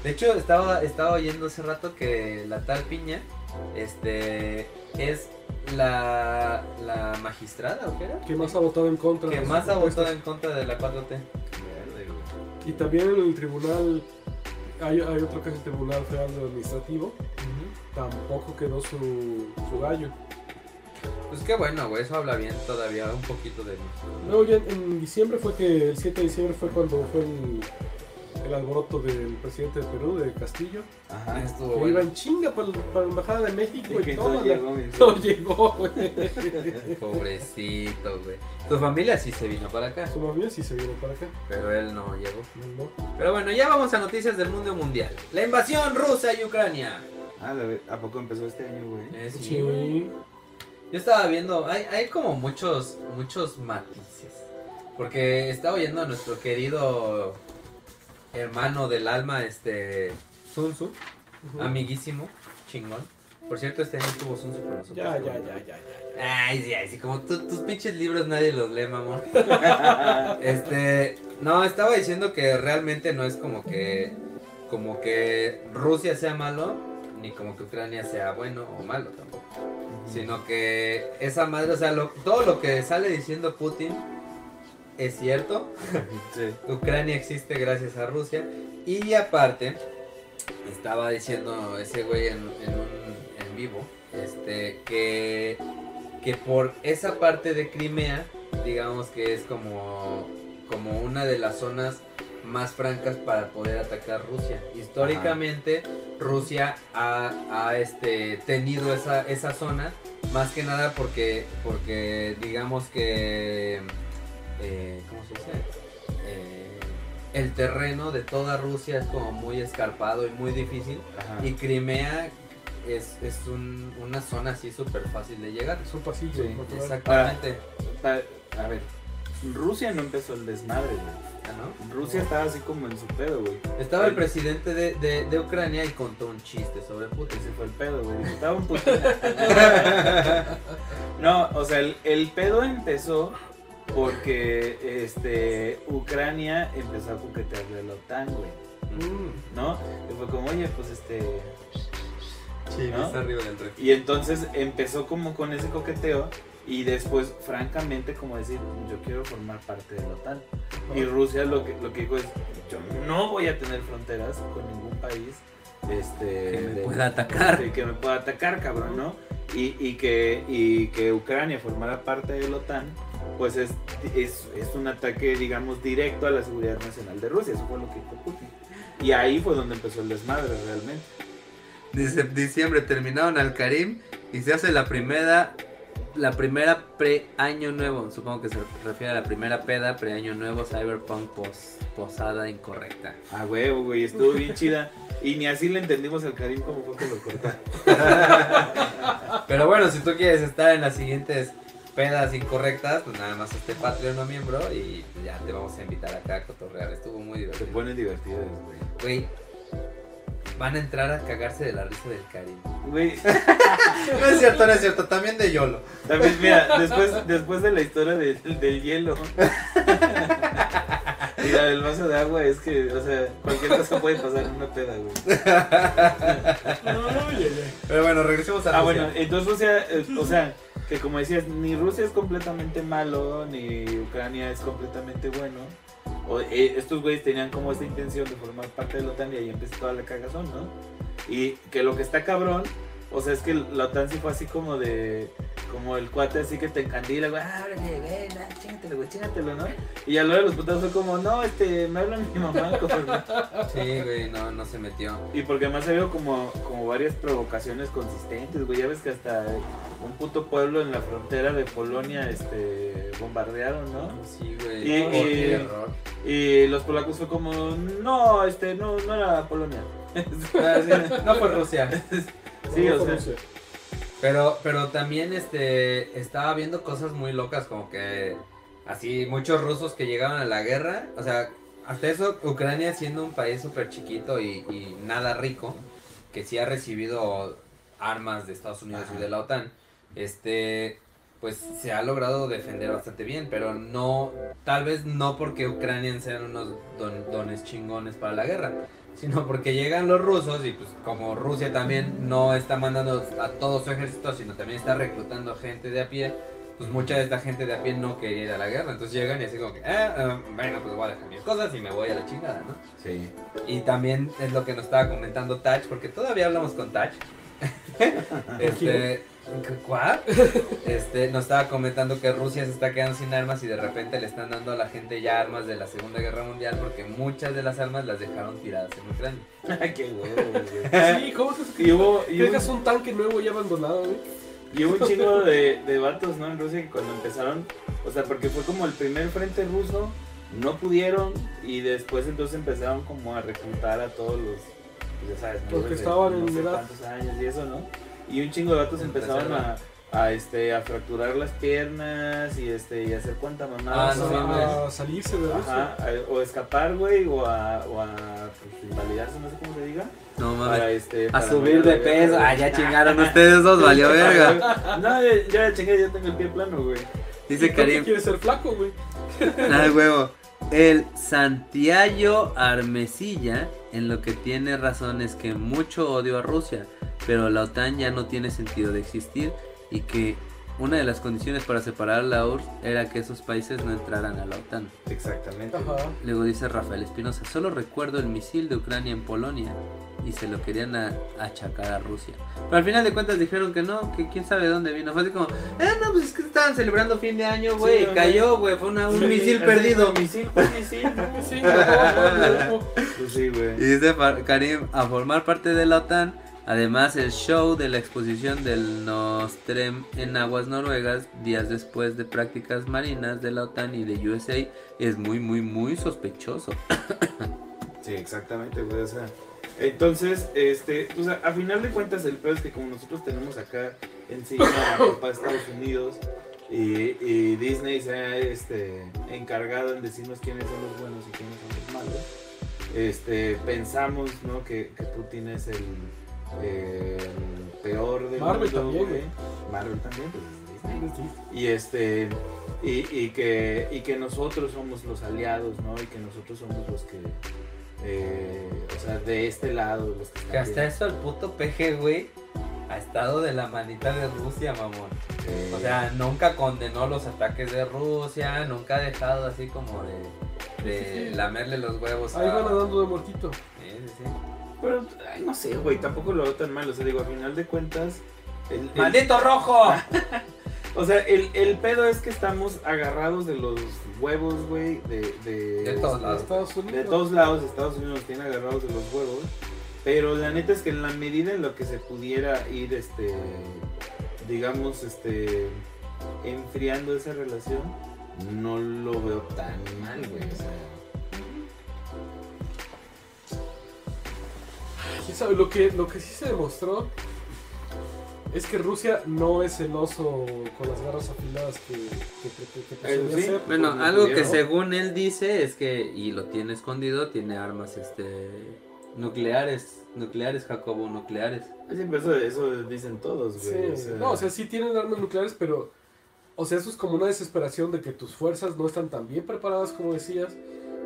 De hecho, estaba, estaba oyendo hace rato que la tal piña, este, es la, la magistrada, ¿o qué era? que más ha votado en contra. Que más ha votado en contra de la 4T. Verde, güey. Y también en el tribunal, hay, hay otro que es el Tribunal Federal Administrativo, tampoco quedó su, su gallo. Pues qué bueno, güey, eso habla bien todavía un poquito de mí. Luego ya en diciembre fue que, el 7 de diciembre fue cuando fue el, el alboroto del presidente de Perú, de Castillo, Ajá. Que iba en chinga para, para la Embajada de México Y y, que todo. no llegó, No llegó, güey. Pobrecito, güey. Tu familia sí se vino para acá, Su familia sí se vino para acá. pero él no llegó. ¿no? Pero bueno, ya vamos a noticias del mundo mundial. La invasión rusa y Ucrania. Ah, la ¿a poco empezó este año, güey? Eh, sí, Sí. güey. Yo estaba viendo, hay, hay como muchos, muchos matices. Porque estaba oyendo a nuestro querido hermano del alma, este, Sun Tzu, Ujú. amiguísimo, chingón. Por cierto, este año estuvo Sun Tzu con nosotros. Ya, ya, ya, ya, ya. Ay, sí, ay, sí, como tú- tus pinches libros nadie los lee, mamón. Este, no, estaba diciendo que realmente no es como que, como que Rusia sea malo, ni como que Ucrania sea bueno o malo tampoco. Sino que esa madre, o sea, lo- todo lo que sale diciendo Putin es cierto. Sí. Ucrania existe gracias a Rusia. Y aparte, estaba diciendo ese güey en, en un en vivo, este, que, que por esa parte de Crimea, digamos que es como, como una de las zonas más francas para poder atacar Rusia. Históricamente, Rusia ha, ha, este, tenido esa, esa zona, más que nada porque, porque digamos que, eh, ¿cómo se dice? Eh, el terreno de toda Rusia es como muy escarpado y muy difícil. Ajá. Y Crimea es, es un- una zona así súper fácil de llegar. Es un pasillo. Sí. Exactamente. A ver, Rusia no empezó el desmadre, güey. Ah, ¿no? Rusia estaba así como en su pedo, güey. Estaba el El- presidente de, de- de Ucrania y contó un chiste sobre Putin. Ese fue el pedo, güey. Estaba un no, o sea, el, el pedo empezó porque este Ucrania empezó a coquetearle a la OTAN, güey. Mm. ¿No? Y fue como, oye, pues este. Sí, ¿No? está arriba del. Y entonces empezó como con ese coqueteo. Y después, francamente, como decir, yo quiero formar parte de la OTAN. Y Rusia lo que, lo que dijo es, yo no voy a tener fronteras con ningún país este, Que me de- pueda atacar. de que me pueda atacar, cabrón, ¿no? Y, y que, y que Ucrania formara parte de la OTAN, pues es, es, es un ataque, digamos, directo a la seguridad nacional de Rusia. Eso fue lo que dijo Putin. Y ahí fue donde empezó el desmadre realmente. Dice diciembre terminaron al Karim y se hace la primera la primera pre-año nuevo. Supongo que se refiere a la primera peda pre-año nuevo Cyberpunk pos- posada incorrecta. Ah, huevo, güey, estuvo bien chida. Y ni así le entendimos al Karim como fue que lo cortaron. Pero bueno, si tú quieres estar en las siguientes pedas incorrectas, pues nada más este Patreon o miembro y ya te vamos a invitar acá a cotorrear. Estuvo muy Se divertido. ponen divertidas, güey. Güey, van a entrar a cagarse de la risa del Karim. Güey, No es cierto, no es cierto, también de YOLO. también, mira, después, después de la historia de- del hielo. Mira, el vaso de agua es que, o sea, cualquier cosa puede pasar en una peda, güey. Pero bueno, regresemos a Ah, Rusia. bueno, entonces Rusia, eh, o sea, que como decías, ni Rusia es completamente malo, ni Ucrania es completamente bueno. O, eh, estos güeyes tenían como esta intención de formar parte de la OTAN y ahí empezó toda la cagazón, ¿no? Y que lo que está cabrón, o sea, es que la OTAN sí fue así como de como el cuate así que te encandila, güey, órale, ven, ah, chingatelo, güey, chingatelo, ¿no? Y a lo de los putados fue como, no, este, me hablan mi mamá. Sí, güey, no, no se metió. Y porque además ha habido como, como varias provocaciones consistentes, güey, ya ves que hasta un puto pueblo en la frontera de Polonia, este, bombardearon, ¿no? Sí, güey. Y- no, y- los polacos fue como, no, este, no, no era Polonia. Ah, No fue Rusia. Sí, o sea. Pero, pero también este estaba viendo cosas muy locas, como que así muchos rusos que llegaban a la guerra, o sea, hasta eso Ucrania siendo un país súper chiquito y, y nada rico, que sí ha recibido armas de Estados Unidos y de la OTAN, este pues se ha logrado defender bastante bien, pero no, tal vez no porque Ucrania sean unos don- dones chingones para la guerra, sino porque llegan los rusos y pues como Rusia también no está mandando a todo su ejército, sino también está reclutando gente de a pie, pues mucha de esta gente de a pie no quería ir a la guerra, entonces llegan y así como que, ah, ah, bueno, pues voy a dejar mis cosas y me voy a la chingada, ¿no? Sí. Y también es lo que nos estaba comentando Touch, porque todavía hablamos con Touch. este, ¿cuál? Este, nos estaba comentando que Rusia se está quedando sin armas y de repente le están dando a la gente ya armas de la Segunda Guerra Mundial porque muchas de las armas las dejaron tiradas en Ucrania. Qué huevo, güey. Sí, ¿cómo es que un tanque nuevo y abandonado, güey? Y hubo un chingo de, de vatos, ¿no? En Rusia que cuando empezaron, o sea, porque fue como el primer frente ruso, no pudieron y después entonces empezaron como a reclutar a todos los, pues ya sabes, Los mayores que de estaban en no edad. cuántos años y eso, ¿no? Y un chingo de vatos empezaron a, a, este, a fracturar las piernas y este, y hacer cuanta mamada. Ah, a salirse de. Ajá, a- o escapar, güey, o a, o a pues, invalidarse, no sé cómo se diga. No Para, este, A subir de peso. Ah, ya chingaron ustedes dos, valió verga. No, ya, ya chingué, ya tengo el pie plano, güey. Dice ¿Por qué Karim. quieres ser flaco, güey? Ah, huevo. El Santiago Armesilla en lo que tiene razón es que mucho odio a Rusia, pero la OTAN ya no tiene sentido de existir y que una de las condiciones para separar a la URSS era que esos países no entraran a la OTAN. Exactamente. Ajá. Luego dice Rafael Espinosa, solo recuerdo el misil de Ucrania en Polonia y se lo querían a- achacar a Rusia. Pero al final de cuentas dijeron que no, que quién sabe de dónde vino. Fue así como, eh, no, pues es que estaban celebrando fin de año, güey, Sí, y cayó, güey, fue una- un Sí, misil perdido. fue, Misil, fue misil. no, no. Pues sí, Y güey. dice Fa- Karim, a formar parte de la OTAN, además el show de la exposición del Nostrem en aguas noruegas, días después de prácticas marinas de la OTAN y de USA, es muy, muy, muy sospechoso. Sí, exactamente, güey. O sea, entonces, este, o sea, a final de cuentas, el peor es que como nosotros tenemos acá encima a papá de Estados Unidos y, y Disney se ha este, encargado en decirnos quiénes son los buenos y quiénes son los malos, este, pensamos, ¿no? Que, que Putin es el, eh, peor del Marvel mundo, también, güey. Marvel también, pues es Disney. Sí. Y este y, y que y que nosotros somos los aliados, ¿no? Y que nosotros somos los que eh, o sea, de este lado los que, Que hasta eso el puto peje, güey, ha estado de la manita de Rusia, mamón. Eh, O sea, nunca condenó los ataques de Rusia, nunca ha dejado así como de, de Sí, sí. lamerle los huevos Ahí a... van nadando de muertito. Sí, sí, sí. Pero ay, no sé, güey, tampoco lo veo tan mal, o sea, digo, a final de cuentas el- el- ¡Maldito rojo! o sea, el, el pedo es que estamos agarrados de los huevos, güey, de, de, De todos este, lados. Estados De Unidos. todos lados, Estados Unidos nos tiene agarrados de los huevos. Pero la neta es que en la medida en lo que se pudiera ir, este, digamos, este, enfriando esa relación, no lo veo tan mal, güey. O sea, ¿Quién sabe? Lo que, lo que sí se demostró es que Rusia no es celoso con las garras afiladas que, que, que, que pretendía sí. ser. Bueno, no algo que según él dice es que, y lo tiene escondido, tiene armas este nucleares, nucleares, Jacobo, nucleares. siempre eso, eso dicen todos, Sí, güey. o sea, no, o sea, sí tienen armas nucleares, pero, o sea, eso es como una desesperación de que tus fuerzas no están tan bien preparadas como decías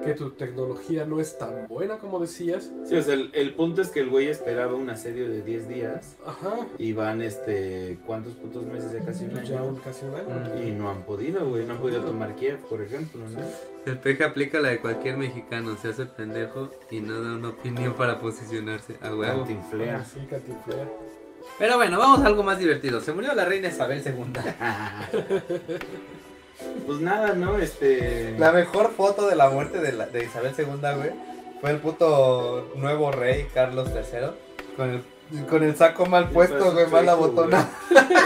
que tu tecnología no es tan buena como decías. Sí, o sea, el, el punto es que el güey esperaba un asedio de 10 días Ajá. y van, este, ¿cuántos putos meses? Ya casi un Ya año. un, casi un año. Mm. Y no han podido, güey, no han podido tomar Kiev, por ejemplo, ¿no? El peje aplica la de cualquier mexicano, se hace pendejo y no da una opinión para posicionarse. Cantinflea. Ah, Sí, cantinflea. Pero bueno, vamos a algo más divertido. Se murió la reina Isabel II. Pues nada, ¿no? Este... La mejor foto de la muerte de, la- de Isabel II, güey, fue el puto nuevo rey Carlos III con el, con el saco mal puesto, pues, güey, mal chueco, abotona.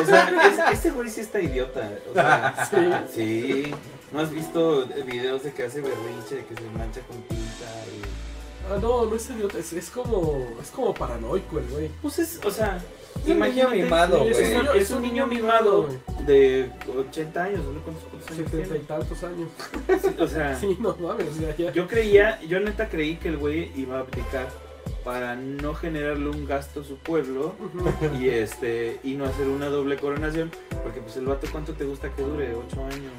O sea, es- ese güey sí está idiota. O sea, Sí. sí. ¿No has visto videos de que hace berrinche, de que se mancha con tinta? Y... Ah, no, no es idiota, es, es como es como paranoico el güey. Pues es, o sea, Es imagínate, mimado, es, güey. un, es un niño mimado de 80 años, ¿no? ¿Cuántos putos años Setenta y tiene? tantos años. Sí, O sea, Sí, no mames, o sea, ya. yo creía, yo neta creí que el güey iba a abdicar para no generarle un gasto a su pueblo y este y no hacer una doble coronación, porque pues el vato cuánto te gusta que dure, 8 años.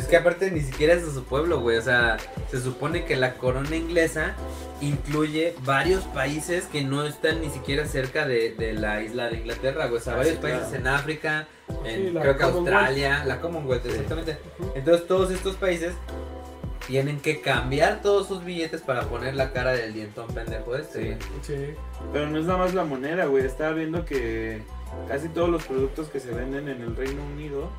Es que aparte ni siquiera es de su pueblo, güey. O sea, se supone que la corona inglesa incluye varios países que no están ni siquiera cerca de, de la isla de Inglaterra, güey. O sea, Ah, varios sí, países claro. en África, en, Sí, creo que. Australia, la Commonwealth, exactamente. Entonces todos estos países tienen que cambiar todos sus billetes para poner la cara del dientón pendejo este. Sí. güey. Sí. Pero no es nada más la moneda, güey. Estaba viendo que casi todos los productos que se venden en el Reino Unido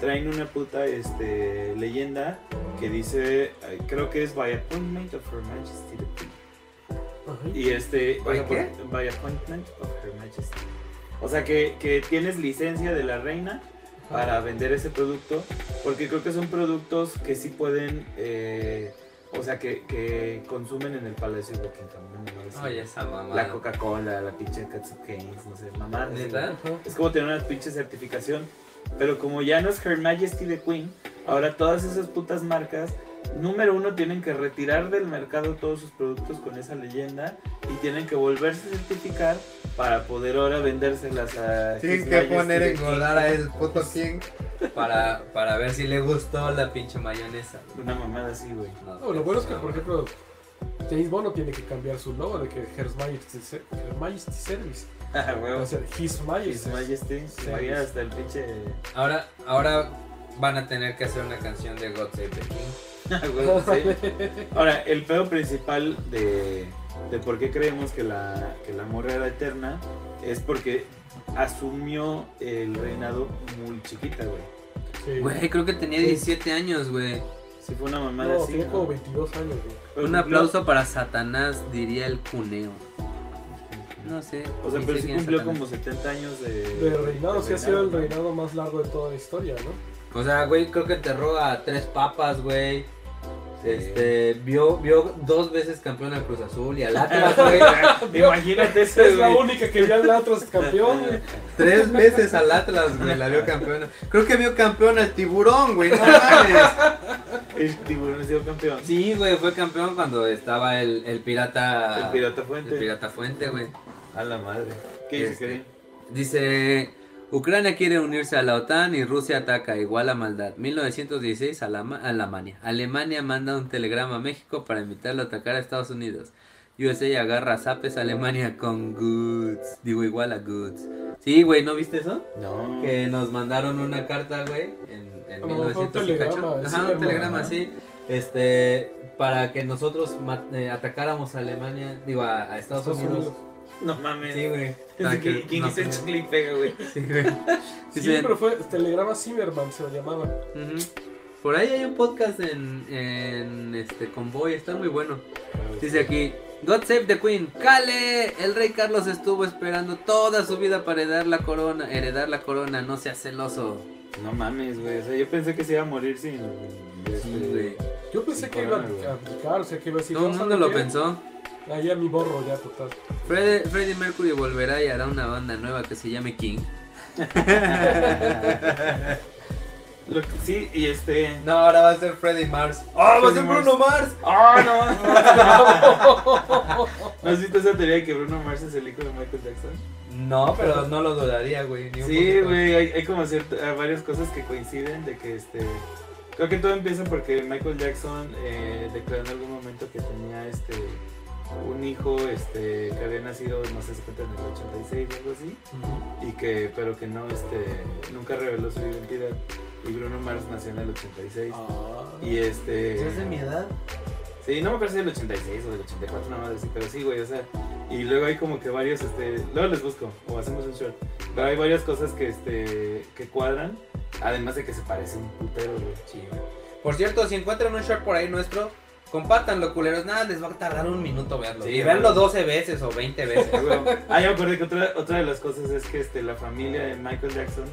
traen una puta este, leyenda que dice, creo que es by appointment of Her Majesty the Queen. Y este, ¿By qué? by appointment of Her Majesty. O sea que, que tienes licencia de la reina para vender ese producto, porque creo que son productos que sí pueden, eh, o sea, que, que consumen en el Palacio de Buckingham. esa mamá. La Coca-Cola, la pinche Katsup Games, no sé, mamá. ¿Neta? Es como tener una pinche certificación. Pero como ya no es Her Majesty the Queen, ahora todas esas putas marcas, número uno, tienen que retirar del mercado todos sus productos con esa leyenda y tienen que volverse a certificar para poder ahora vendérselas a. Tienen que poner the engordar a el puto King para, para ver si le gustó la pinche mayonesa. Una mamada así, güey. No, lo bueno es que, por ejemplo, James Bond no tiene que cambiar su logo de que Her Majesty, Her Majesty Service. Ah, O huevo. sea, His Majesty. His Majesty. Sí. Imagina hasta el pinche. Ahora, ahora van a tener que hacer una canción de God Save the King. Ah, huevo, sí. Ahora, el pedo principal de, de por qué creemos que la, que la morra era eterna es porque asumió el reinado muy chiquita, güey. Sí. Güey, creo que tenía 17 años, güey. Si fue una mamada No, así. como 22 años, güey. Un cumplió- aplauso para Satanás, diría el cuneo. No sé. O sea, pero sí cumplió Satanás. como 70 años de. De reinado, sí ha sido el reinado más largo de toda la historia, ¿no? O sea, güey, creo que enterró a tres papas, güey. Este, vio, vio dos veces campeón al Cruz Azul y al Atlas, güey. Imagínate eso, Es la güey. única que ya el Atlas campeón, güey. Tres veces al Atlas, güey, la vio campeona. Creo que vio campeón al tiburón, güey, no mames. El tiburón ha sido campeón. Sí, güey, fue campeón cuando estaba el, el pirata. El pirata fuente. El pirata fuente, güey. A la madre. ¿Qué dice Este, que Dice, Ucrania quiere unirse a la OTAN y Rusia ataca, igual a maldad. 1916, Alama- Alemania. Alemania manda un telegrama a México para invitarlo a atacar a Estados Unidos. USA agarra zapes a Alemania con goods. Digo, igual a goods. Sí, güey, ¿no viste eso? No. Que nos mandaron una carta, güey, en, en A lo mejor 1900 un y telegrama, cacho. sí, Ajá, un telegrama, sí. Este, para que nosotros eh, atacáramos a Alemania, digo, a, a Estados, Estados Unidos. Unidos. No mames. Sí, güey. Que- ¿Quién no hizo el se- clip pega, güey? Sí, güey. Sí, pero fue Telegrama Zimmerman, se lo llamaba. Por ahí hay un podcast en, en este Convoy, está muy bueno. Dice aquí, God Save the Queen, ¡Cale! El rey Carlos estuvo esperando toda su vida para heredar la corona, heredar la corona, no seas celoso. No mames, güey. O sea, yo pensé que se iba a morir sin. este, Sí, güey. Yo pensé que iba corona, güey. a aplicar, o sea, que iba a decir. Todo el "No, mundo ¿saben lo qué? pensó. Ahí a mi borro ya, total. Freddie, Freddie Mercury volverá y hará una banda nueva que se llame King. Lo que- sí, y este. No, ahora va a ser Freddie Mars. ¡Ah, va a ser Freddie Bruno Mars! ¡Ah, no! ¿No has visto esa teoría de que Bruno Mars es el hijo de Michael Jackson? No, pero no lo dudaría, güey. ni un Sí, poquito. güey, hay, hay como cierta- hay varias cosas que coinciden de que este. Creo que todo empieza porque Michael Jackson eh, declaró en algún momento que tenía este un hijo este que había nacido no sé si cuenta en el 86 o algo así y que pero que no este nunca reveló su identidad y Bruno Mars nació en el 86 Ah. y este ¿Es de mi edad? Sí, no me parece del 86 o del 84, nada más así, pero sí, güey, o sea, y luego hay como que varios, este, luego les busco, o hacemos un short, pero hay varias cosas que, este, que cuadran, además de que se parece un putero, güey. Sí, güey. Por cierto, si encuentran un short por ahí nuestro, compártanlo, culeros. Nada, les va a tardar un minuto verlo. Sí, y vale. 12 veces o 20 veces. Ah, güey. Ah, ya me acordé que otra, otra de las cosas es que, este, la familia de Michael Jackson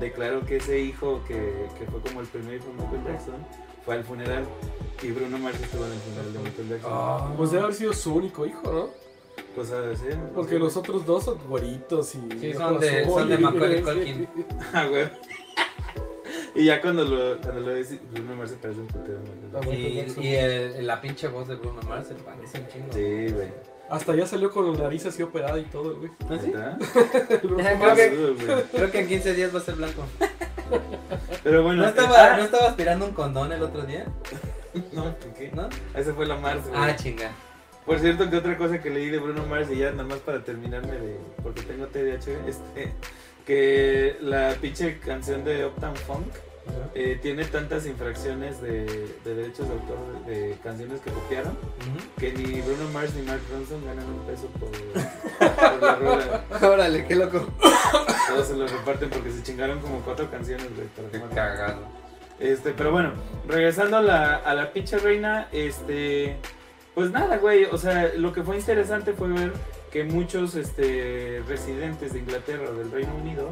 declaró que ese hijo que, que fue como el primer hijo de Michael Jackson fue al funeral y Bruno Mars estuvo en el funeral de Michael Jackson. Ah. Pues debe haber sido su único hijo, ¿no? Cosa de ser. Porque los otros dos son güeritos y. Sí, son de- son de Macaulay Culkin. Ah, güey. Y ya cuando lo, cuando lo dice, Bruno Mars se parece un putero. Ah, güey. Y, y el- la pinche voz de Bruno Mars se parece un chingo. Sí, güey. Hasta ya salió con la nariz así operada y todo, güey. ¿Ah. Creo que-. Creo en 15 días va a ser blanco. Pero bueno. ¿No eh, estaba, ah, ¿No estaba aspirando un condón el otro día? No, ¿qué? ¿No? Ese fue la Mars, güey. Ah, chinga. Por cierto, que otra cosa que leí de Bruno Mars, y ya nada más para terminarme de. Porque tengo TDAH, este. Que la pinche canción de Uptown Funk eh, tiene tantas infracciones de, de derechos de autor de, de canciones que copiaron que ni Bruno Mars ni Mark Ronson ganan un peso por, por la rola. Órale, qué loco. Todos se lo reparten porque se chingaron como cuatro canciones, Qué tomar. cagado. Este, pero bueno, regresando a la, a la pinche reina, este, pues nada, güey, o sea, lo que fue interesante fue ver que muchos este, residentes de Inglaterra o del Reino Unido,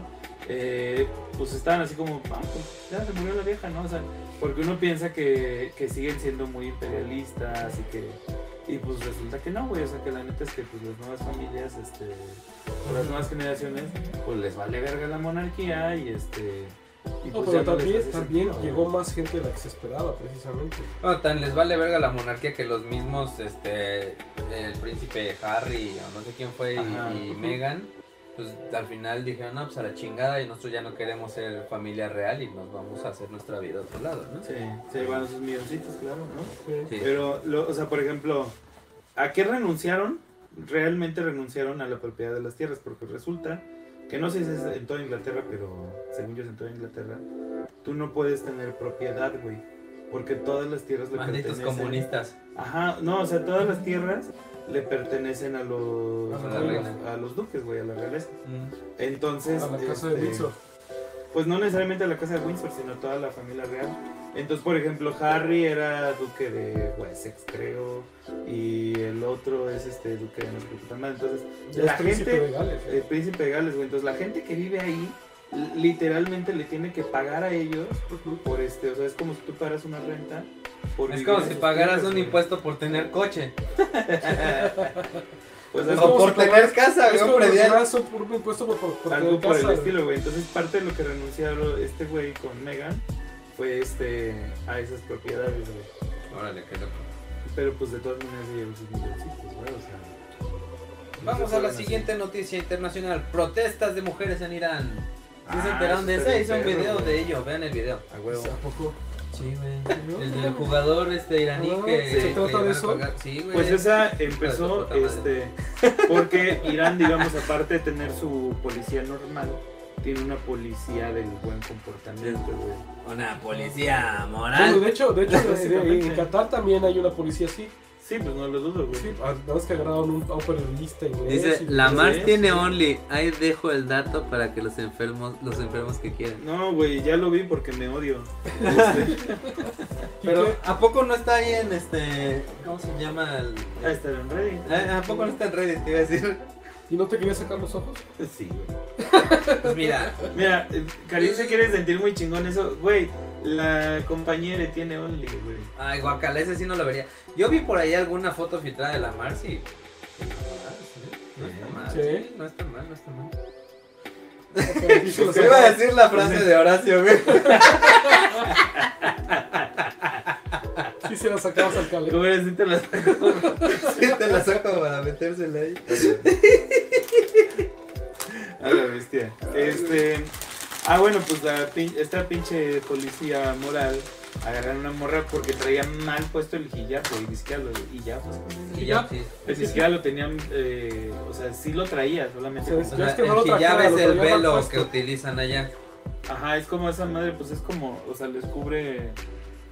eh, pues estaban así como, ah, pues ya se murió la vieja, ¿no? O sea, porque uno piensa que, que siguen siendo muy imperialistas y que, y pues resulta que no, güey, o sea, que la neta es que pues las nuevas familias, este, o las nuevas generaciones, pues les vale verga la monarquía y este... Y No, pues pero les también, llegó más gente de la que se esperaba, precisamente. Tan les vale verga la monarquía que los mismos, este, el príncipe Harry o no sé quién fue y, y. Meghan, pues al final dijeron, no, pues a la chingada y nosotros ya no queremos ser familia real y nos vamos a hacer nuestra vida a otro lado, ¿no? Sí, se llevaron sus milloncitos, claro, ¿no? Sí. Sí. Pero, lo- o sea, por ejemplo, ¿a qué renunciaron? Realmente renunciaron a la propiedad de las tierras, porque resulta que no sé si es en toda Inglaterra, pero según yo es en toda Inglaterra, tú no puedes tener propiedad, güey, porque todas las tierras le Malditos pertenecen. comunistas. Ajá, no, o sea, todas las tierras le pertenecen a los, a los duques, güey, a la realeza. Mm. Entonces, A la casa de este, Windsor. pues no necesariamente a la casa de Windsor, sino a toda la familia real. Entonces, por ejemplo, Harry era duque de Wessex, creo, y el otro es este duque de no sé qué. Entonces, Ya la es príncipe gente- de Gales. el príncipe de Gales, güey. Entonces, la gente que vive ahí, literalmente le tiene que pagar a ellos por este, o sea, es como si tú pagas una renta. Por Es como si pagaras un güey. impuesto por tener coche. Pues Es como por si tener casa, Es como si por un impuesto por, por, por algo tener por el estilo, güey. Entonces, parte de lo que renunciaron este güey con Megan fue este a esas propiedades, güey. Órale, qué loco. Pero pues de todas maneras sus milloncitos, güey, o sea. no Vamos a la siguiente noticia internacional. Protestas de mujeres en Irán. ¿Sí se enteraron de bien Hice un video güey. de ello. Vean el video. A huevo. ¿A poco? Sí, güey. ¿No? El del jugador este iraní que ¿se que trata le van de a eso? pagar. Sí, güey. Pues esa empezó este porque Irán, digamos, aparte de tener su policía normal, tiene una policía del buen comportamiento, güey. Una policía Bueno, moral. de hecho, de hecho en Qatar también hay una policía así. Sí, pues no lo dudo, güey. Sí, nada más que agarraron un, a un periodista inglés. Dice, la Sí, Mars sí. tiene Only. Ahí dejo el dato para que los enfermos, los enfermos que quieran. No, güey, ya lo vi porque me odio. Este, ¿Y Pero? ¿a poco no está ahí en este. ¿Cómo se llama? El... ah, está en Reddit. Ah, ¿A poco no está en Reddit? Te iba a decir. ¿Y no te querías sacar los ojos? Sí, güey. Pues mira, Mira, eh, Karim se quiere sentir muy chingón eso. Güey, la compañera tiene Only, güey. ay, guacala, ese sí no lo vería. Yo vi por ahí alguna foto filtrada de la Mars y. No está mal, Sí. no está mal, no está mal. Se iba a decir la frase de Horacio, güey. Sí, se las sacabas al cale. ¿Cómo eres? Sí te la Sí, te la saco para metérsela ahí. A la bestia. Este. Ah, bueno, pues la pin- esta pinche policía moral agarraron una morra porque traía mal puesto el hijab, güey, ni siquiera lo hijab, pues, Y ya, sí. ni siquiera lo tenían, eh, o sea, sí lo traía, solamente O sea, es que no el hijab es el velo que utilizan allá. Ajá, es como esa madre, pues es como, o sea, les cubre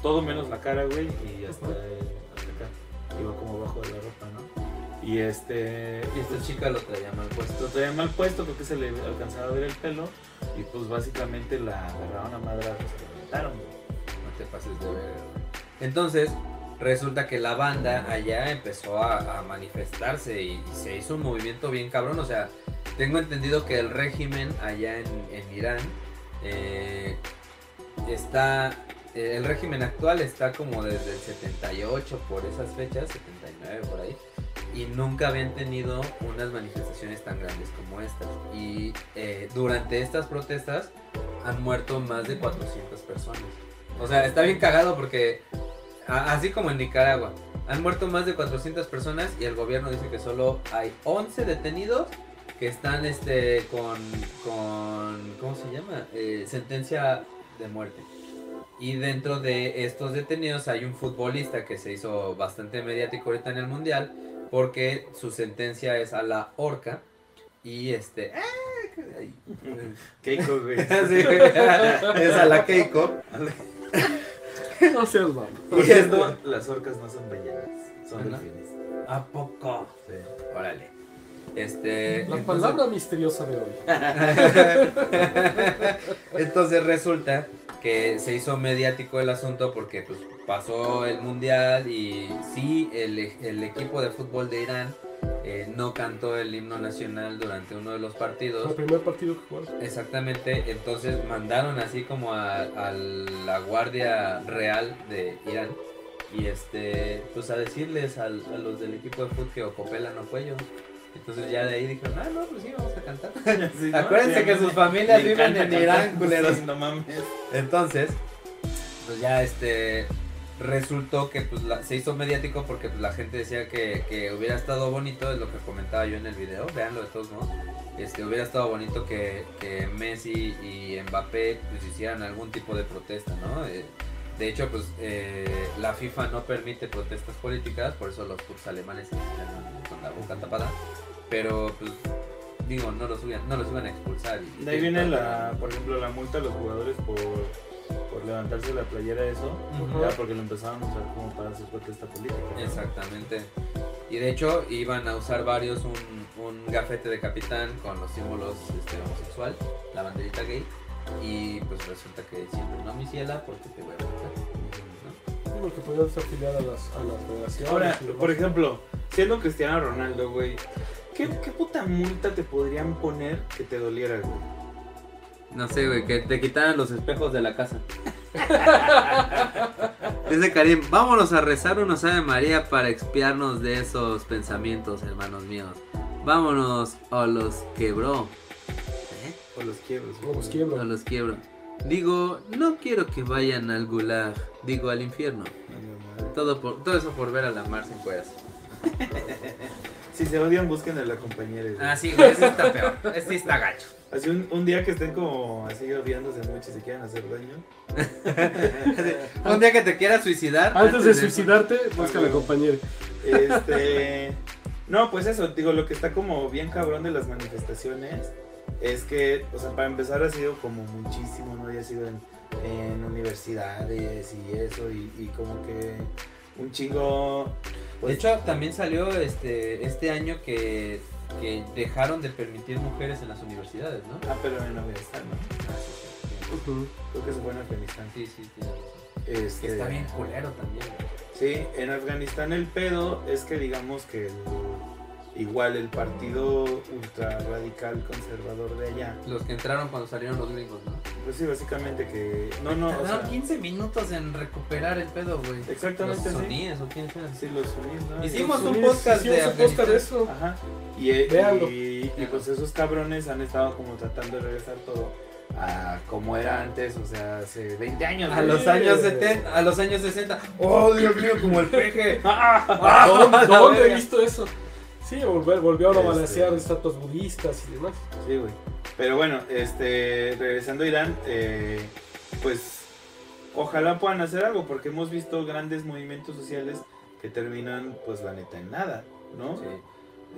todo menos la cara, güey, y eh, hasta acá, iba como abajo de la ropa, ¿no? Y este, Y esta chica lo traía mal puesto. lo traía mal puesto, creo que se le alcanzaba a ver el pelo, y pues básicamente la agarraron a madre, se la mataron. No te pases de ver. Entonces, resulta que la banda allá empezó a, manifestarse y, se hizo un movimiento bien cabrón. O sea, tengo entendido que el régimen allá en, en Irán eh, está. Eh, El régimen actual está como desde el 78 por esas fechas, 79 por ahí, y nunca habían tenido unas manifestaciones tan grandes como estas. Y eh, durante estas protestas han muerto más de 400 personas. O sea, está bien cagado porque, así como en Nicaragua, han muerto más de 400 personas y el gobierno dice que solo hay 11 detenidos que están este con, con ¿cómo se llama? Eh, sentencia de muerte. Y dentro de estos detenidos hay un futbolista que se hizo bastante mediático ahorita en el mundial porque su sentencia es a la horca y este ay, Keiko, güey. Sí, es a la Keiko. No seas malo. Por cierto, las orcas no son ballenas, son delfines. ¿A poco? Órale. Este. La entonces- palabra misteriosa de hoy. Entonces resulta que se hizo mediático el asunto porque pues, pasó el mundial y sí, el, el equipo de fútbol de Irán eh, no cantó el himno nacional durante uno de los partidos. El primer partido que jugaron. Exactamente, entonces mandaron así como a, a la Guardia Real de Irán y este, pues a decirles a los del equipo de fútbol que Ocopela no cuello. Entonces ya de ahí dijeron, ah, no, pues sí, vamos a cantar. Sí, ¿no? Acuérdense Sí, que sus me- familias viven en. Irán, culeros. Sí, no mames. Entonces, pues ya este resultó que pues la- se hizo mediático porque pues, la gente decía que, que hubiera estado bonito, es lo que comentaba yo en el video, veanlo de todos modos. Este, hubiera estado bonito que, que Messi y Mbappé pues hicieran algún tipo de protesta, ¿no? Eh, de hecho, pues eh, la FIFA no permite protestas políticas, por eso los clubes alemanes se con la boca tapada. Pero, pues, digo, no los iban, no los iban a expulsar. y- De ahí viene la, por ejemplo, la multa a los jugadores por, por levantarse la playera eso, ya porque lo empezaron a usar como para hacer protesta política. ¿no? Exactamente. Y de hecho iban a usar varios un, un gafete de capitán con los símbolos este, homosexual, la banderita gay. Y pues resulta que siempre no mi ciela porque te voy a matar. porque podías afiliar a las, a las federaciones. Ahora, demás. por ejemplo, siendo Cristiano Ronaldo, güey, ¿qué, ¿qué puta multa te podrían poner que te doliera, güey? No sé, güey, que te quitaran los espejos de la casa. Dice Karim, vámonos a rezar unos Ave María para expiarnos de esos pensamientos, hermanos míos. Vámonos o los quebró. O los quiebros. O los No quiebro. los quiebro. Digo, no quiero que vayan al gulag, digo al infierno. Todo, por, todo eso por ver a la Mar sin cueras. Si se odian, busquen a la compañera. Ah, sí, güey, ese está peor. Ese está gacho. Así un, un día que estén como así odiándose mucho y se quieran hacer daño. Un día que te quieras suicidar. Antes de suicidarte, busca a la compañera. Este. No, pues eso, digo, lo que está como bien cabrón de las manifestaciones es que, o sea, para empezar ha sido como muchísimo, ¿no? Ya ha sido en, en universidades y eso, y, y como que un chingo. De Pues, hecho, también salió este, este año que, que dejaron de permitir mujeres en las universidades, ¿no? Ah, pero en Afganistán, ¿no? Ah, sí, sí, Ujú. Creo que se fue en Afganistán. sí, sí, sí, tienes razón. Este, está bien culero también. Sí, en Afganistán el pedo es que digamos que el- igual el partido ultra radical conservador de allá, Los que entraron cuando salieron los gringos, ¿no? pues sí, básicamente que... No, no, o Tardaron sea, 15 minutos en recuperar el pedo, güey. Exactamente, Los sí. ¿o eran? sí, los ¿no? Hicimos un podcast de un podcast de eso. Ajá. Y, y, y, pues esos cabrones han estado como tratando de regresar todo a como era antes, o sea, hace 20 años. A los años 70, a los años 60. Oh, Dios mío, como el peje. Ah, ¿Dónde, la dónde he visto eso? Sí, volver, volvieron a Este- balancear estatuas budistas y demás. Sí, güey. Pero bueno, este, regresando a Irán, eh, pues ojalá puedan hacer algo, porque hemos visto grandes movimientos sociales que terminan, pues la neta, en nada, ¿no? Sí.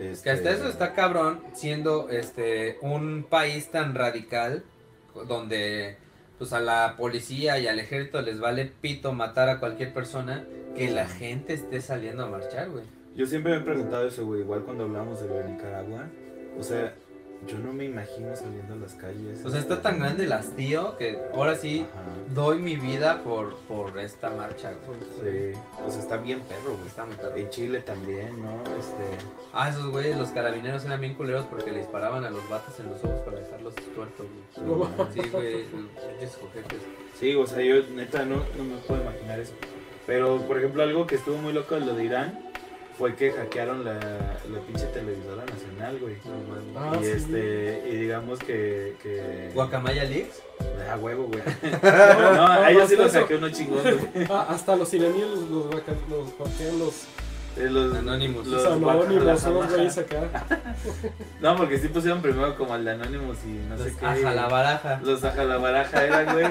Este, Que hasta eso está cabrón, siendo este un país tan radical, donde pues a la policía y al ejército les vale pito matar a cualquier persona, que la gente esté saliendo a marchar, güey. Yo siempre me he preguntado eso, güey, igual cuando hablamos de lo de Nicaragua, o sea, yo no me imagino saliendo a las calles. O sea, está tan grande el hastío que ahora sí Ajá. doy mi vida por, por esta marcha, güey. Sí, o sea, está bien perro, güey. Está muy. En Chile también, ¿no? Este, Ah, esos güeyes, los carabineros eran bien culeros porque le disparaban a los vatos en los ojos para dejarlos tuertos, güey. Sí, güey, pinches sí, o sea, yo neta no, no me puedo imaginar eso. Pero, por ejemplo, algo que estuvo muy loco de lo de Irán fue que hackearon la, la pinche televisora nacional, güey. No. Ah, y sí. este, y digamos que. que Guacamaya Leaks. Ah, huevo, güey. No, no, a ellos sí hasta los saqué uno chingón, güey. Ah, hasta los iraníes los, los, los hackean los, Eh, Los, Anonymous. los los anónimos, guacalas, son los güeyes acá. No, porque sí pusieron primero como el de Anonymous y no sé Los qué. la baraja. Los aja la baraja eran, güey.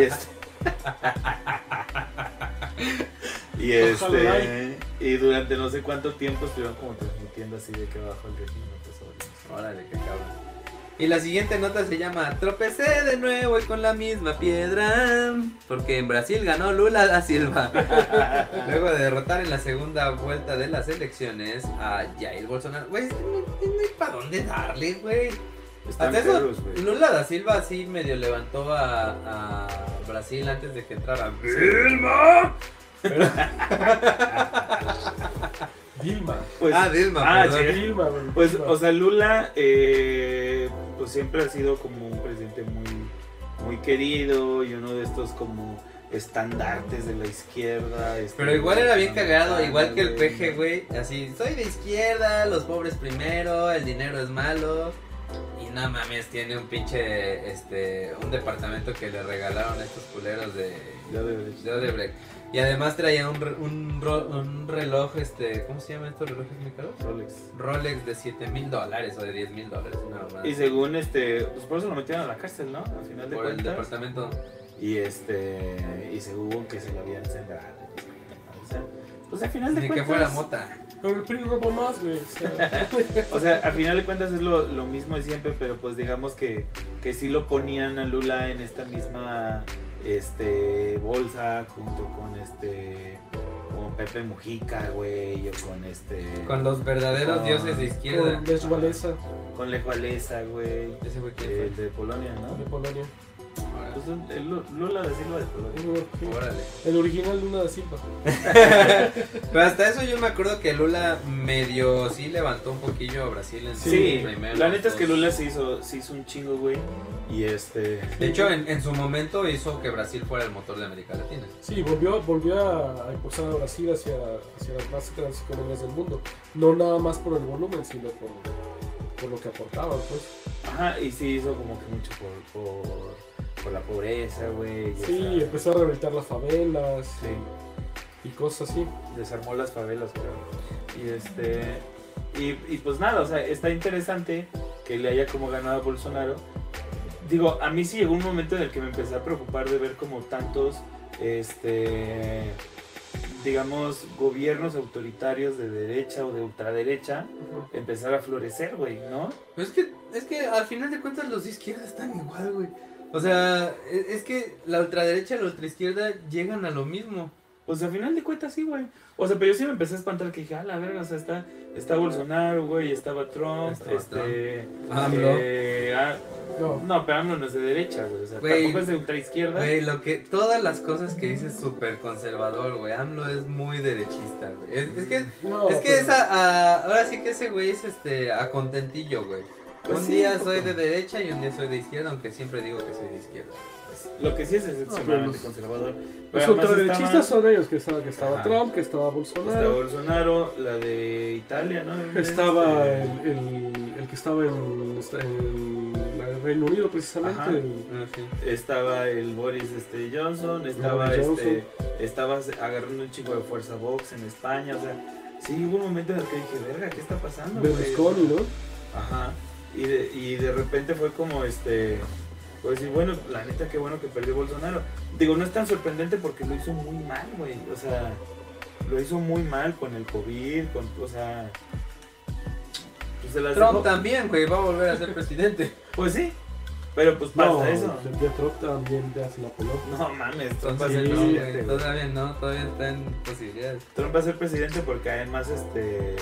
Y este. y este. Y durante no sé cuánto tiempo estuvieron como transmitiendo así de que bajo el régimen. pues, sobre- Órale, qué cabrón. Y la siguiente nota se llama Tropecé de nuevo y con la misma piedra. Porque en Brasil ganó Lula da Silva. Luego de derrotar en la segunda vuelta de las elecciones a Jair Bolsonaro. Güey, que no, hay para dónde darle, güey. Hasta eso. Lula da Silva así medio levantó a, a Brasil antes de que entrara. Dilma. Pues, ah, Dilma, ah, sí. Dilma, güey. Pues, Dilma. o sea, Lula, eh, pues siempre ha sido como un presidente muy, muy querido y uno de estos como estandartes de la izquierda. este, Pero igual era bien cagado, igual que el peje, güey. Así, soy de izquierda, los pobres primero, el dinero es malo. Y no mames, tiene un pinche, este, un departamento que le regalaron a estos culeros de, de Odebrecht. Y además traía un, re- un, un reloj, este, ¿cómo se llama estos relojes muy caros? Rolex. Rolex de 7 mil dólares o de 10 mil dólares, una. Y según este, pues por eso lo metieron a la cárcel, ¿no? Al final de Por el departamento. Y este, y según que se lo habían sembrado. O sea, pues al final de Ni que cuentas. fuera mota. Pero el PRI roba más, güey. O sea, O sea, al final de cuentas es lo, lo mismo de siempre, pero pues digamos que, que sí lo ponían a Lula en esta misma este bolsa junto con este con Pepe Mujica, güey, o con este Con los verdaderos Con- dioses de izquierda. con Lech Walesa, con Lech Walesa, güey, Ese güey que eh, de Polonia, ¿no? de Polonia. Pues el Lu- Lula de Silva. Órale. El original Luna da Silva. Pero hasta eso yo me acuerdo que Lula medio sí levantó un poquillo a Brasil en su Sí, primer la neta es que Lula se hizo, se hizo un chingo, güey. Y este. De hecho, en, en su momento hizo que Brasil fuera el motor de América Latina. Sí, volvió, volvió a, a impulsar a Brasil hacia, hacia las más grandes economías del mundo. No nada más por el volumen, sino por, por lo que aportaban, pues. Ajá, y sí hizo como que mucho por, por, por la pobreza, güey. Sí, esa- empezó a rehabilitar las favelas Sí, y cosas así. desarmó las favelas, creo. Y este. Y, y pues nada, o sea, está interesante que le haya como ganado a Bolsonaro. Digo, a mí sí llegó un momento en el que me empecé a preocupar de ver como tantos, este, digamos, gobiernos autoritarios de derecha o de ultraderecha empezar a florecer, güey, ¿no? Pero es que, es que al final de cuentas los de izquierda están igual, güey. O sea, es, es que la ultraderecha y la ultraizquierda llegan a lo mismo. Pues al final de cuentas sí, güey. O sea, pero yo sí me empecé a espantar que dije, ah, la verga, o sea, está, está Bolsonaro, güey, estaba Trump, Estaba este... AMLO. eh, ah, No, no, pero AMLO no es de derecha, güey, o sea, Güey, tampoco es de ultraizquierda. Güey, lo que, todas las cosas que dices súper conservador, güey. AMLO es muy derechista, güey. Es, es que, no, es que pero- esa, a- ahora sí que ese güey es este, a contentillo, güey. Pues un sí, día soy de derecha y un día soy de izquierda, aunque siempre digo que soy de izquierda. Lo que sí es excepcionalmente conservador. Los ultraderechistas estaba- son ellos, que estaba, que estaba Ajá. Trump, que estaba Estaba Bolsonaro, Bolsonaro, la de Italia, ¿no? estaba Este, el, el, el que estaba en, el Reino Unido precisamente, el- Ah, sí. Estaba el Boris este, Johnson, estaba Boris este, estaba agarrando un chingo de fuerza Vox en España, o sea, sí hubo un momento en el que dije, verga, ¿qué está pasando? güey?" Berlusconi, ¿no? Ajá. Y de, y de repente fue como este, pues decir, bueno, la neta qué bueno que perdió Bolsonaro. digo, no es tan sorprendente porque lo hizo muy mal, güey. O sea, lo hizo muy mal con el COVID, con, o sea... pues se las Trump dejó- también, güey, va a volver a ser presidente. Pues sí, pero pues pasa No, eso. Trump también ya se la peló. No mames, Trump va a ser presidente. todavía no, todavía está en posibilidades. Trump va a ser presidente porque además este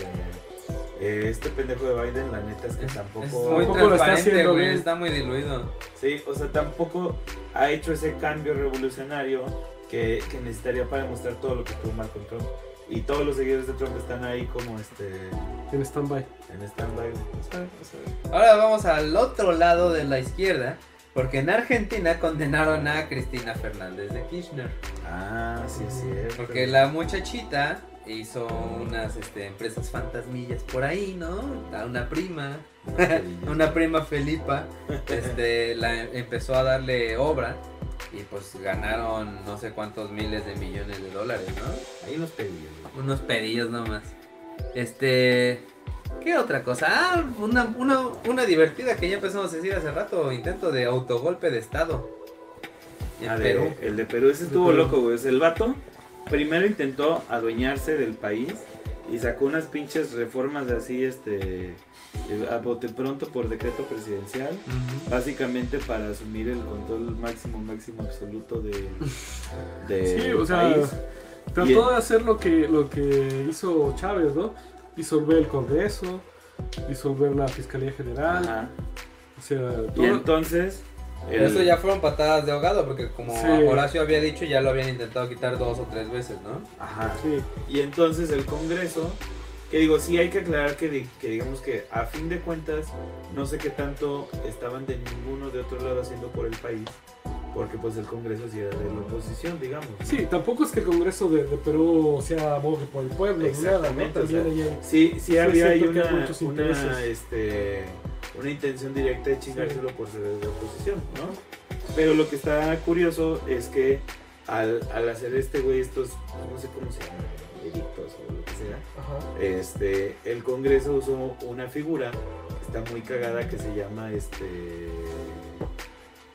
eh, este pendejo de Biden la neta es que Es, tampoco es muy Tampoco lo está haciendo güey, bien. está muy diluido. sí, o sea, tampoco ha hecho ese cambio revolucionario que, que necesitaría para demostrar todo lo que estuvo mal con Trump. Y todos los seguidores de Trump están ahí como este En stand-by. en stand-by. Ahora vamos al otro lado de la izquierda, porque en Argentina condenaron a Cristina Fernández de Kirchner. Ah, sí es cierto. Porque la muchachita hizo unas este, empresas fantasmillas por ahí, ¿no? A una prima, una prima Felipa, este, la empezó a darle obra y pues ganaron no sé cuántos miles de millones de dólares, ¿no? Ahí los pedillos. güey. Unos pedillos nomás. Este. ¿Qué otra cosa? Ah, una, una, una divertida que ya empezamos a decir hace rato. Intento de autogolpe de Estado. En de- Perú. el de Perú, ese estuvo loco, güey. Sea, el vato primero intentó adueñarse del país y sacó unas pinches reformas así, este, a bote pronto por decreto presidencial. Básicamente para asumir el control máximo, máximo absoluto de, de Sí, o sea, país. trató Y- de hacer lo que, lo que hizo Chávez, ¿no? Disolver el Congreso, disolver la Fiscalía General, Ajá. o sea, Y todo- entonces... El- eso ya fueron patadas de ahogado, porque como Sí. Horacio había dicho, ya lo habían intentado quitar dos o tres veces, ¿no? Ajá. sí, Y entonces el Congreso, que digo, sí hay que aclarar que, que digamos que a fin de cuentas, no sé qué tanto estaban de ninguno de otro lado haciendo por el país, porque pues el Congreso sí era de la oposición, digamos. ¿no? sí, tampoco es que el Congreso de, de Perú sea abogue por el pueblo, ni nada, ¿no? Exactamente, o sea, hay- Sí, sí, Sí, había hay una, muchos una, intereses. este, una intención directa de chingárselo por ser de oposición, ¿no? Pero lo que está curioso es que al, al hacer este güey estos, no sé cómo se llaman, edictos o lo que sea, Ajá. este, el Congreso usó una figura que está muy cagada que se llama este.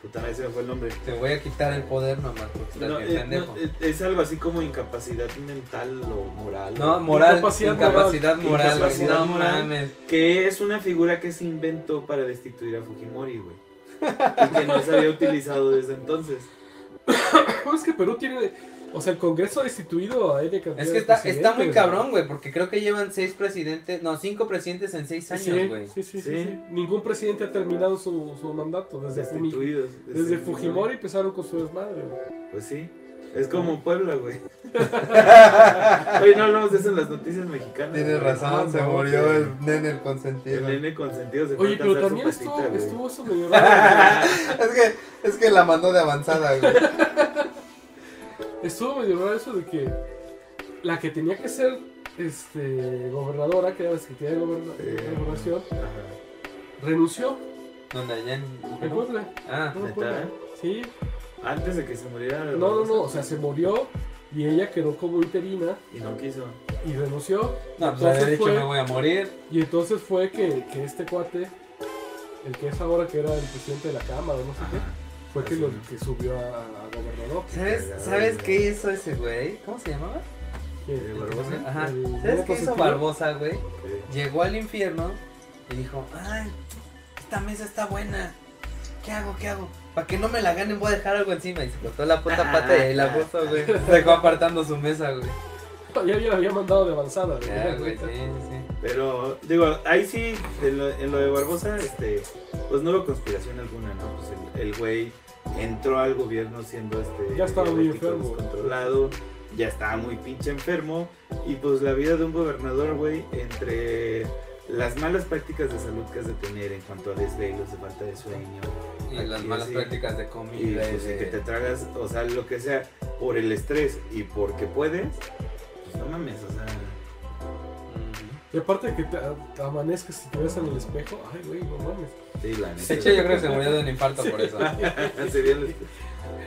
Puta madre, se me fue el nombre. Te voy a quitar el poder nomás, porque estás No, bien eh, pendejo. no, eh, es algo así como incapacidad mental o moral. No, moral, Incapacidad incapacidad, moral. moral, Incapacidad no moral. Que es una figura que se inventó para destituir a Fujimori, güey. Y que no se había utilizado desde entonces. es que Perú tiene, o sea, el Congreso ha destituido a N cantidad Es que de está, está muy cabrón, güey, porque creo que llevan seis presidentes, no, cinco presidentes en seis años, güey. sí, sí, sí, Sí. sí. Ningún presidente ha terminado su, su mandato desde, Destituidos. desde Fujimori empezaron con su desmadre. güey. Pues sí. Es como Puebla, güey. Oye, no hablamos de eso en las noticias mexicanas. Tienes razón, se no, murió el nene el consentido. El nene consentido se Oye, pero también su estuvo, estuvo eso medio raro. es que, es que la mandó de avanzada, güey. estuvo medio raro eso de que la que tenía que ser este, gobernadora, que era la secretaria de goberna- Eh, gobernación, Ajá. renunció ¿Dónde allá en en Puebla. Ah, No. Puebla. Sí, Antes de que se muriera. no, no, no, o sea, se murió y ella quedó como interina Y no quiso. y renunció. no, pues Entonces había dicho fue- me voy a morir. Y entonces fue que, que este cuate, el que es ahora que era el presidente de la Cámara, no sé qué, fue que, lo, que subió a, a gobernador. ¿Sabes, ¿sabes qué hizo ese güey? ¿Cómo se llamaba? ¿El Barbosa? Ajá. El ¿Sabes qué hizo. Barbosa, güey? Llegó al infierno y dijo, ay, esta mesa está buena. ¿Qué hago? ¿Qué hago? Para que no me la ganen voy a dejar algo encima. Y se cortó la puta pata y ahí la puso, güey. Se dejó apartando su mesa, güey. Ya, había mandado de avanzada. güey. Ya, güey, sí, sí, sí. Pero, digo, ahí sí, en lo, en lo de Barbosa, este, pues no hubo conspiración alguna, ¿no? Pues el, el güey entró al gobierno siendo este. Ya estaba muy enfermo. Descontrolado, ya estaba muy pinche enfermo. Y pues la vida de un gobernador, güey, entre las malas prácticas de salud que has de tener en cuanto a desvelos, de falta de sueño, Y las malas prácticas de comida. y pues, de- que te tragas, o sea, lo que sea, por el estrés y porque puedes, pues no mames, o sea. Y aparte de que te, te amanezcas y te ves en el espejo, ay, güey, no mames. Sí, la De neta. hecho, yo creo que se murió de un infarto por eso. Sería el-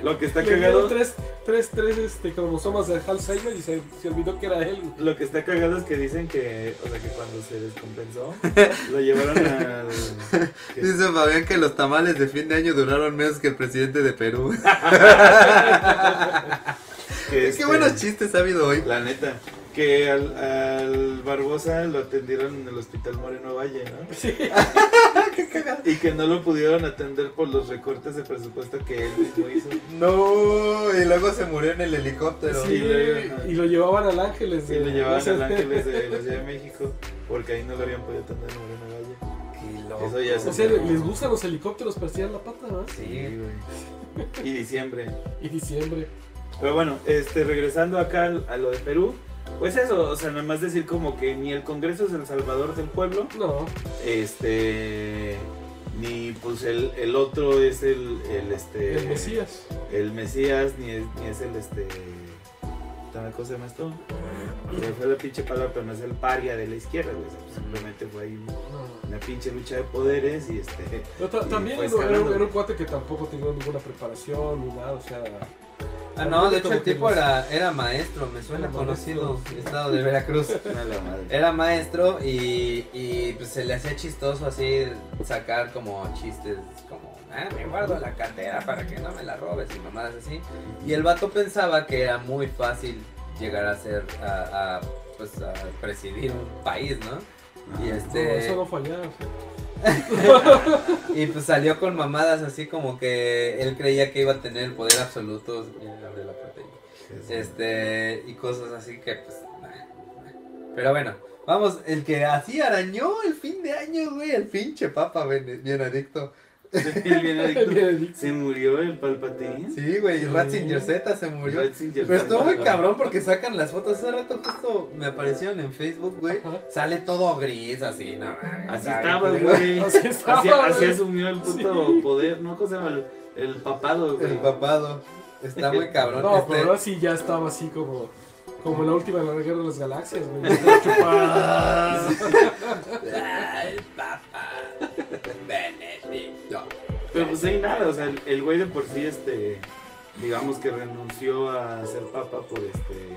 Lo que está Le dieron cagado, tres, tres, tres este, cromosomas de Alzheimer y se, se olvidó que era él. lo que está cagado es que dicen que, o sea, que cuando se descompensó, lo llevaron al... que- Dice Fabián que los tamales de fin de año duraron menos que el presidente de Perú. que Qué este, buenos chistes ha habido hoy. La neta. Que al, al Barbosa lo atendieron en el hospital Moreno Valle, ¿no? Sí. Y que no lo pudieron atender por los recortes de presupuesto que él mismo hizo. No, y luego se murió en el helicóptero. Sí, luego- y lo llevaban al Ángeles. Y de- lo llevaban al Ángeles de la Ciudad de México porque ahí no lo habían podido atender en Moreno Qué Valle. Eso ya es O sea, les gustan los helicópteros para estirar la pata, ¿no? Sí. güey. Y diciembre. Y diciembre. Pero bueno, este, regresando acá a lo de Perú, pues eso, o sea, nada más decir como que ni el Congreso es el salvador del pueblo, No, este, ni pues el, el otro es el, el este, el Mesías. el Mesías, ni es, ni es el este, ¿cómo cosa llama esto? Fue la pinche palabra, pero no es el paria de la izquierda, güey, pues, simplemente fue ahí una pinche lucha de poderes y este, Y también era un cuate que tampoco tenía ninguna preparación ni nada, o sea. Ah, no, de hecho el tipo era, era maestro, me suena Era conocido, maestro. estado de Veracruz. Era maestro y, y pues se le hacía chistoso así sacar como chistes como, ah, me guardo la cartera para que no me la robes y mamadas así. Y el vato pensaba que era muy fácil llegar a ser, a, a, pues a presidir un país, ¿no? Y No, este... eso no fallaba. Y pues salió con mamadas así como que él creía que iba a tener el poder absoluto. La. Este, y cosas así que pues. nah, nah. Pero bueno, vamos, el que así arañó el fin de año, güey, el pinche papa Ben- Benedicto. El Benedicto. Se murió el Palpatín. Sí, güey, Ratzinger Z se murió. Ratzinger Pero estuvo muy cabrón porque sacan las fotos. Hace rato justo me aparecieron en Facebook, güey. Sale todo gris, así, no. Así estaba, güey. Así Así, estaba, así asumió el puto poder, ¿no? ¿Cómo se llama? El, el papado, güey. El papado. Está muy cabrón. No, este- pero ahora sí ya estaba así como. Como la última guerra de las galaxias, güey. Pero pues ahí nada, o sea, el, el güey de por sí, este, digamos que renunció a ser papa por este,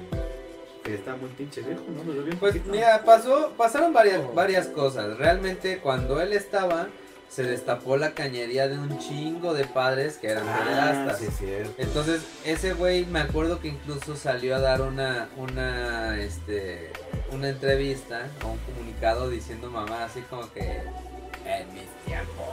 que está muy pinche viejo, ¿no? Lo veo bien Pues poquito. mira, pasó, pasaron varias, varias cosas. Realmente cuando él estaba, se destapó la cañería de un chingo de padres que eran Ah, sí, es cierto. Entonces, ese güey me acuerdo que incluso salió a dar una, una, este, una entrevista o un comunicado diciendo mamá así como que en mis tiempos.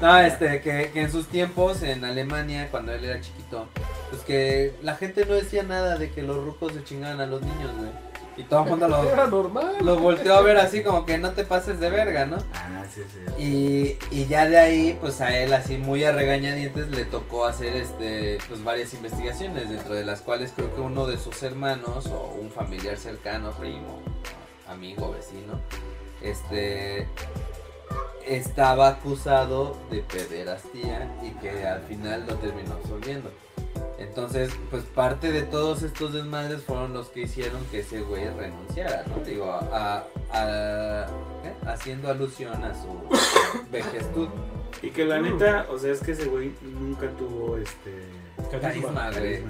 No, este, que, que en sus tiempos en Alemania, cuando él era chiquito, pues que la gente no decía nada de que los rucos se chingaban a los niños, güey. Y todo el mundo lo, Era normal. lo volteó a ver así como que no te pases de verga, ¿no? Ah, sí, sí. Y, y ya de ahí, pues a él así muy a regañadientes le tocó hacer este, pues varias investigaciones, dentro de las cuales creo que uno de sus hermanos o un familiar cercano, primo, amigo, vecino, este estaba acusado de pederastía y que al final lo terminó absolviendo. Entonces, pues parte de todos estos desmadres fueron los que hicieron que ese güey renunciara, ¿no? Digo, a, a- ¿qué? haciendo alusión a su vejestud. Y que la neta, o sea, es que ese güey nunca tuvo este Carisma, güey.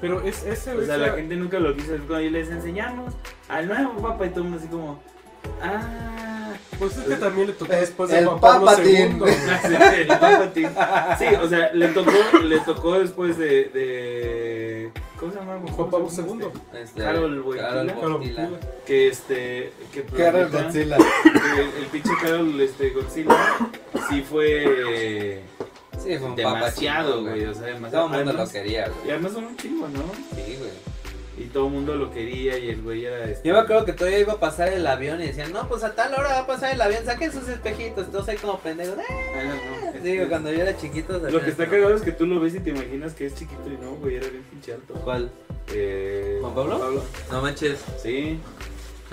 Pero es ese, O sea, la gente nunca lo quiso. Cuando les enseñamos al nuevo papa y todo el mundo así como, ah, Pues es que también le tocó después de el Juan Pablo Papatín. II. el Palpatine. Sí, o sea, le tocó, le tocó después de, de ¿cómo se llama? Juan Pablo II. Este, Carol. Wojtyla. Que este, que Carol Godzilla. que el, el pinche Carol este, Godzilla sí fue Sí, fue un demasiado, güey, o sea, demasiado. Todo el mundo lo quería, Y güey. además son un chingo, ¿no? Sí, güey. Y todo el mundo lo quería y el güey era este. Yo me acuerdo que todavía iba a pasar el avión y decían, no, pues a tal hora va a pasar el avión, saquen sus espejitos. Todos ahí como pendejos. "Eh". Ah, no, Digo, este, cuando yo era chiquito. Lo que está cagado es que tú lo ves y te imaginas que es chiquito y no, güey, era bien pinche alto. ¿Cuál? Eh, ¿Juan Pablo? No manches, Sí,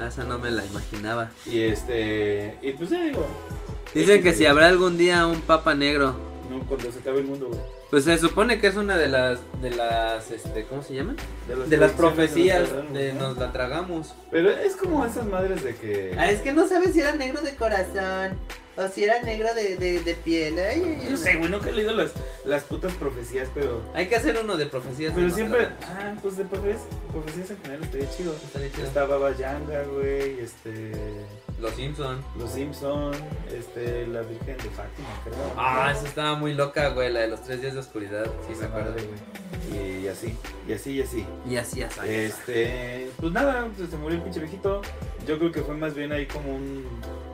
esa no me la imaginaba. y este. Y pues ya digo, Dicen que si habrá algún día un papa negro, no, cuando se acabe el mundo, güey. pues se supone que es una de las, de las, este, ¿cómo se llama? las De las profecías nos tragaron, de ¿no? nos la tragamos. Pero es como esas madres de que. Ah, es que no sabes si era negro de corazón. O si era negro de, de, de piel. Ay, ay, ay. No sé, güey, nunca he leído las, las putas profecías, pero. Hay que hacer uno de profecías. Pero de siempre. Ah, pues de profecías, profecías en general estaría chido. Estaría chido. Está Baba Yanga, güey, este. Los Simpson. Los Simpson, este, la Virgen de Fátima, creo. Ah, esa estaba muy loca, güey, la de los tres días de oscuridad. Sí, me acuerdo. güey. Y así, y así, y así. Y así, así. Este, pues nada, pues se murió el pinche viejito. Yo creo que fue más bien ahí como un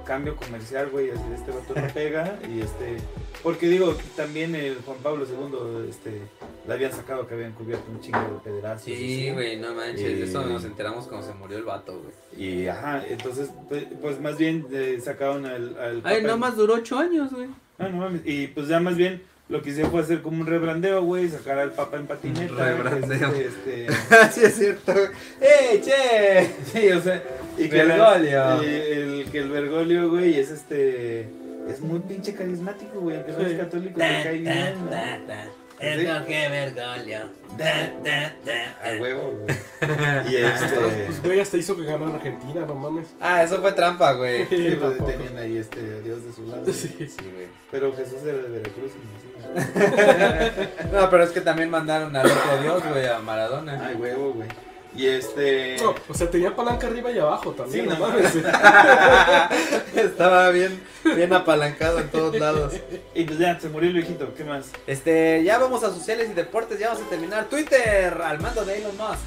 cambio comercial, güey, así de este vato no pega y este, porque digo, también el Juan Pablo II, este, le habían sacado que habían cubierto un chingo de pederastas. Sí, güey, no manches. Y- eso nos enteramos cuando se murió el vato, güey. Y ajá, entonces, pues, pues más bien eh, sacaron al, al Ay, Papa- nomás duró ocho años, güey. Ah, no mames. Y pues ya más bien lo que hicieron fue hacer como un rebrandeo, güey, sacar al Papa en patineta. Rebrandeo. Este, este, sí, es cierto. ¡Eh, che! sí, o sea, y que Bergoglio. y el, que el Bergoglio, güey, es este. Es muy pinche carismático, güey. Aunque no es católico, te cae bien. El que vergolio. A huevo, güey. Y este. Pues güey, hasta hizo que ganó en Argentina, no mames. Ah, eso fue trampa, güey. Sí, pues, tenían ahí este Dios de su lado. Sí. Sí, güey. Pero Jesús era de Veracruz y. No, pero es que también mandaron al otro dios, güey, a Maradona. Ay, huevo, güey. Y este. No, o sea, tenía palanca arriba y abajo también, Sí, no mames. Estaba bien, bien apalancado en todos lados. Y pues ya, se murió el viejito. ¿Qué más? Este, ya vamos a sociales y deportes, ya vamos a terminar. Twitter, al mando de Elon Musk.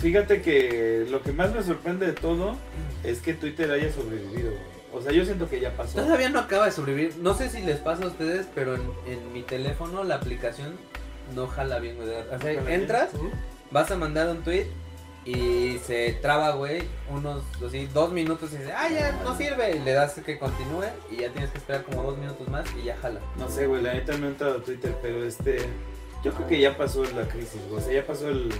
Fíjate que lo que más me sorprende de todo es que Twitter haya sobrevivido. O sea, yo siento que ya pasó. Todavía no acaba de sobrevivir. No sé si les pasa a ustedes, pero en, en mi teléfono la aplicación no jala bien, güey. O sea, entras, vas a mandar un tweet y se traba, güey, unos así, dos minutos y dice, ah, ya no sirve. Y le das que continúe y ya tienes que esperar como dos minutos más y ya jala. No sé, güey, la neta no he entrado a Twitter, pero este. Yo creo que ya pasó la crisis, güey. O sea, ya pasó el.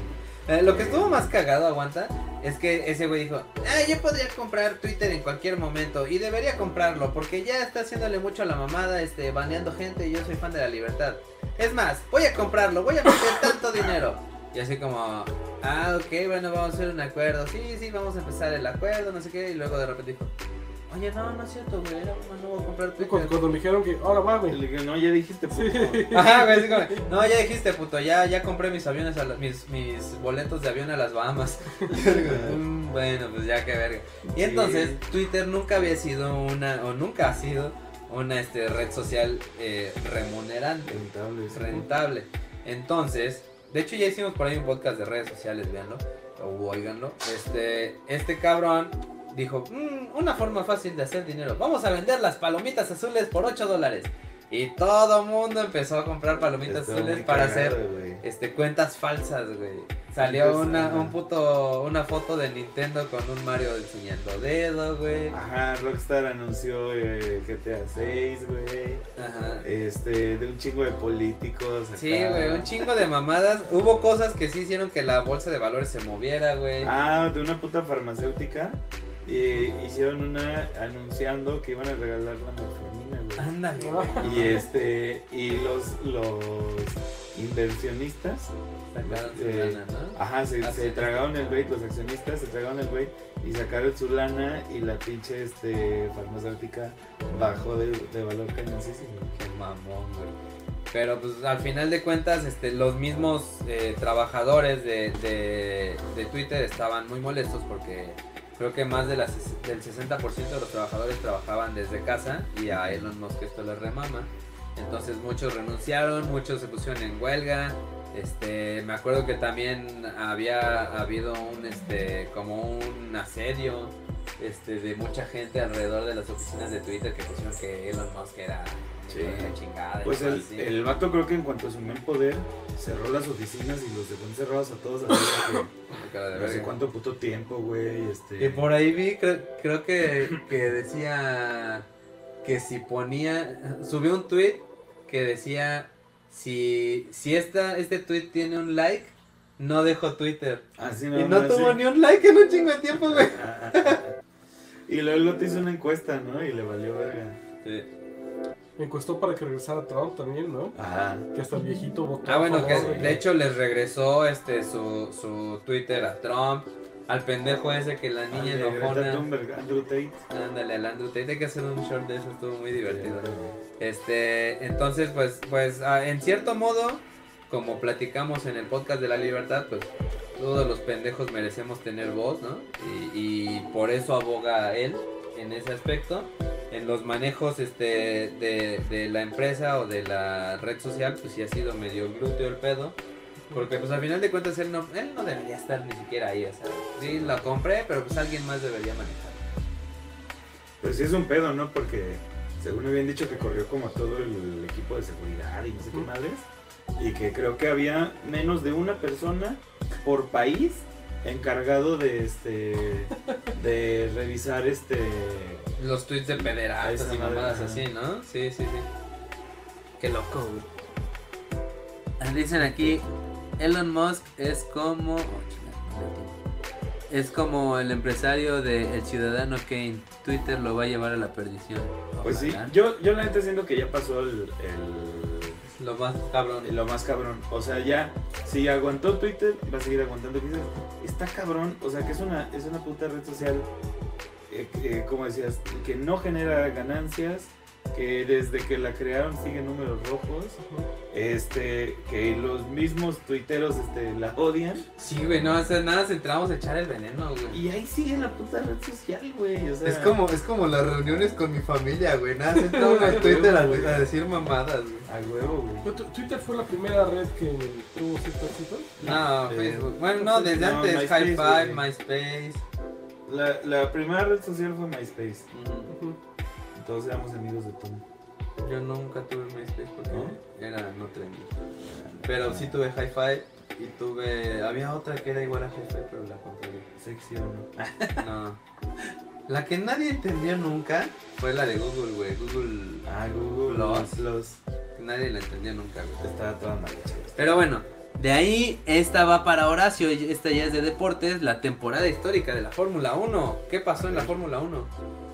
Eh, lo que estuvo más cagado, aguanta, es que ese güey dijo, ah, yo podría comprar Twitter en cualquier momento y debería comprarlo porque ya está haciéndole mucho a la mamada, este, baneando gente y yo soy fan de la libertad. Es más, voy a comprarlo, voy a meter tanto dinero. Y así como, ah, ok, bueno, vamos a hacer un acuerdo. Sí, sí, vamos a empezar el acuerdo, no sé qué. Y luego de repente dijo, oye, no, no es cierto, güey, no, no voy a comprar Twitter. Cuando, cuando me dijeron que, ahora va, güey. le dije, no, ya dijiste, puto. Ajá, güey, así como, no, ya dijiste, puto, ya, ya compré mis aviones, a la- mis, mis boletos de avión a las Bahamas. "Mm, bueno, pues ya que verga. Y Sí. entonces, Twitter nunca había sido una, o nunca ha sido una este, red social eh, remunerante, Rentable, sí. rentable. Entonces, de hecho ya hicimos por ahí un podcast de redes sociales, véanlo, o oiganlo. Este, este cabrón dijo, "Mm, una forma fácil de hacer dinero, vamos a vender las palomitas azules por 8 dólares. Y todo mundo empezó a comprar palomitas Estuvo azules para cagado, hacer este cuentas falsas, güey. Salió una, un puto, una foto de Nintendo con un Mario enseñando dedo, güey. Ajá, Rockstar anunció eh, GTA 6, güey. Ajá. Este, de un chingo de políticos. acá. Sí, güey, un chingo de mamadas. Hubo cosas que sí hicieron que la bolsa de valores se moviera, güey. Ah, de una puta farmacéutica. Y hicieron una anunciando que iban a regalar la güey. Ándale. Y este, y los, los inversionistas, Sacaron su Eh, lana, ¿no? ajá, se, Ah, se tragaron el bait, los accionistas se tragaron el bait y sacaron su lana y la pinche este, farmacéutica bajó de, de valor cañoncísimo. Qué mamón, güey. Pero pues al final de cuentas, este, los mismos eh, trabajadores de, de, de Twitter estaban muy molestos porque creo que más del 60% de los trabajadores trabajaban desde casa y a Elon Musk esto le remama. Entonces muchos renunciaron, muchos se pusieron en huelga. Este, me acuerdo que también había habido un este como un asedio este de mucha gente alrededor de las oficinas de Twitter que pusieron que Elon Musk era Sí. chingada. Pues el, así. el vato creo que en cuanto asumió el poder, cerró las oficinas y los dejó encerrados a todos. que no sé cuánto puto tiempo, güey. Este... Y por ahí vi, creo, creo que, que decía que si ponía, subió un tweet que decía, si, si esta, este tweet tiene un like, no dejo Twitter. Así y no más, tuvo sí. ni un like en un chingo de tiempo, güey. y luego el vato hizo una encuesta, ¿no? Y le valió verga. Me encuestó para que regresara Trump también, ¿no? Ajá. Que hasta el viejito votó. Ah, bueno, que de hecho les regresó este su, su Twitter a Trump, al pendejo ese que la niña Greta enojona. Andrew Tate. Ándale, al Andrew Tate, hay que hacer un short de eso, estuvo muy divertido. Este, entonces, pues, pues, ah, en cierto modo, como platicamos en el podcast de la libertad, pues, todos los pendejos merecemos tener voz, ¿no? Y, y por eso aboga él en ese aspecto. En los manejos este, de, de la empresa o de la red social, pues sí ha sido medio glúteo el pedo. Porque pues al final de cuentas él no, él no debería estar ni siquiera ahí, o sea, sí, la compré, pero pues alguien más debería manejar. Pues sí es un pedo, ¿no? Porque según habían dicho que corrió como todo el equipo de seguridad y no sé qué madres. Y que creo que había menos de una persona por país encargado de este de revisar este Los tweets de pederastas y mamadas ajá. así, ¿no? Sí, sí, sí. Qué loco, güey. Ah, Dicen aquí, Elon Musk es como... oh. Es como el empresario de El Ciudadano Kane. Twitter lo va a llevar a la perdición. pues sí yo yo la neta siento que ya pasó el, el- Lo más cabrón. lo más cabrón o sea ya si aguantó Twitter va a seguir aguantando quizás está cabrón o sea que es una es una puta red social eh, que, como decías que no genera ganancias que desde que la crearon sigue números rojos este que los mismos tuiteros este la odian Sí, güey, no, o sea, nada, entramos a echar el veneno, güey. y ahí sigue la puta red social güey o sea Es como, es como las reuniones con mi familia, güey. Nada, se entra uno a Twitter a, a decir mamadas, güey. a huevo güey Twitter fue la primera red que tuvo cierto éxito. No, Eh, Facebook. Bueno, no, desde no, antes, MySpace, High Five, güey. MySpace. la, la primera red social fue MySpace. Ujú. Todos éramos amigos de Tom Yo nunca tuve MySpace porque ¿No? era no trendy. Pero sí tuve Hi-Fi y tuve. Había otra que era igual a Hi-Fi, pero la sección ¿no? La que nadie entendió nunca fue la de Google, güey. Google. Ah, Google Plus. Plus. Nadie la entendió nunca, güey. Estaba toda mal hecha. Pero bueno, de ahí esta va para Horacio. Esta ya es de deportes. La temporada histórica de la Fórmula 1. ¿Qué pasó en la Fórmula 1?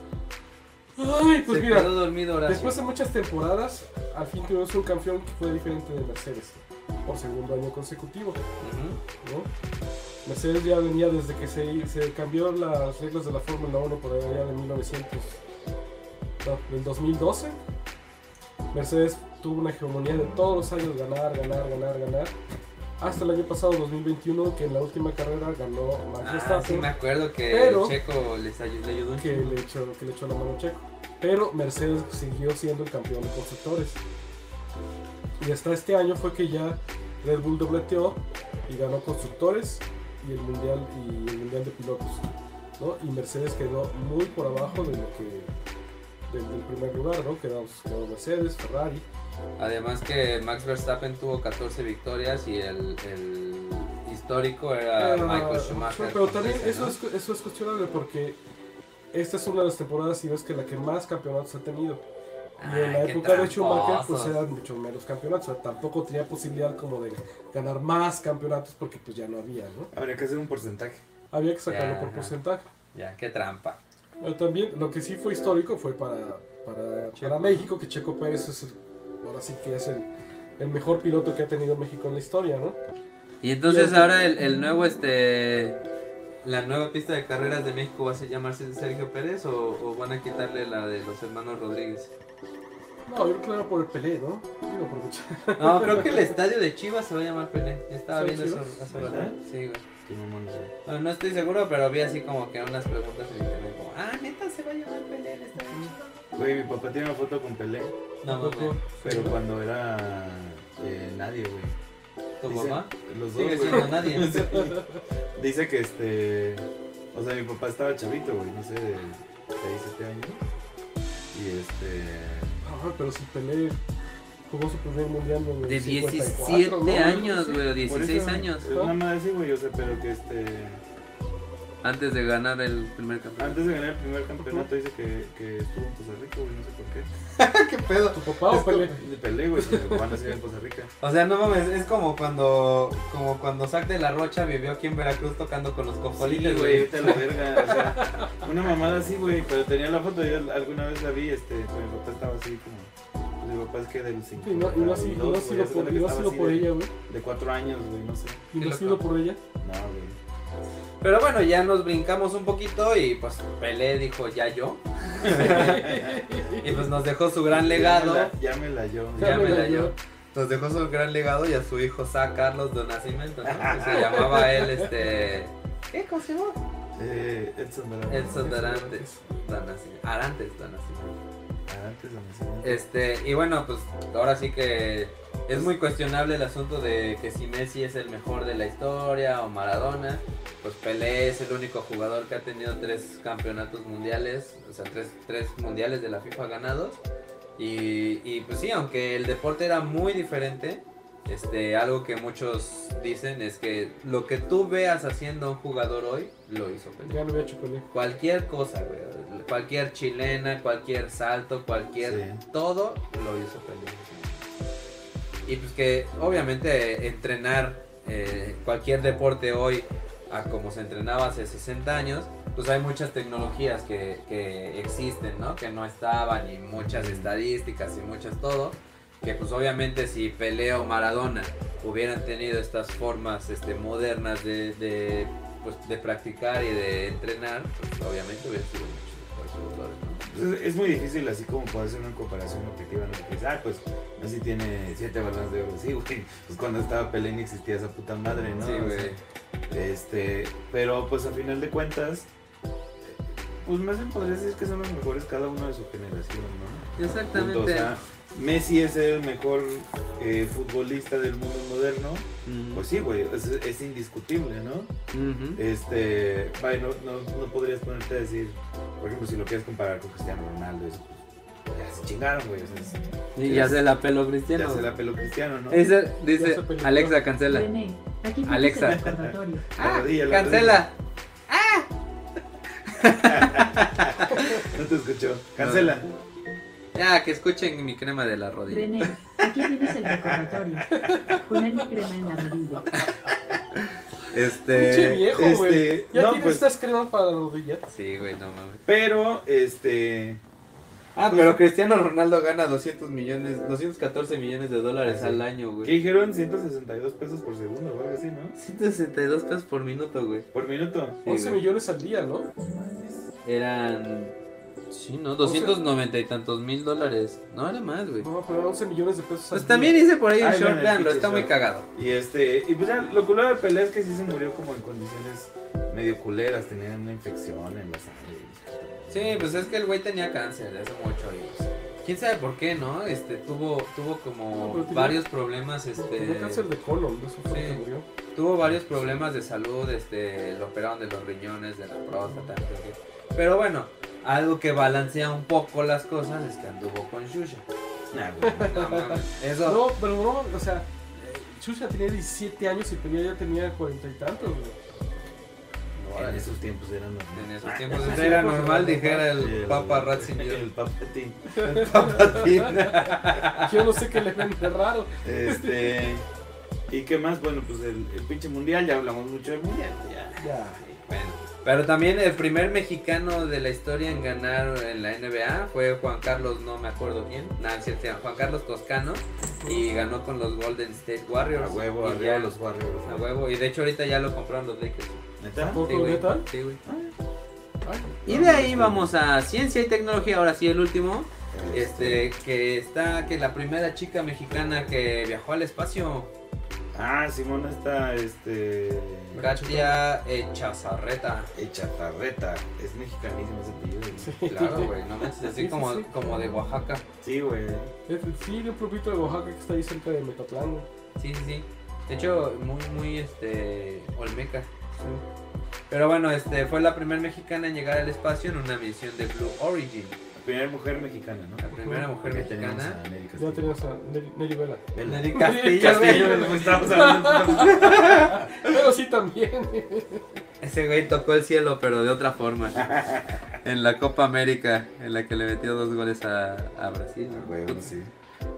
Ay, pues Se mira, quedó dormido Horacio. después de muchas temporadas, al fin tuvimos un campeón que fue diferente de Mercedes por segundo año consecutivo. Mercedes ya venía desde que se, se cambió las reglas de la Fórmula 1 por allá de 1900, no, del 2012. Mercedes tuvo una hegemonía de todos los años ganar, ganar, ganar, ganar. Hasta el año pasado, 2021, que en la última carrera ganó Max Ah, sí Verstappen, me acuerdo que Pero- Checo les ayudó, le ayudó un que, le echó, que le echó la mano a Checo. Pero Mercedes siguió siendo el campeón de constructores. Y hasta este año fue que ya Red Bull dobleteó y ganó constructores y el mundial y el mundial de pilotos. ¿no? Y Mercedes quedó muy por abajo de lo que del, del primer lugar, ¿no? Quedó, quedó Mercedes, Ferrari. Además que Max Verstappen tuvo 14 victorias y el, el histórico era Ah, Michael Schumacher. pero también 13, eso, ¿no? es, eso es cuestionable porque esta es una de las temporadas, si ves que la que más campeonatos ha tenido. Y en la época de Schumacher, pues eran mucho menos campeonatos. O sea, tampoco tenía posibilidad como de ganar más campeonatos porque pues ya no había, ¿no? Habría que hacer un porcentaje. Había que sacarlo Ya, por ajá. porcentaje. Ya, qué trampa. Pero también lo que sí fue histórico fue para, para, para México, que Checo Pérez es el- ahora sí que es el, el mejor piloto que ha tenido México en la historia, ¿no? Y entonces ahora el, el nuevo, este, la nueva pista de carreras de México va a se- llamarse Sergio Pérez o, o van a quitarle la de los hermanos Rodríguez. No, yo creo que era por el Pelé, ¿no? Digo, por mucho. No, creo que el estadio de Chivas se va a llamar Pelé. Estaba ¿Sí, viendo eso hace rato. Sí, güey. Qué mamón, güey. No, no estoy seguro, pero vi así como que unas preguntas en internet como, ah, neta se va a llamar Pelé el estadio de Chivas?" Güey, mi papá tiene una foto con Pelé, No, mames. pero cuando era eh, nadie, güey. ¿Tu Dice- mamá? Los dos, Sigue güey. siendo nadie. Dice que este. O sea, mi papá estaba chavito, güey, no sé, de 6, 7 años. Y este. Ah, pero si Pelé jugó su primer mundial en el De 54, 17 ¿no? años, güey, o Por 16 eso, años. Es una madre así, güey, o sea, pero que este. Antes de ganar el primer campeonato. Antes de ganar el primer campeonato dice que, que estuvo en Costa Rica, güey, no sé por qué. ¿Qué pedo? ¿Tu papá o Pelé? Pelé, güey, mi papá nació en Costa Rica. O sea, no mames, es como cuando como cuando Zack de la Rocha vivió aquí en Veracruz tocando con los Sí, cojolitos, güey, güey. vete a la verga, o sea, una mamada así, güey, pero tenía la foto, yo alguna vez la vi, este, mi papá estaba así como, mi papá es que del 5. Y no, y no ha sido, por, ella, güey. De 4 años, güey, no sé. Y no ha sido por ella. No, güey. Pero bueno, ya nos brincamos un poquito y pues Pelé dijo ya yo. y pues nos dejó su gran legado. Llámela, llámela yo. Llámela yo. Nos dejó su gran legado y a su hijo Sa Carlos de Nacimiento, ¿no? Que se llamaba él este. ¿Qué? ¿Cómo se llama? Eh, Edson Dorantes. Edson Dorantes. Arantes Don Nacimiento. Antes de nacimiento. Este, y bueno, pues ahora sí que es muy cuestionable el asunto de que si Messi es el mejor de la historia o Maradona. Pues Pelé es el único jugador que ha tenido tres campeonatos mundiales, o sea, tres, tres mundiales de la FIFA ganados. Y, y pues sí, aunque el deporte era muy diferente, este, algo que muchos dicen es que lo que tú veas haciendo a un jugador hoy, lo hizo Pelé. Ya lo había hecho Pelé. Cualquier cosa, güey. Cualquier chilena, cualquier salto, cualquier. Sí. Todo lo hizo Pelé. Y pues que obviamente entrenar eh, cualquier deporte hoy a como se entrenaba hace 60 años, pues hay muchas tecnologías que, que existen, ¿no? Que no estaban y muchas estadísticas y muchas todo. Que pues obviamente si Pelé o Maradona hubieran tenido estas formas este, modernas de, de, pues, de practicar y de entrenar, pues obviamente hubieran sido Entonces, es muy difícil así como poder hacer una comparación objetiva, ¿no? Dices, ah, pues Messi tiene siete balones de oro. Sí, güey. Pues cuando estaba Pelé ni existía esa puta madre, ¿no? Sí, güey. Este, pero pues a final de cuentas, pues más bien podría decir que son los mejores cada uno de su generación, ¿no? Exactamente. Punto, o sea, Messi es el mejor eh, futbolista del mundo moderno. Pues sí, güey, es, es indiscutible, ¿no? Este, vaya, no, no, no podrías ponerte a decir, por ejemplo, si lo quieres comparar con Cristiano Ronaldo, eso, pues, ya se chingaron, güey. o sea, es- Y ya se la pelo Cristiano. ya se la peló Cristiano, ¿no? Ese dice. Alexa cancela. René, aquí Alexa. el Ah, rodilla, la cancela. No te escuchó. Cancela. Ya, que escuchen mi crema de la rodilla. René, aquí tienes el recordatorio. Poner mi crema en la rodilla. Pinche Este. viejo, este, güey. Ya no, tienes pues- estas cremas para la rodilla. Sí, güey, no mames. Pero, este. Ah, pero Cristiano Ronaldo gana 200 millones, 214 millones de dólares al año, ¿Qué güey. dijeron? 162 pesos por segundo o algo así, ¿no? 162 pesos por minuto, güey. Por minuto. Sí, 11 güey. millones al día, ¿no? Eran. Sí, ¿no? 290 y tantos mil dólares. No, era más, güey. No, pero 11 millones de pesos Pues día. también hice por ahí un Ay, short, pinche está muy cagado. Y este. Y pues ya, lo culero de Pelé es que sí se murió como en condiciones medio culeras. Tenían una infección en la sangre. Sí, pues es que el güey tenía cáncer hace mucho y pues, quién sabe por qué, ¿no? Este tuvo tuvo No, como tenía- varios problemas Tenía este cáncer de colon, eso fue Sí. que murió. tuvo varios problemas de salud, este lo operaron de los riñones, de la próstata, no. Pero bueno, algo que balancea un poco las cosas es que anduvo con Shusha. Nah, güey. No mames, Eso No, pero no, o sea, Xuxa tenía 17 años y Pelé ya tenía 40 y tantos, güey. En esos tiempos eran los en esos tiempos era tiempos normal, era dijera Sí, el Papa Ratzinger. El papatín. El papatín. Yo no sé qué le ven de raro. Este. ¿Y qué más? Bueno, pues el, el pinche mundial, ya hablamos mucho del mundial. Ya. Ya. Bueno, pero también el primer mexicano de la historia en ganar en la NBA fue Juan Carlos, no me acuerdo quién, nada, Juan Carlos Toscano y ganó con los Golden State Warriors. A huevo, y ya- de los Warriors. A huevo, y de hecho ahorita ya lo compraron los Lakers. ¿Neta? ¿Poco Sí, güey. Ay, Y de ahí vamos a ciencia y tecnología, ahora sí el último, este, que está, que la primera chica mexicana que viajó al espacio, Ah, Simón está, este. Katia Echazarreta. Echatarreta. Es mexicanísimo ese apellido. Sí. Claro, güey, no Sí, así sí, como, sí. como de Oaxaca. Sí, güey. Es- Sí, de un pueblito de Oaxaca que está ahí cerca de Metatlán. Sí, sí, sí. De hecho, muy, muy, este, olmeca. Pero bueno, este, fue la primera mexicana en llegar al espacio en una misión de Blue Origin. La primera mujer mexicana, ¿no? La primera mujer tenemos mexicana. a Nelly Ya Castillo. tenías a Nelly, Nelly Vela. Nelly Castillo, Castillo, como estábamos hablando. Pero sí también. Ese güey tocó el cielo, pero de otra forma. En la Copa América, en la que le metió dos goles a, a Brasil. ¿no? Güey, sí.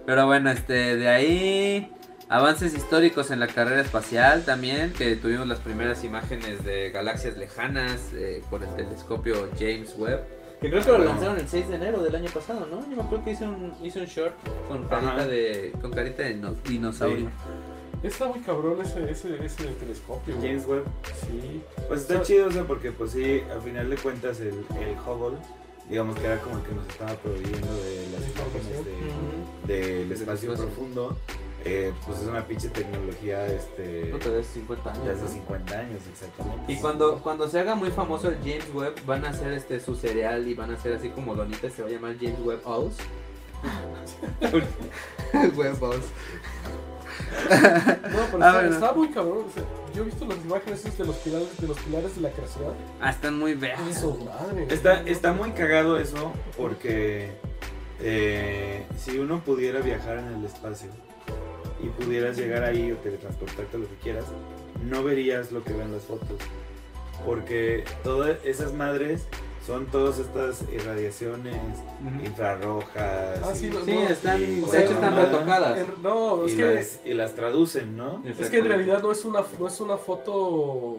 Pero bueno, este, de ahí avances históricos en la carrera espacial también, que tuvimos las primeras imágenes de galaxias lejanas eh, por el telescopio James Webb. Que creo que lo lanzaron el 6 de enero del año pasado, ¿no? Yo me acuerdo que hizo un, hizo un short con carita Ajá. de con carita de no- dinosaurio. Está muy cabrón ese, ese, ese telescopio. James Webb. Sí. Pues está chido, o sea, porque pues sí, al final de cuentas el, el Hubble, digamos que era como el que nos estaba proveyendo de las La imágenes de- del Del espacio espacio. profundo, eh, pues es una pinche tecnología este, No 50 años. de hace ¿no? 50 años, exactamente. Y cuando, cuando se haga muy famoso el James Webb, van a hacer este su cereal y van a hacer así como donitas, se va a llamar James Webb House. Webb House. No, pero Ah, está, bueno. está muy cabrón. o sea, yo he visto las imágenes de los pilares de, los pilares de la creación. Ah, están muy veas. Eso, madre. Está, está muy cagado eso porque eh, si uno pudiera viajar en el espacio y pudieras llegar ahí o teletransportarte a lo que quieras, no verías lo que ven las fotos. Porque todas esas madres son todas estas irradiaciones infrarrojas. Ah, sí, y- no, Sí, no, están, y- de o sea, están retocadas. en- no, es y, que, las, y las traducen, ¿no? es que en realidad no es una, no es una foto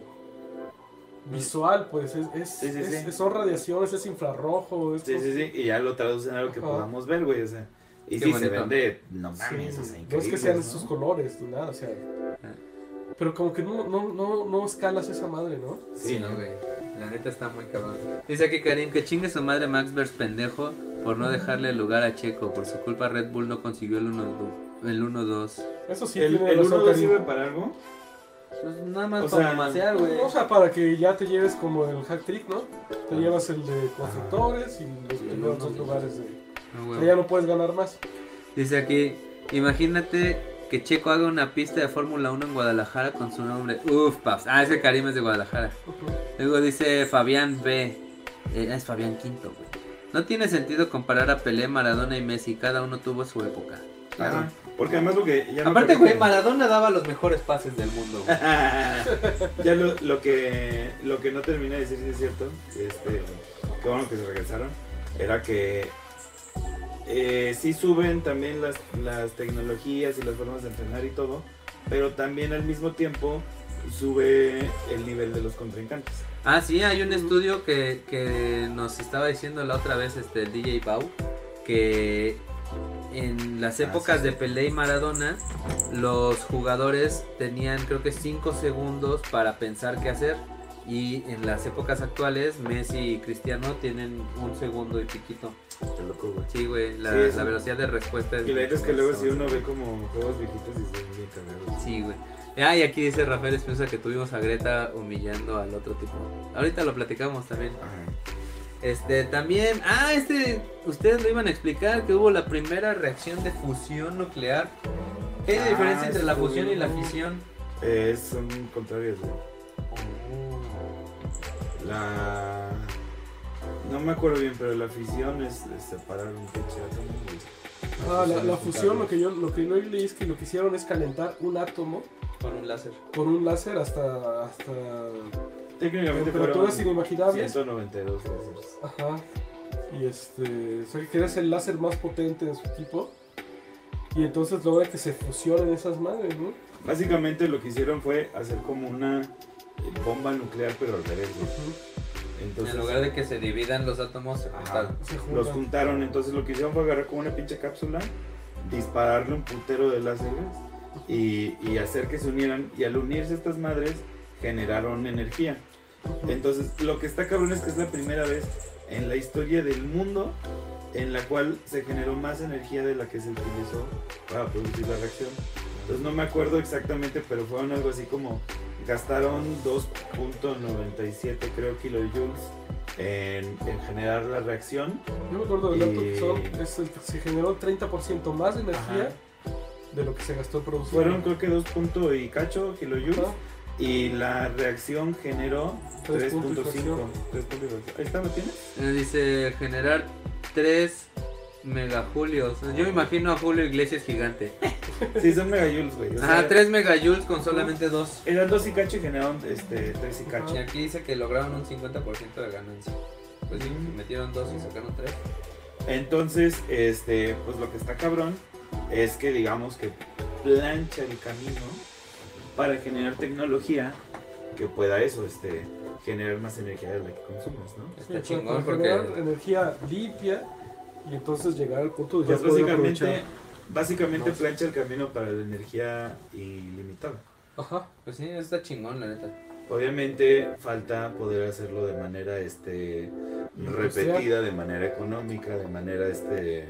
visual, pues es, es, Sí, sí, es- sí. son radiaciones, es infrarrojo. Es Sí, sí, sí, y ya lo traducen a lo que Ajá. podamos ver, güey, o sea. Y Qué sí, se bonito. vende, no Sí, mames, o sea, no es que sean ¿no? esos colores ni nada, o sea. Ah. Pero como que no, no, no, no escalas esa madre, ¿no? Sí, no, güey. La neta está muy cabrón. Dice aquí Karim que chingue su madre Max Verstappen pendejo por no dejarle lugar a Checo. Por su culpa Red Bull no consiguió el 1-2. El 1-2. Eso sí, ¿El, tiene el razón, 1 Karim. sirve para algo? Pues nada más O para sea, masear, güey. O sea, para que ya te lleves como el hack trick, ¿no? Te llevas el de constructores y los primeros dos lugares de... Ah, O güey. sea, ya no puedes ganar más. Dice aquí, imagínate que Checo haga una pista de Fórmula 1 en Guadalajara con su nombre. Uf, paps. Ah, ese Karim es de Guadalajara. Luego dice Fabián B. Eh, es Fabián Quinto, güey. No tiene sentido comparar a Pelé, Maradona y Messi. Cada uno tuvo su época. Ajá. Porque además lo que. Ya Aparte, güey, que- Maradona daba los mejores pases del mundo, ya lo, lo que lo que no terminé de decir si es cierto, este, que bueno que se regresaron, era que eh, sí suben también las, las tecnologías y las formas de entrenar y todo, pero también al mismo tiempo sube el nivel de los contrincantes. Ah, sí, hay un estudio que, que nos estaba diciendo la otra vez este el DJ Bau que en las Ah, épocas sí, de. Pelé y Maradona los jugadores tenían creo que 5 segundos para pensar qué hacer y en las épocas actuales Messi y Cristiano tienen un segundo y piquito. Qué loco, güey. Sí, güey, la, Sí, eso. la velocidad de respuesta es Y la neta es que luego si uno ve como juegos viejitos y se bien cagados. Sí, güey. Ah, y aquí dice Rafael Espinosa que tuvimos a Greta humillando al otro tipo. Ahorita lo platicamos también. Ajá. Este, también, ah, este, ustedes lo iban a explicar que hubo la primera reacción de fusión nuclear. ¿Qué Ah, diferencia entre la fusión y la fisión? Eh, son contrarios, güey. La. No me acuerdo bien, pero la fisión es, es separar un pinche átomo. y- Ah, la, fusión la es fusión, lo que yo lo que yo leí es que lo que hicieron es calentar un átomo Con un láser. con un láser hasta, hasta Técnicamente temperaturas inimaginables. 192 láseres. Ajá. Y este, o sea, que es el láser más potente de su tipo. Y entonces logra que se fusionen esas madres, ¿no? Básicamente lo que hicieron fue hacer como una bomba nuclear, pero al revés. güey. Ujú. Entonces, en lugar de que se dividan los átomos, se Ajá. juntan. Se los juntaron. Entonces lo que hicieron fue agarrar como una pinche cápsula, dispararle un putero de láseres y, y hacer que se unieran. Y al unirse estas madres, generaron energía. Entonces, lo que está cabrón es que es la primera vez en la historia del mundo en la cual se generó más energía de la que se utilizó para producir la reacción. Entonces, no me acuerdo exactamente, pero fueron algo así como gastaron 2.97 creo kilojoules en, en generar la reacción. Yo me acuerdo del dato que Y- son, es el- se generó 30% más de energía de lo que se gastó en producir. Fueron creo que 2 punto y cacho kilojoules Ajá. y la reacción generó Tres punto y 3.5. fracción. 3 punto y fracción. Ahí está, ¿lo tienes? Eh, Dice generar 3 megajulios. Yo me imagino a Julio Iglesias gigante. Sí, son megajoules, güey. o Ajá, sea, 3 megajoules con solamente 2. Eran 2 y cacho y generaron este, 3 y cacho. Y aquí dice que lograron un 50% de ganancia. Pues sí, Mm. metieron 2 y sacaron 3. Entonces, este, pues lo que está cabrón es que digamos que plancha el camino para generar tecnología que pueda eso, este, generar más energía de la que consumes, ¿no? Sí, Está para- chingón porque... energía limpia y entonces llegar al punto de ya Pues poder básicamente, básicamente No. plancha el camino para la energía ilimitada. Ajá. Pues sí, está chingón, la neta. Obviamente falta poder hacerlo de manera este repetida, de manera económica, de manera este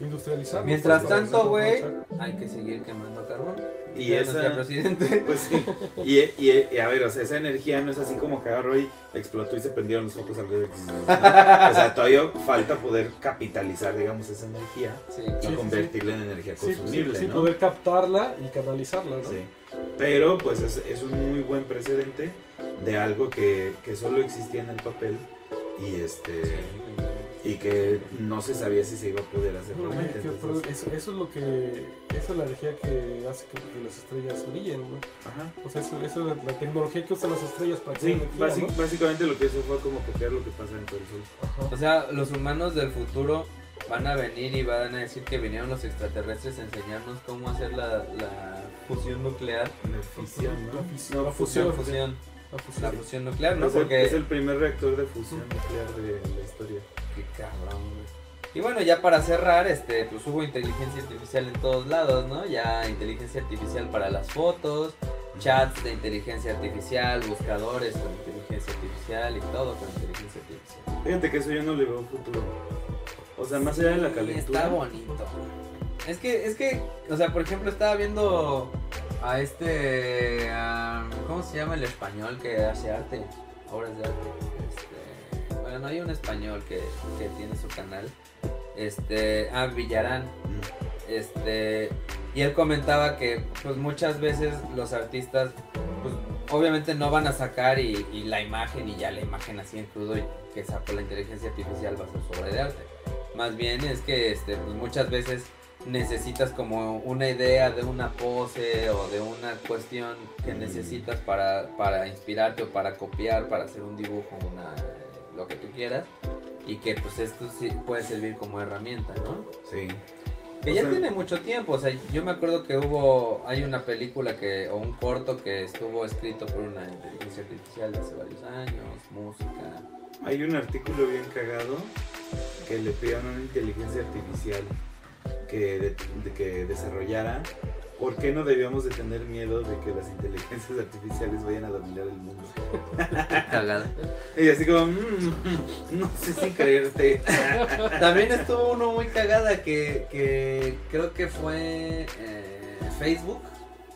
Industrializado. Mientras Para tanto, güey, aprovechar. hay que seguir quemando carbón. Y no esa presidente. pues sí. Y, y- y a ver, o sea, esa energía no es así como que agarró y explotó y se prendieron los focos alrededor. O sea, todavía falta poder capitalizar, digamos, esa energía Sí, y Sí, sí, convertirla en energía Sí, consumible, sí, ¿no? poder captarla y canalizarla, ¿no? Sí. Pero pues es, es un muy buen precedente de algo que, que solo existía en el papel y este y que no se sabía si se iba a poder hacer No, realmente. que- entonces- pero eso, eso es lo que eso es la energía que hace que, que las estrellas brillen, ¿no? Ajá. O sea, eso, eso es la, la tecnología que usan las estrellas para Sí, crear energía, básicamente lo que hizo fue como copiar lo que pasa dentro del sol. Ajá. O sea, los humanos del futuro van a venir y van a decir que vinieron los extraterrestres a enseñarnos cómo hacer la, la fusión nuclear. La fisión, La ¿no? la fusión. La fusión. fusión, La fusión. la fusión nuclear, ¿no? Es, el, Porque... es el primer reactor de fusión nuclear de la historia. Qué cabrón, güey. Y bueno, ya para cerrar, este, pues hubo inteligencia artificial en todos lados, ¿no? Ya inteligencia artificial para las fotos, chats de inteligencia artificial, buscadores con inteligencia artificial y todo con inteligencia artificial. Fíjate que eso yo no le veo futuro. O sea, más allá de la calentura. Está bonito. Es que, es que, o sea, por ejemplo, estaba viendo a este, a- ¿cómo se llama el español que hace arte? Obras de arte. Este, bueno, hay un español que, que tiene su canal. Este, ah, Villarán. Este, y él comentaba que pues muchas veces los artistas pues obviamente no van a sacar y, y la imagen y ya la imagen así en crudo y que sacó la inteligencia artificial va a ser su obra de arte. Más bien es que este, pues, muchas veces necesitas como una idea de una pose o de una cuestión que necesitas para, para inspirarte o para copiar, para hacer un dibujo, una, lo que tú quieras. Y que pues esto sí puede servir como herramienta, ¿no? Sí. Que O ya sea- tiene mucho tiempo, o sea, yo me acuerdo que hubo, hay una película que, o un corto que estuvo escrito por una inteligencia artificial hace varios años, música. Hay un artículo bien cagado que le pidieron a una inteligencia artificial que, de que desarrollara por qué no debíamos de tener miedo de que las inteligencias artificiales vayan a dominar el mundo. Cagada. Y así como, "Mm, no sé si creerte. También estuvo uno muy cagada que, que creo que fue eh, Facebook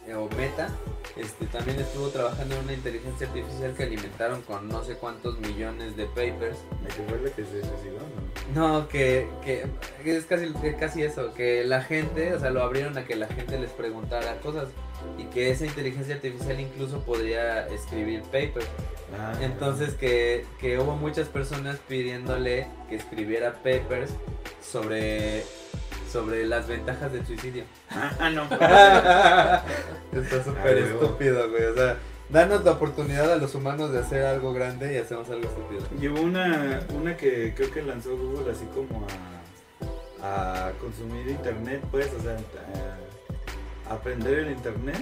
eh, o Meta. Este, también estuvo trabajando en una inteligencia artificial que alimentaron con no sé cuántos millones de papers. ¿Me que fue la que se suicidó? No. No, que, que, que es casi, casi eso, que la gente, o sea, lo abrieron a que la gente les preguntara cosas y que esa inteligencia artificial incluso podría escribir papers. Ah. Entonces que, que hubo muchas personas pidiéndole que escribiera papers sobre, sobre las ventajas del suicidio. Ah, no. Está súper Ah, huevo. estúpido, güey. O sea, danos la oportunidad a los humanos de hacer algo grande y hacemos algo estúpido. Llevó una, una que creo que lanzó Google así como a, a consumir internet, pues, o sea, a aprender el internet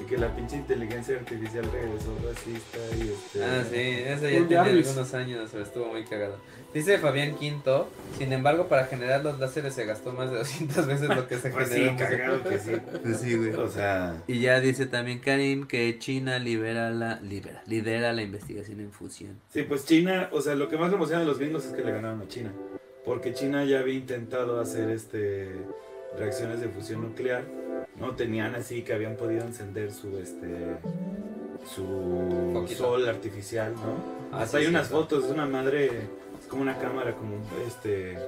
y que la pinche inteligencia artificial regresó racista y este... Ah, sí, eso ya tiene Jarvis. algunos años, pero estuvo muy cagado. Dice Fabián Quinto, sin embargo, para generar los láseres se gastó más de 200 veces lo que se Pues generó. sí, cagado que sí. Pues sí, güey. O sea, Y ya dice también Karim que China libera la, libera, lidera la investigación en fusión. sí, pues China, o sea, lo que más le emociona a los gringos es que le ganaron a China. Porque China ya había intentado hacer este reacciones de fusión nuclear. No tenían así que habían podido encender su este su sol artificial, ¿no? Ah, Hasta sí, hay unas sí. fotos, es una madre, es como una cámara, como este,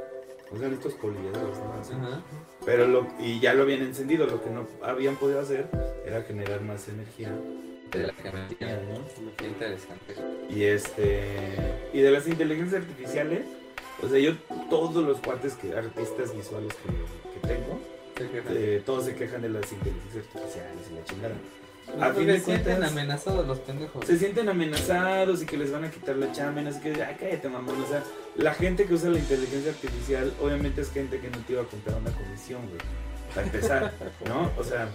o sea, estos poliedros, ¿no? Así. Ajá. Pero lo, y ya lo habían encendido, lo que no habían podido hacer era generar más energía. De la que me entiendo, ¿no? Qué interesante. Y este, y de las inteligencias artificiales, o sea, yo todos los cuates que, artistas visuales que, que tengo, eh, todos se quejan de las inteligencias artificiales y la chingada. A fin de se sienten amenazados los pendejos. Se sienten amenazados y que les van a quitar la chamba, y no sé qué, ay, cállate mamón, o sea, la gente que usa la inteligencia artificial obviamente es gente que no te iba a comprar una comisión, güey, para empezar, ¿no? O sea,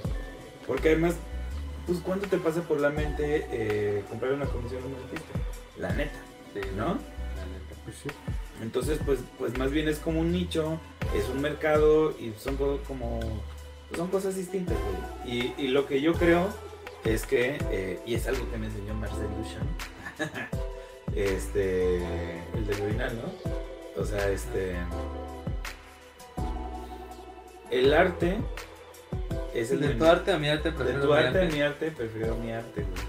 porque además, pues ¿cuándo te pasa por la mente eh, comprar una comisión a un artista? La neta, Sí, ¿no? La neta. Pues sí. Entonces, pues, pues más bien es como un nicho, es un mercado y son co- como, son cosas distintas, güey. Y, y lo que yo creo es que, eh, y es algo que me enseñó Marcel Duchamp, este, el del urinal, ¿no? O sea, este, el arte es el De de, tu arte a mi arte de prefiero tu mi arte a mi arte, prefiero mi arte, güey.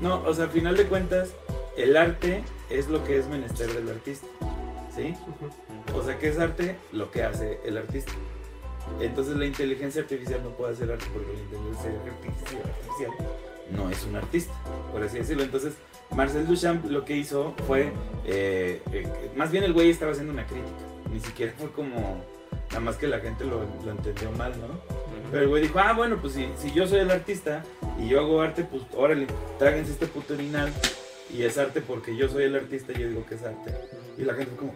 No, o sea, al final de cuentas, el arte es lo que es menester del artista, ¿sí? O sea, ¿qué es arte? Lo que hace el artista. Entonces la inteligencia artificial no puede hacer arte porque la inteligencia artificial, no es un artista, por así decirlo. Entonces Marcel Duchamp lo que hizo fue, eh, eh, más bien el güey estaba haciendo una crítica, ni siquiera fue como, nada más que la gente lo, lo entendió mal, ¿no? Pero el güey dijo, ah, bueno, pues si, si yo soy el artista y yo hago arte, pues órale, tráguense este puto orinal y es arte porque yo soy el artista y yo digo que es arte. Y la gente fue como,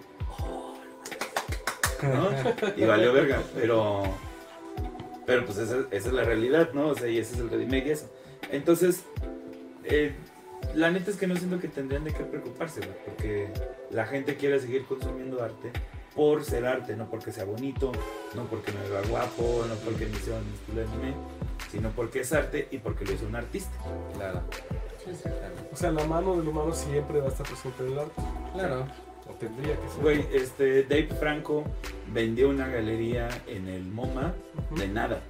¿no? Y valió verga, pero. Pero pues esa, esa es la realidad, ¿no? O sea, y ese es el remake y eso. Entonces, eh, la neta es que no siento que tendrían de qué preocuparse, güey, porque la gente quiere seguir consumiendo arte por ser arte, no porque sea bonito, no porque me vea guapo, no porque me sea un estilo de anime, sino porque es arte y porque lo hizo un artista. Claro. O sea, la mano del humano siempre va a estar presente en el arte. Claro. Tendría que ser. Güey, este, Dave Franco vendió una galería en el MoMA de nada.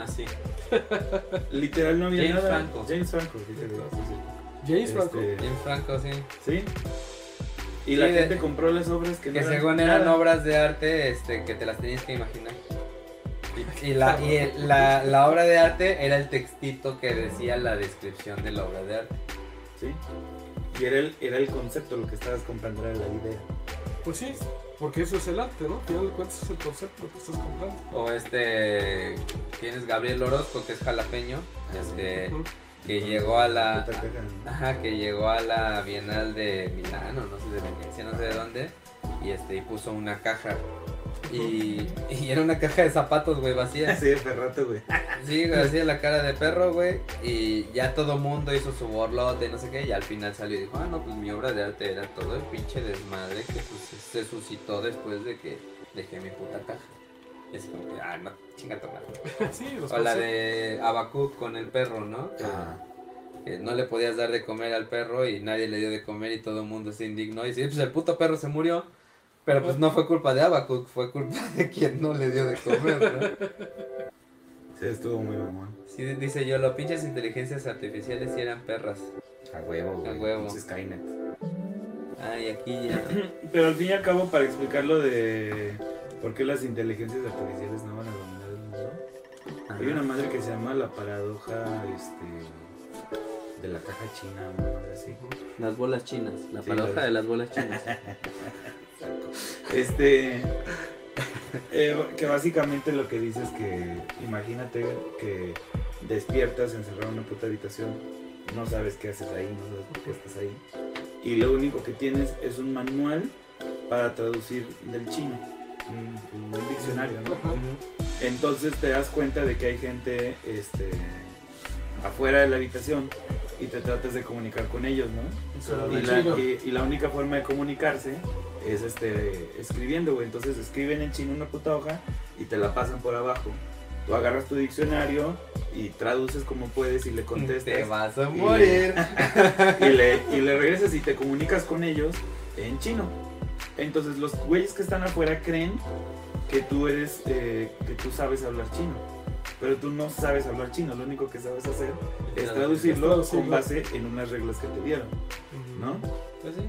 Así. Literal no había James nada. Franco. James Franco, dice, güey, sí, sí. James Franco. Este, franco, sí. ¿Sí? Y Sí, la de- gente compró las obras que, no Que eran según eran nada. obras de arte este, que te las tenías que imaginar. Y, y la, y el- la, la obra de arte era el textito que decía la descripción de la obra de arte. ¿Sí? Y era el, era el concepto, lo que estabas comprando era la idea. Pues sí, porque eso es el arte, ¿no? Al final de cuentas es el concepto que estás comprando. O este. Tienes Gabriel Orozco, que es jalapeño. Este. Ujú. Que llegó a la. Ajá, que llegó a la Bienal de Milano, no sé de Venecia, no sé de dónde. Y este, y puso una caja. Y, y era una caja de zapatos, güey, vacía. Sí, perrato, güey. Sí, de la cara de perro, güey. Y ya todo mundo hizo su borlote, no sé qué. Y al final salió y dijo, ah, no, pues mi obra de arte era todo el pinche desmadre que pues, se suscitó después de que dejé mi puta caja. Y es como que, ah, no, chinga tu madre. Sí, los O la de Abacuc con el perro, ¿no? Que, Ah, que no le podías dar de comer al perro y nadie le dio de comer y todo el mundo se indignó. Y sí, pues el puto perro se murió. Pero pues no fue culpa de Abacuc, fue culpa de quien no le dio de comer, ¿no? sí, estuvo muy mamón. Sí, dice yo, los pinches inteligencias artificiales sí eran perras. A huevo, güey. A huevo. Pinche Skynet. Ay, aquí ya. Pero al fin y al cabo, para explicar lo de por qué las inteligencias artificiales no van a dominar el mundo, hay una madre que se llama la paradoja este, de la caja china, una madre así. Las bolas chinas, la Sí, paradoja las- de las bolas chinas. Este. eh, que básicamente lo que dice es que imagínate que despiertas encerrado en una puta habitación, no sabes qué haces ahí, no sabes por qué estás ahí. Y lo único que tienes es un manual para traducir del chino, un, un diccionario, ¿no? Entonces te das cuenta de que hay gente este, afuera de la habitación y te tratas de comunicar con ellos, ¿no? La, y la única forma de comunicarse es este escribiendo, güey. Entonces escriben en chino una puta hoja y te la pasan por abajo. Tú agarras tu diccionario y traduces como puedes y le Te contestas. vas a Y morir. y, le, y le regresas y te comunicas con ellos en chino. Entonces los güeyes que están afuera creen que tú eres, eh, que tú sabes hablar chino. Pero tú no sabes hablar chino, lo único que sabes hacer es traducirlo traducirlo. con base en unas reglas que te dieron, ¿no? Pues sí.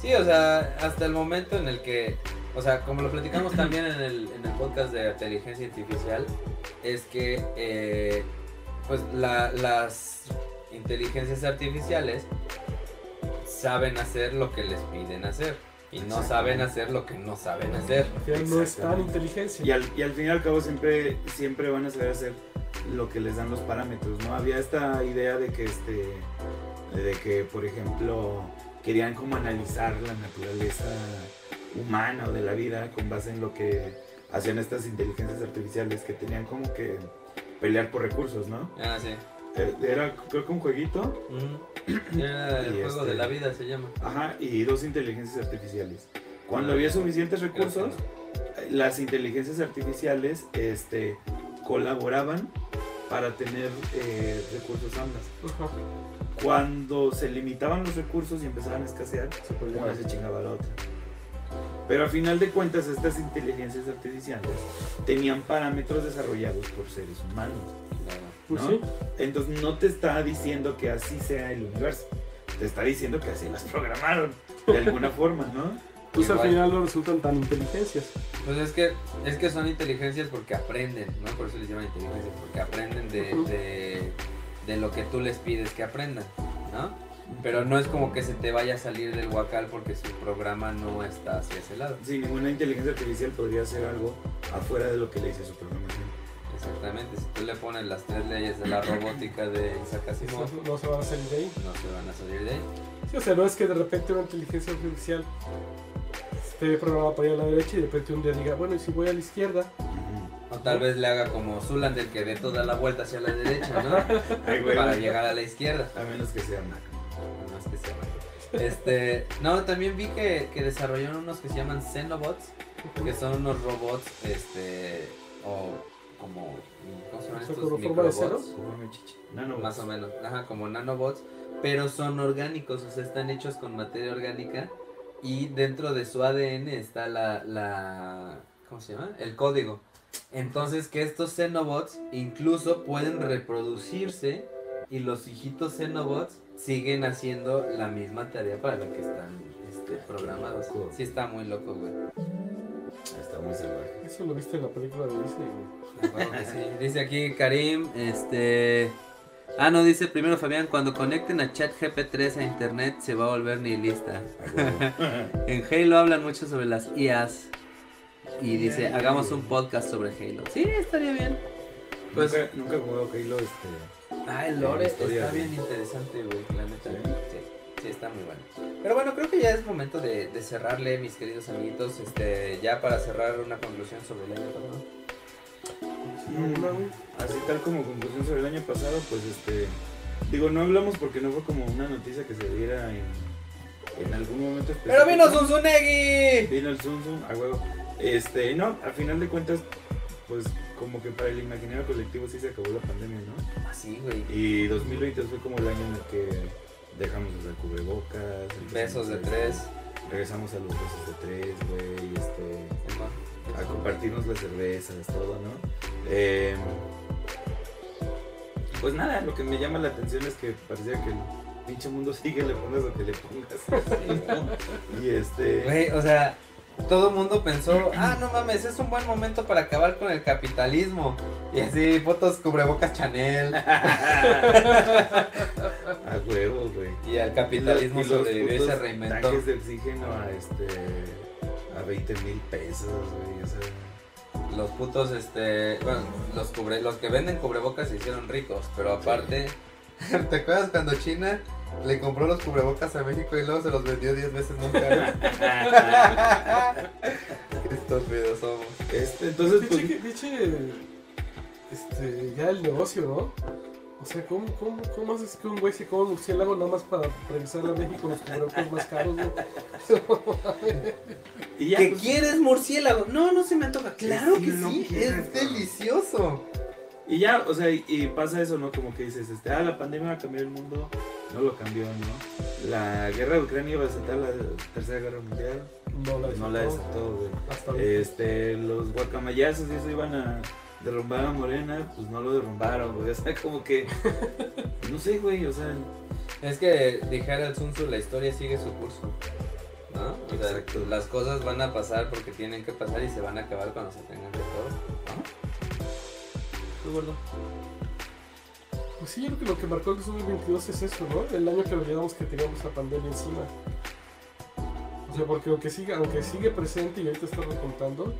Sí, o sea, hasta el momento en el que, o sea, como lo platicamos también en el, en el podcast de inteligencia artificial, es que, eh, pues, la- las inteligencias artificiales saben hacer lo que les piden hacer y no saben hacer lo que no saben hacer. Al final no es tan inteligencia. Y al, y al fin y al cabo siempre, siempre van a saber hacer lo que les dan los parámetros, ¿no? Había esta idea de que, este, de que, por ejemplo, querían como analizar la naturaleza humana o de la vida con base en lo que hacían estas inteligencias artificiales que tenían como que pelear por recursos, ¿no? Ah, sí. Eh, Era creo que un jueguito. Era el Y juego este- de la vida, se llama. ajá, y dos inteligencias artificiales. Cuando había suficientes recursos, las inteligencias artificiales este, colaboraban para tener eh, recursos ambas. Ajá. Cuando se limitaban los recursos y empezaban a escasear, una se chingaba a la otra. Pero al final de cuentas estas inteligencias artificiales tenían parámetros desarrollados por seres humanos. Pues ¿no? sí. Entonces no te está diciendo que así sea el universo, te está diciendo que así las programaron de alguna forma, ¿no? Pues al final no resultan tan inteligencias. Pues es que, es que son inteligencias porque aprenden, ¿no? Por eso les llaman inteligencias, porque aprenden de, de lo que tú les pides que aprendan, ¿no? Pero no es como que se te vaya a salir del huacal porque su programa no está hacia ese lado. Sí, ninguna inteligencia artificial podría hacer algo afuera de lo que le dice su programación. Exactamente, si tú le pones las tres leyes de la robótica de Isaac Asimov, No, no se van a salir de ahí. no se van a salir de ahí. Sí, o sea, no es que de repente una inteligencia artificial esté programada para ir a la derecha y de repente un día diga, bueno, y si voy a la izquierda, O tal vez le haga como Zulander que dé toda la vuelta hacia la derecha, ¿no? Ay, güey. Para llegar a la izquierda. A menos que sea Mac. No es que sea malo. Este, no, también vi que, que desarrollaron unos que se llaman Xenobots, que son unos robots, este, o como, ¿cómo se llaman estos microbots? No, Más o menos, ajá, como nanobots, pero son orgánicos, o sea, están hechos con materia orgánica y dentro de su ADN está la, la ¿cómo se llama? El código. Entonces que estos Xenobots incluso pueden reproducirse y los hijitos Xenobots siguen haciendo la misma tarea para la que están este, programados. Sí está muy loco, güey. Está muy salvaje. eso lo viste en la película de Disney. güey. Me acuerdo que sí. Dice aquí Karim, este... Ah, no, dice primero Fabián, cuando conecten a ChatGP3 a internet se va a volver nihilista. En Halo hablan mucho sobre las IAs. Y dice, hagamos un podcast sobre Halo. Sí, estaría bien. Pues, nunca, nunca he jugado Halo, este. ah, el lore está bien interesante, güey, la neta. ¿Sí? Sí, sí, está muy bueno. Pero bueno, creo que ya es momento de, de cerrarle, mis queridos amiguitos, este, ya para cerrar una conclusión sobre el año pasado. Mm, Así tal como conclusión sobre el año pasado, pues este. Digo, no hablamos porque no fue como una noticia que se diera en, en algún momento específico. ¡Pero vino Zunzunegui! Vino el Zoom, a huevo. Este, no, al final de cuentas, pues como que para el imaginario colectivo sí se acabó la pandemia, ¿no? Así, güey. Y 2020 fue como el año en el que dejamos de usar cubrebocas. Besos de tres. Regresamos a los besos de tres, güey, este, a compartirnos las cervezas, todo, ¿no? Eh, pues nada, lo que me llama la atención es que parecía que el pinche mundo sigue, le pongas lo que le pongas. y este... Güey, o sea, todo el mundo pensó, ah, no mames, es un buen momento para acabar con el capitalismo. Y así, fotos cubrebocas Chanel. A huevo, güey. Y el capitalismo sobrevivió y se reinventó. Tanques de oxígeno a este a 20 mil pesos, güey. O sea, Los putos, este, bueno, los, cubre, los que venden cubrebocas se hicieron ricos, pero aparte, ¿Te acuerdas cuando China le compró los cubrebocas a México y luego se los vendió 10 veces más caro? Qué estúpidos somos. este, entonces, pues, Diche, que- diche, este, ya el negocio, ¿no? O sea, ¿cómo, cómo, cómo haces que un güey se coma un murciélago nada más para regresar a México los cubrebocas más caros, ya, ¿qué pues, quieres murciélago? No, no se me antoja. Claro que no sí, quieres, es delicioso. Y ya, o sea, y, pasa eso, ¿no? Como que dices, este, ah, la pandemia va a cambiar el mundo. No lo cambió, ¿no? La guerra de Ucrania iba a desatar la tercera guerra mundial. No la No la desató. desató, güey. Este, los guacamayazos y eso iban a derrumbar a Morena, pues no lo derrumbaron, güey. O sea, como que. No sé, güey, o sea. Es que dijera el Sun Tzu, la historia sigue su curso. ¿No? O sea, las cosas van a pasar porque tienen que pasar y se van a acabar cuando se tengan que todo. ¿No? Pues sí, yo creo que lo que marcó el 2022 es eso, ¿no? El año que olvidamos que teníamos la pandemia encima. O sea, porque aunque sigue, aunque sigue presente y ahorita está recontando,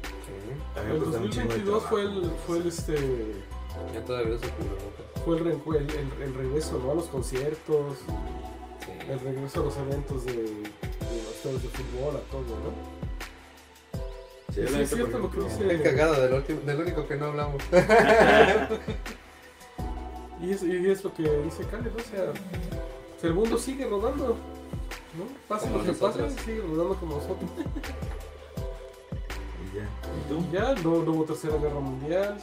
el costó un chingo de 2022 fue el, fue el este Yo todavía cubrebocas. fue el, el, el- el regreso ¿no? a los conciertos, Sí. el regreso a los eventos de, de los de fútbol, a todo, ¿no? Sí, Sí, es cierto lo que dice- Qué cagado, del, último- del único que no hablamos. Y es, y es lo que dice Khaled, ¿no? o sea, o sea, el mundo sigue rodando, ¿no? Pase Como lo que nosotros. pase, sigue rodando como nosotros. Y ya. ¿Y tú? Ya no, no hubo tercera guerra mundial,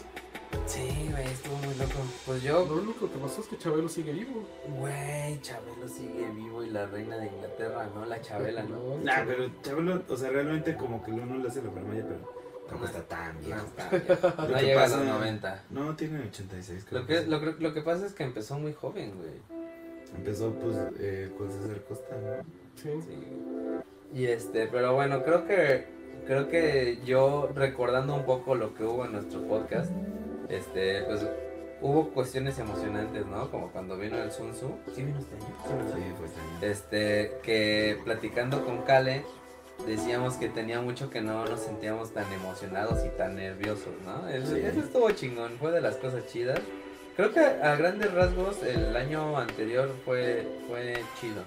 Sí, güey, estuvo muy loco. Pues yo, Lo único que pasó es que Chabelo sigue vivo. güey, Chabelo sigue vivo y la reina de Inglaterra, ¿no? La Chabela, ¿no? Nah, pero Chabelo, o sea, realmente como que uno le hace la farmacia, pero tampoco está tan No, viejo. está bien. No llega a los 90. No, tiene 86. creo Lo que, lo, que- lo que pasa es que empezó muy joven, güey. Empezó pues eh, con César Costa, ¿no? Sí. Sí. Y este, pero bueno, creo que creo que yo recordando un poco lo que hubo en nuestro podcast, este, pues hubo cuestiones emocionantes, ¿no? Como cuando vino el Sun Tzu. ¿Sí vino este año? Sí. Sí, pues también. Este, que platicando con Kale decíamos que tenía mucho que no nos sentíamos tan emocionados y tan nerviosos, ¿no? Sí. eso estuvo chingón, fue de las cosas chidas. Creo que a grandes rasgos el año anterior fue, fue chido.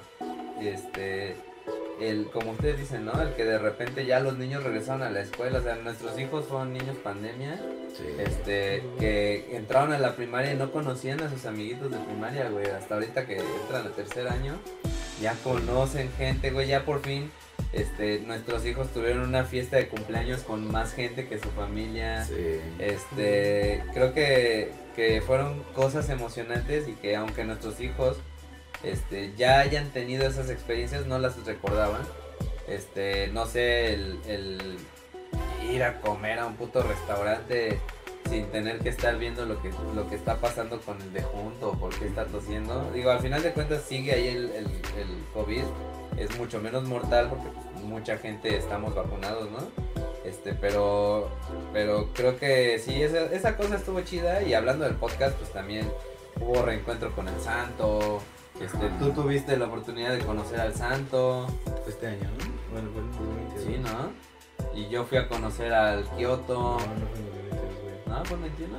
Este, el, como ustedes dicen, ¿no? El que de repente ya los niños regresaron a la escuela, o sea, nuestros hijos fueron niños pandemia, Sí. este, que entraron a la primaria y no conocían a sus amiguitos de primaria, güey, hasta ahorita que entran al tercer año, ya conocen gente, güey, ya por fin, este, nuestros hijos tuvieron una fiesta de cumpleaños con más gente que su familia, Sí. este, creo que, que fueron cosas emocionantes y que aunque nuestros hijos este, ya hayan tenido esas experiencias, no las recordaban. Este, no sé, el, ir a comer a un puto restaurante sin tener que estar viendo lo que, lo que está pasando con el de junto o por qué está tosiendo. Digo, al final de cuentas sigue ahí el, el, el COVID, es mucho menos mortal porque pues, mucha gente estamos vacunados, ¿no? Este, pero, pero creo que sí, esa, esa cosa estuvo chida y hablando del podcast, pues también hubo reencuentro con el santo. Este, tú tuviste la oportunidad de conocer al santo, este año, ¿no? Bueno, fue en 2022. sí, ¿no? Y yo fui a conocer al Kioto. No, no fue en 2022, güey. ¿No? ¿Fue el 21?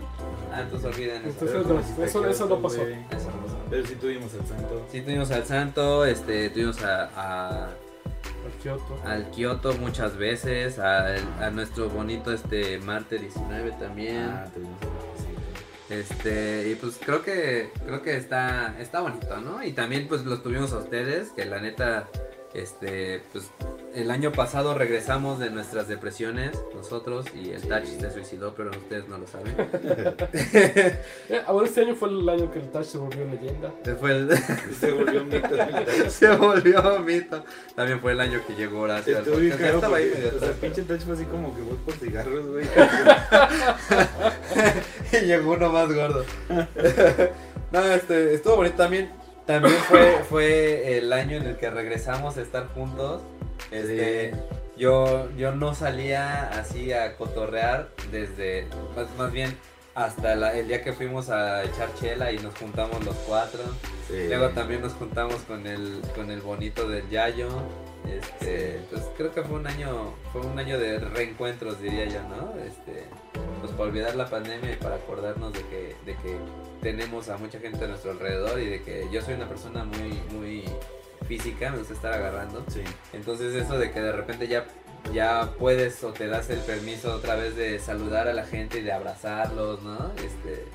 Ah, entonces olviden eso. Entonces, no, a eso- eso no Kioto, pasó. güey. Eso no pasó. Pero sí tuvimos al santo. Sí, tuvimos al santo, este, tuvimos a, a- Al Kioto. al Kioto muchas veces, al- a nuestro bonito este Marte 19 también. Ah. Este, y pues creo que creo que está está bonito, ¿no? Y también pues los tuvimos a ustedes, que la neta este, pues el año pasado regresamos de nuestras depresiones nosotros y el Touch se suicidó, pero ustedes no lo saben. Ahora este año fue el año que el Touch se volvió leyenda. Fue el- Se volvió un mito. se volvió mito. También fue el año que llegó Horacio al. Ya estaba ahí porque, o sea, pinche touch fue así como que voy por cigarros, güey. y llegó uno más gordo. no, este, estuvo bonito también. También fue, fue el año en el que regresamos a estar juntos. Este, yo, yo no salía así a cotorrear desde, más, más bien hasta la- el día que fuimos a echar chela y nos juntamos los cuatro. Sí. Luego también nos juntamos con el, con el bonito del Yayo. Este, pues creo que fue un año, fue un año de reencuentros diría yo, ¿no? Este, pues para olvidar la pandemia y para acordarnos de que, de que tenemos a mucha gente a nuestro alrededor y de que yo soy una persona muy, muy física, me gusta estar agarrando. Sí. Entonces eso de que de repente ya, ya puedes o te das el permiso otra vez de saludar a la gente y de abrazarlos, ¿no? Este,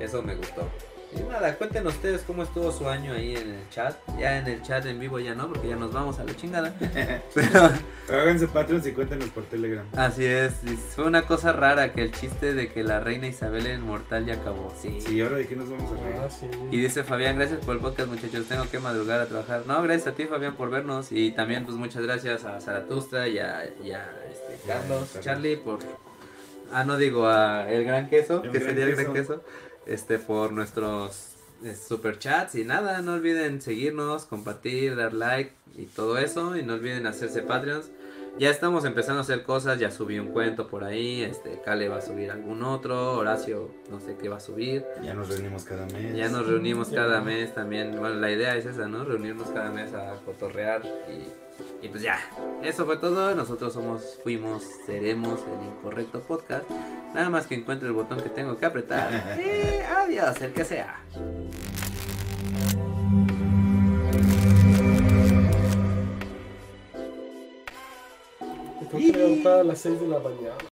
eso me gustó. Y nada, cuéntenos ustedes cómo estuvo su año ahí en el chat. Ya en el chat en vivo ya no, porque ya nos vamos a la chingada. Pero Pero háganse Patreons y cuéntenos por Telegram. así es, fue una cosa rara que el chiste de que la reina Isabel era inmortal ya acabó. Sí. Sí, ahora de qué nos vamos a Ah, reír. sí. Y dice Fabián, gracias por el podcast muchachos, tengo que madrugar a trabajar. No, gracias a ti Fabián por vernos y también pues muchas gracias a Zaratustra y a, y a, este, Ya, Carlos, Carlos. Charlie por... Ah, no digo a El Gran Queso, El que Gran sería el Gran Queso. Queso, este, por nuestros eh, super chats y nada, no olviden seguirnos, compartir, dar like y todo eso y no olviden hacerse Patreons. Ya estamos empezando a hacer cosas, ya subí un cuento por ahí, este, Cale va a subir algún otro, Horacio no sé qué va a subir. Ya nos reunimos cada mes. Ya nos reunimos cada mes también. Bueno, la idea es esa, ¿no? Reunirnos cada mes a cotorrear y, y pues ya. Eso fue todo. Nosotros somos, fuimos, seremos el incorrecto podcast. Nada más que encuentre el botón que tengo que apretar. Y adiós, el que sea. A las 6 de la mañana.